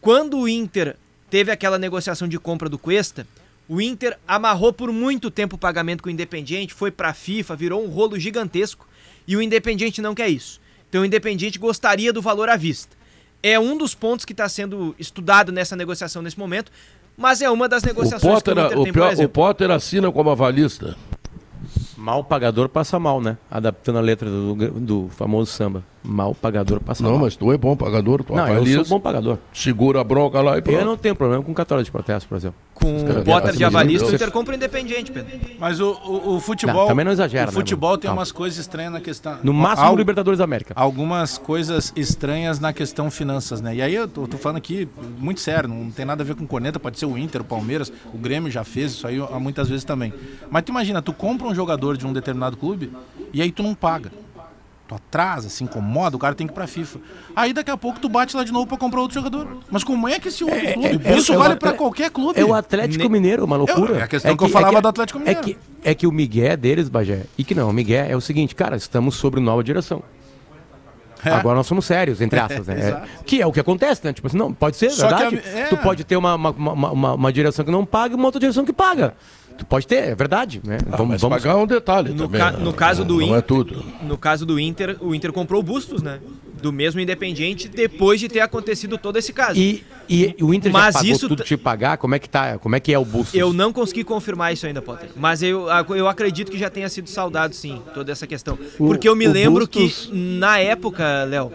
Quando o Inter teve aquela negociação de compra do Cuesta, O Inter amarrou por muito tempo o pagamento com o Independiente, foi para a FIFA, virou um rolo gigantesco e o Independiente não quer isso. Então o Independiente gostaria do valor à vista. É um dos pontos que está sendo estudado nessa negociação nesse momento, mas é uma das negociações o Potter, que o Inter tem, o, pior, o Potter assina como avalista. Mal pagador passa mal, né? Adaptando a letra do, do famoso samba. Mal pagador passa não, mal. Mas tu é bom pagador, tu Não, eu sou bom pagador. Segura a bronca lá e pronto. Eu não tenho problema com católico de protesto, por exemplo. Com o Potter de avalista, o Inter compra independente, Pedro. Mas o, o, o futebol... Não, também não exagera, O né, futebol né, tem umas coisas estranhas na questão... No máximo, Al... Libertadores da América. Algumas coisas estranhas na questão finanças, né? E aí eu tô, tô, falando aqui muito sério, não tem nada a ver com corneta, pode ser o Inter, o Palmeiras, o Grêmio já fez isso aí muitas vezes também. Mas tu imagina, tu compra um jogador de um determinado clube e aí tu não paga tu atrasa, se incomoda, o cara tem que ir pra FIFA. Aí daqui a pouco tu bate lá de novo pra comprar outro jogador. Mas como é que esse outro é, clube? É, Isso é, vale é, pra qualquer clube. É o Atlético Mineiro, uma loucura. É a questão que, eu falava do Atlético Mineiro. É que, é que o Miguel deles, Bagé, e que não, o Miguel é o seguinte, cara, estamos sobre nova direção. Agora nós somos sérios, entre aspas, né? que é o que acontece, né? Tipo assim, não, pode ser, Só verdade. A, tu pode ter uma, uma, uma, uma, direção que não paga e uma outra direção que paga. Pode ter, é verdade. Né? Ah, vamos, mas vamos... pagar um detalhe no também. Ca né? no caso do Inter, é tudo. No caso do Inter, o Inter comprou o Bustos, né? Do mesmo Independiente, depois de ter acontecido todo esse caso. E, e o Inter mas já pagou isso tudo te pagar? Como é que tá? Como é que é o Bustos? Eu não consegui confirmar isso ainda, Potter. Mas eu, eu acredito que já tenha sido saudado, sim, toda essa questão. Porque eu me lembro Bustos... que, na época, Léo,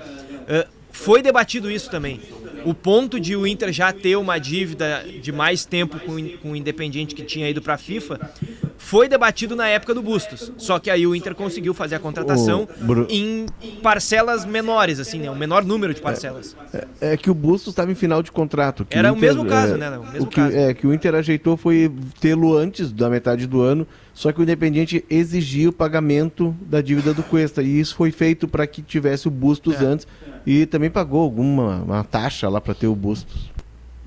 eh, foi debatido isso também o ponto de o Inter já ter uma dívida de mais tempo com, com o Independiente que tinha ido para a FIFA foi debatido na época do Bustos. Só que aí o Inter conseguiu fazer a contratação Bru... em parcelas menores, assim, né? Um menor número de parcelas. É, é, é que o Bustos estava em final de contrato. Era o, Inter, o mesmo caso, é, né? O mesmo o que, caso. É, que o Inter ajeitou foi tê-lo antes da metade do ano, só que o Independiente exigia o pagamento da dívida do Cuesta. E isso foi feito para que tivesse o Bustos é. antes e também pagou alguma uma taxa lá para ter o Bustos.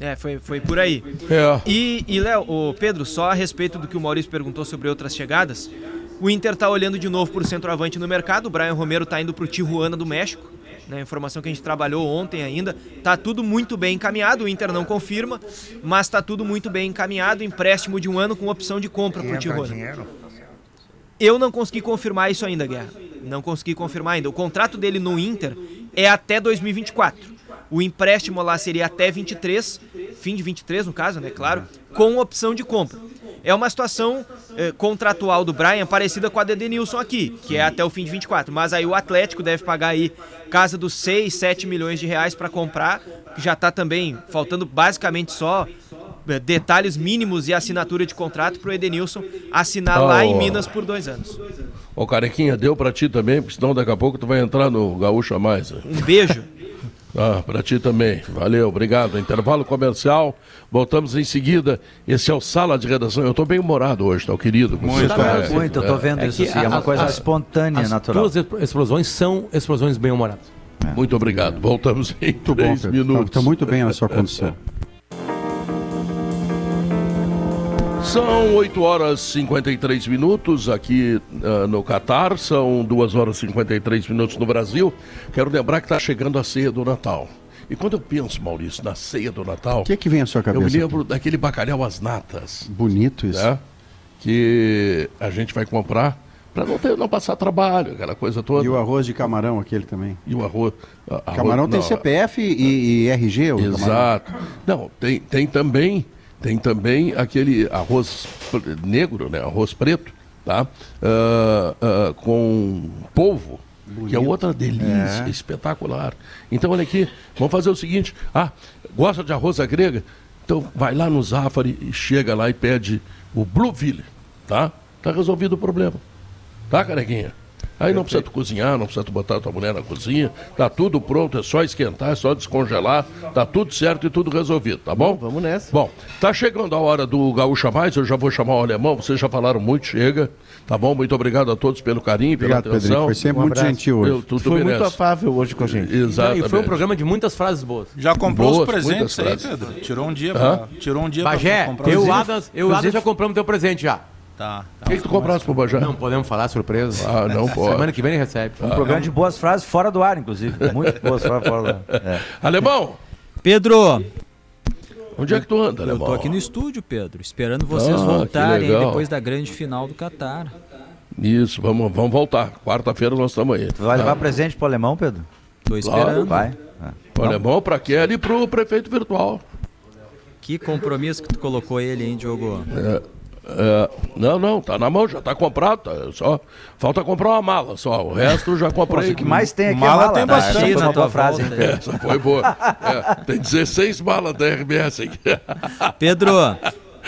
É, foi, foi por aí. É. E, e Léo, o Pedro, só a respeito do que o Maurício perguntou sobre outras chegadas, o Inter tá olhando de novo por centroavante no mercado, o Brian Romero tá indo pro Tijuana do México. Né, informação que a gente trabalhou ontem ainda. Tá tudo muito bem encaminhado, o Inter não confirma, mas tá tudo muito bem encaminhado. Empréstimo de um ano com opção de compra pro Tijuana. Eu não consegui confirmar isso ainda, Guerra. Não consegui confirmar ainda. O contrato dele no Inter é até 2024. O empréstimo lá seria até 23, fim de 23 no caso, né? Claro, com opção de compra. É uma situação eh, contratual do Brian parecida com a do Edenilson aqui, que é até o fim de 24. Mas aí o Atlético deve pagar aí casa dos 6, 7 milhões de reais para comprar, que já está também faltando basicamente só eh, detalhes mínimos e assinatura de contrato para o Edenilson assinar oh. lá em Minas por dois anos. Ô, Carequinha, deu para ti também, porque senão daqui a pouco tu vai entrar no Gaúcho a mais. Um beijo. Ah, para ti também. Valeu, obrigado. Intervalo comercial. Voltamos em seguida. Esse é o Sala de Redação. Eu estou bem humorado hoje, tá, querido? Muito, tá muito. Eu estou vendo é isso. Assim, é uma coisa espontânea, as natural. As duas explosões são explosões bem humoradas. É. Muito obrigado. Voltamos em muito três bom, minutos. Está muito bem a sua condição. São 8 horas e 53 minutos aqui uh, no Catar, são 2 horas e 53 minutos no Brasil. Quero lembrar que está chegando a ceia do Natal. E quando eu penso, Maurício, na ceia do Natal. O que, é que vem à sua cabeça? Eu me lembro aqui? daquele bacalhau às natas. Bonito isso. Né? Que a gente vai comprar para não, ter, não passar trabalho, aquela coisa toda. E o arroz de camarão, aquele também. E o arroz. arroz camarão tem não, CPF e, e RG, o Exato. Camarão. Não, tem, tem também tem também aquele arroz negro, né? arroz preto, tá? Uh, uh, com polvo, Bonito. que é outra delícia, é. espetacular. Então, olha aqui, vamos fazer o seguinte: ah, gosta de arroz à grega? Então, vai lá no Zafari e chega lá e pede o Blueville, tá? Tá resolvido o problema. Tá, carequinha? Aí não precisa tu cozinhar, não precisa tu botar tua mulher na cozinha, tá tudo pronto, é só esquentar, é só descongelar, tá tudo certo e tudo resolvido, tá bom? Vamos nessa. Bom, tá chegando a hora do Gaúcha Mais, eu já vou chamar o alemão, vocês já falaram muito, chega, tá bom? Muito obrigado a todos pelo carinho, pela obrigado, atenção. Pedrinho, foi sempre um muito gentil hoje. Eu, tudo Foi merece. muito afável hoje com a gente. Exato. E foi um programa de muitas frases boas. Já comprou boas, os presentes aí, Pedro? Tirou um dia pra, tirou um dia Bagé, pra comprar eu, Adams, eu e Adams já compramos teu presente já. Tá. O que, que tu compraste pro Bajá? Não podemos falar surpresa. Ah, não pode. Semana que vem ele recebe. Um ah, programa de boas frases fora do ar, inclusive. Muito boas frases fora do ar. É. Alemão! Pedro, Onde é que tu anda, Eu tô aqui no estúdio, Pedro, esperando vocês ah, voltarem depois da grande final do Catar. Isso, vamos, vamos voltar. Quarta-feira nós estamos aí. Tu vai levar ah. presente pro alemão, Pedro? Tô esperando. Claro. Vai. O alemão para Kelly e pro prefeito virtual. Que compromisso que tu colocou ele, hein, Diogo? É, é, não, não, tá na mão, já tá comprado. Tá, só, falta comprar uma mala só. O resto já comprei. o que mais tem aqui mala, é mala tem tá? bastante. Essa foi uma boa frase. Essa foi boa. É, tem 16 malas da RBS aqui. Pedro,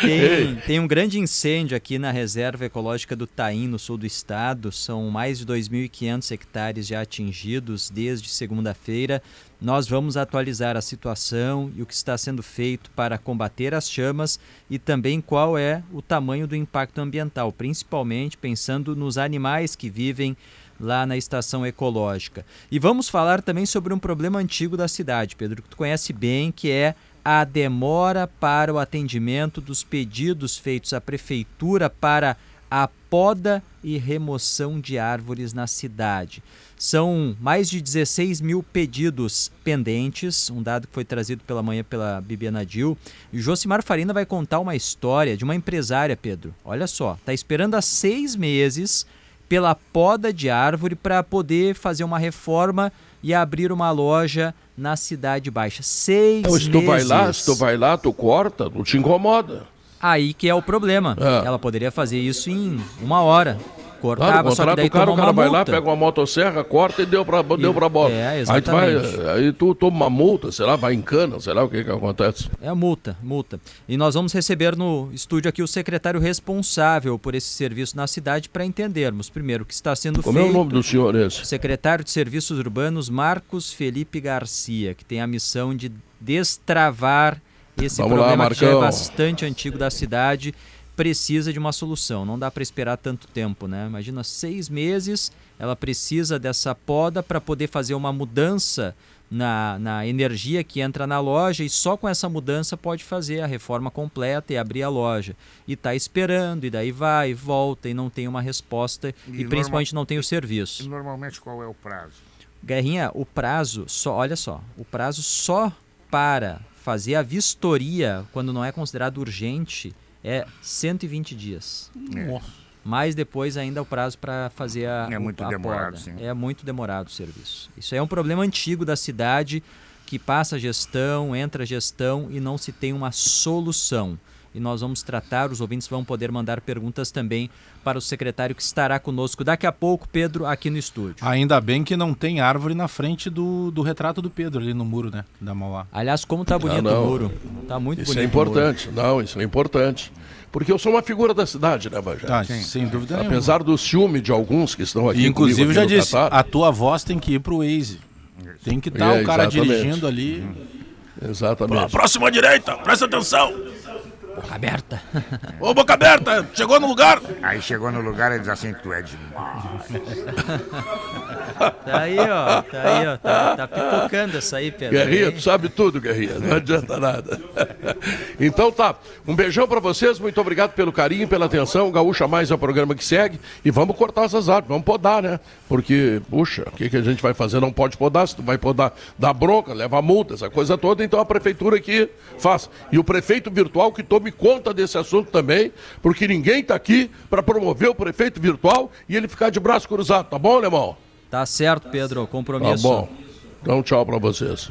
tem, tem, um grande incêndio aqui na reserva ecológica do Taim, no sul do estado. São mais de 2.500 hectares já atingidos desde segunda-feira. Nós vamos atualizar a situação e o que está sendo feito para combater as chamas e também qual é o tamanho do impacto ambiental, principalmente pensando nos animais que vivem lá na estação ecológica. E vamos falar também sobre um problema antigo da cidade, Pedro, que tu conhece bem, que é a demora para o atendimento dos pedidos feitos à prefeitura para a poda e remoção de árvores na cidade. São mais de 16 mil pedidos pendentes, um dado que foi trazido pela manhã pela Bibiana Dil. E Josimar Farina vai contar uma história de uma empresária, Pedro. Olha só, está esperando há seis meses pela poda de árvore para poder fazer uma reforma e abrir uma loja na Cidade Baixa. Seis então, se tu vai lá, se tu vai lá, tu corta, não te incomoda. Aí que é o problema. É. Ela poderia fazer isso em uma hora cortava, claro, o cara, o cara vai multa. lá, pega uma motosserra, corta e deu pra, e, deu pra bola. É. Aí tu, vai, aí tu toma uma multa, sei lá, vai em cana, sei lá o que que acontece. É multa, multa. E nós vamos receber no estúdio aqui o secretário responsável por esse serviço na cidade para entendermos, primeiro, o que está sendo Como feito. Como é o nome do senhor esse? Secretário de Serviços Urbanos, Marcos Felipe Garcia, que tem a missão de destravar esse Vamos problema lá, que já é bastante antigo da cidade precisa de uma solução. Não dá para esperar tanto tempo, né? Imagina seis meses, ela precisa dessa poda para poder fazer uma mudança na, na energia que entra na loja e só com essa mudança pode fazer a reforma completa e abrir a loja. E está esperando, e daí vai, volta e não tem uma resposta e, e principalmente não tem o serviço. E normalmente qual é o prazo? Guerrinha, o prazo, só, olha só, o prazo só para fazer a vistoria quando não é considerado urgente é 120 dias. É. Mas depois ainda o prazo para fazer a É muito a demorado, sim. É muito demorado o serviço. Isso é um problema antigo da cidade que passa a gestão, entra a gestão e não se tem uma solução. E nós vamos tratar, os ouvintes vão poder mandar perguntas também para o secretário que estará conosco daqui a pouco, Pedro, aqui no estúdio. Ainda bem que não tem árvore na frente do, do retrato do Pedro ali no muro, né? Da Mauá. Aliás, como tá bonito ah, o muro. Tá muito isso bonito. Isso é importante. Não, isso é importante. Porque eu sou uma figura da cidade, né, Bajé? Ah, sem dúvida Apesar do ciúme de alguns que estão aqui. E, inclusive, já disse, Qatar. a tua voz tem que ir pro Waze. Tem que estar tá é, o cara exatamente. dirigindo ali. Exatamente. Próxima direita, presta atenção. Boca aberta. Ô, boca aberta, chegou no lugar. Aí chegou no lugar e diz assim, tu é demais. tá aí, ó. Tá aí, ó. Tá, tá pipocando essa aí, Pedro. Guerrinha, tu sabe tudo, Guerrinha. Não adianta nada. então tá. Um beijão pra vocês. Muito obrigado pelo carinho, pela atenção. Gaúcha Mais é o programa que segue. E vamos cortar essas árvores. Vamos podar, né? Porque, puxa, o que, que a gente vai fazer? Não pode podar. Se tu vai podar, dá bronca, leva multa, essa coisa toda. Então a prefeitura aqui faz. E o prefeito virtual que tome conta desse assunto também, porque ninguém está aqui para promover o prefeito virtual e ele ficar de braço cruzado. Tá bom, Alemão? Tá certo, Pedro. Compromisso. Tá bom. Então, tchau para vocês.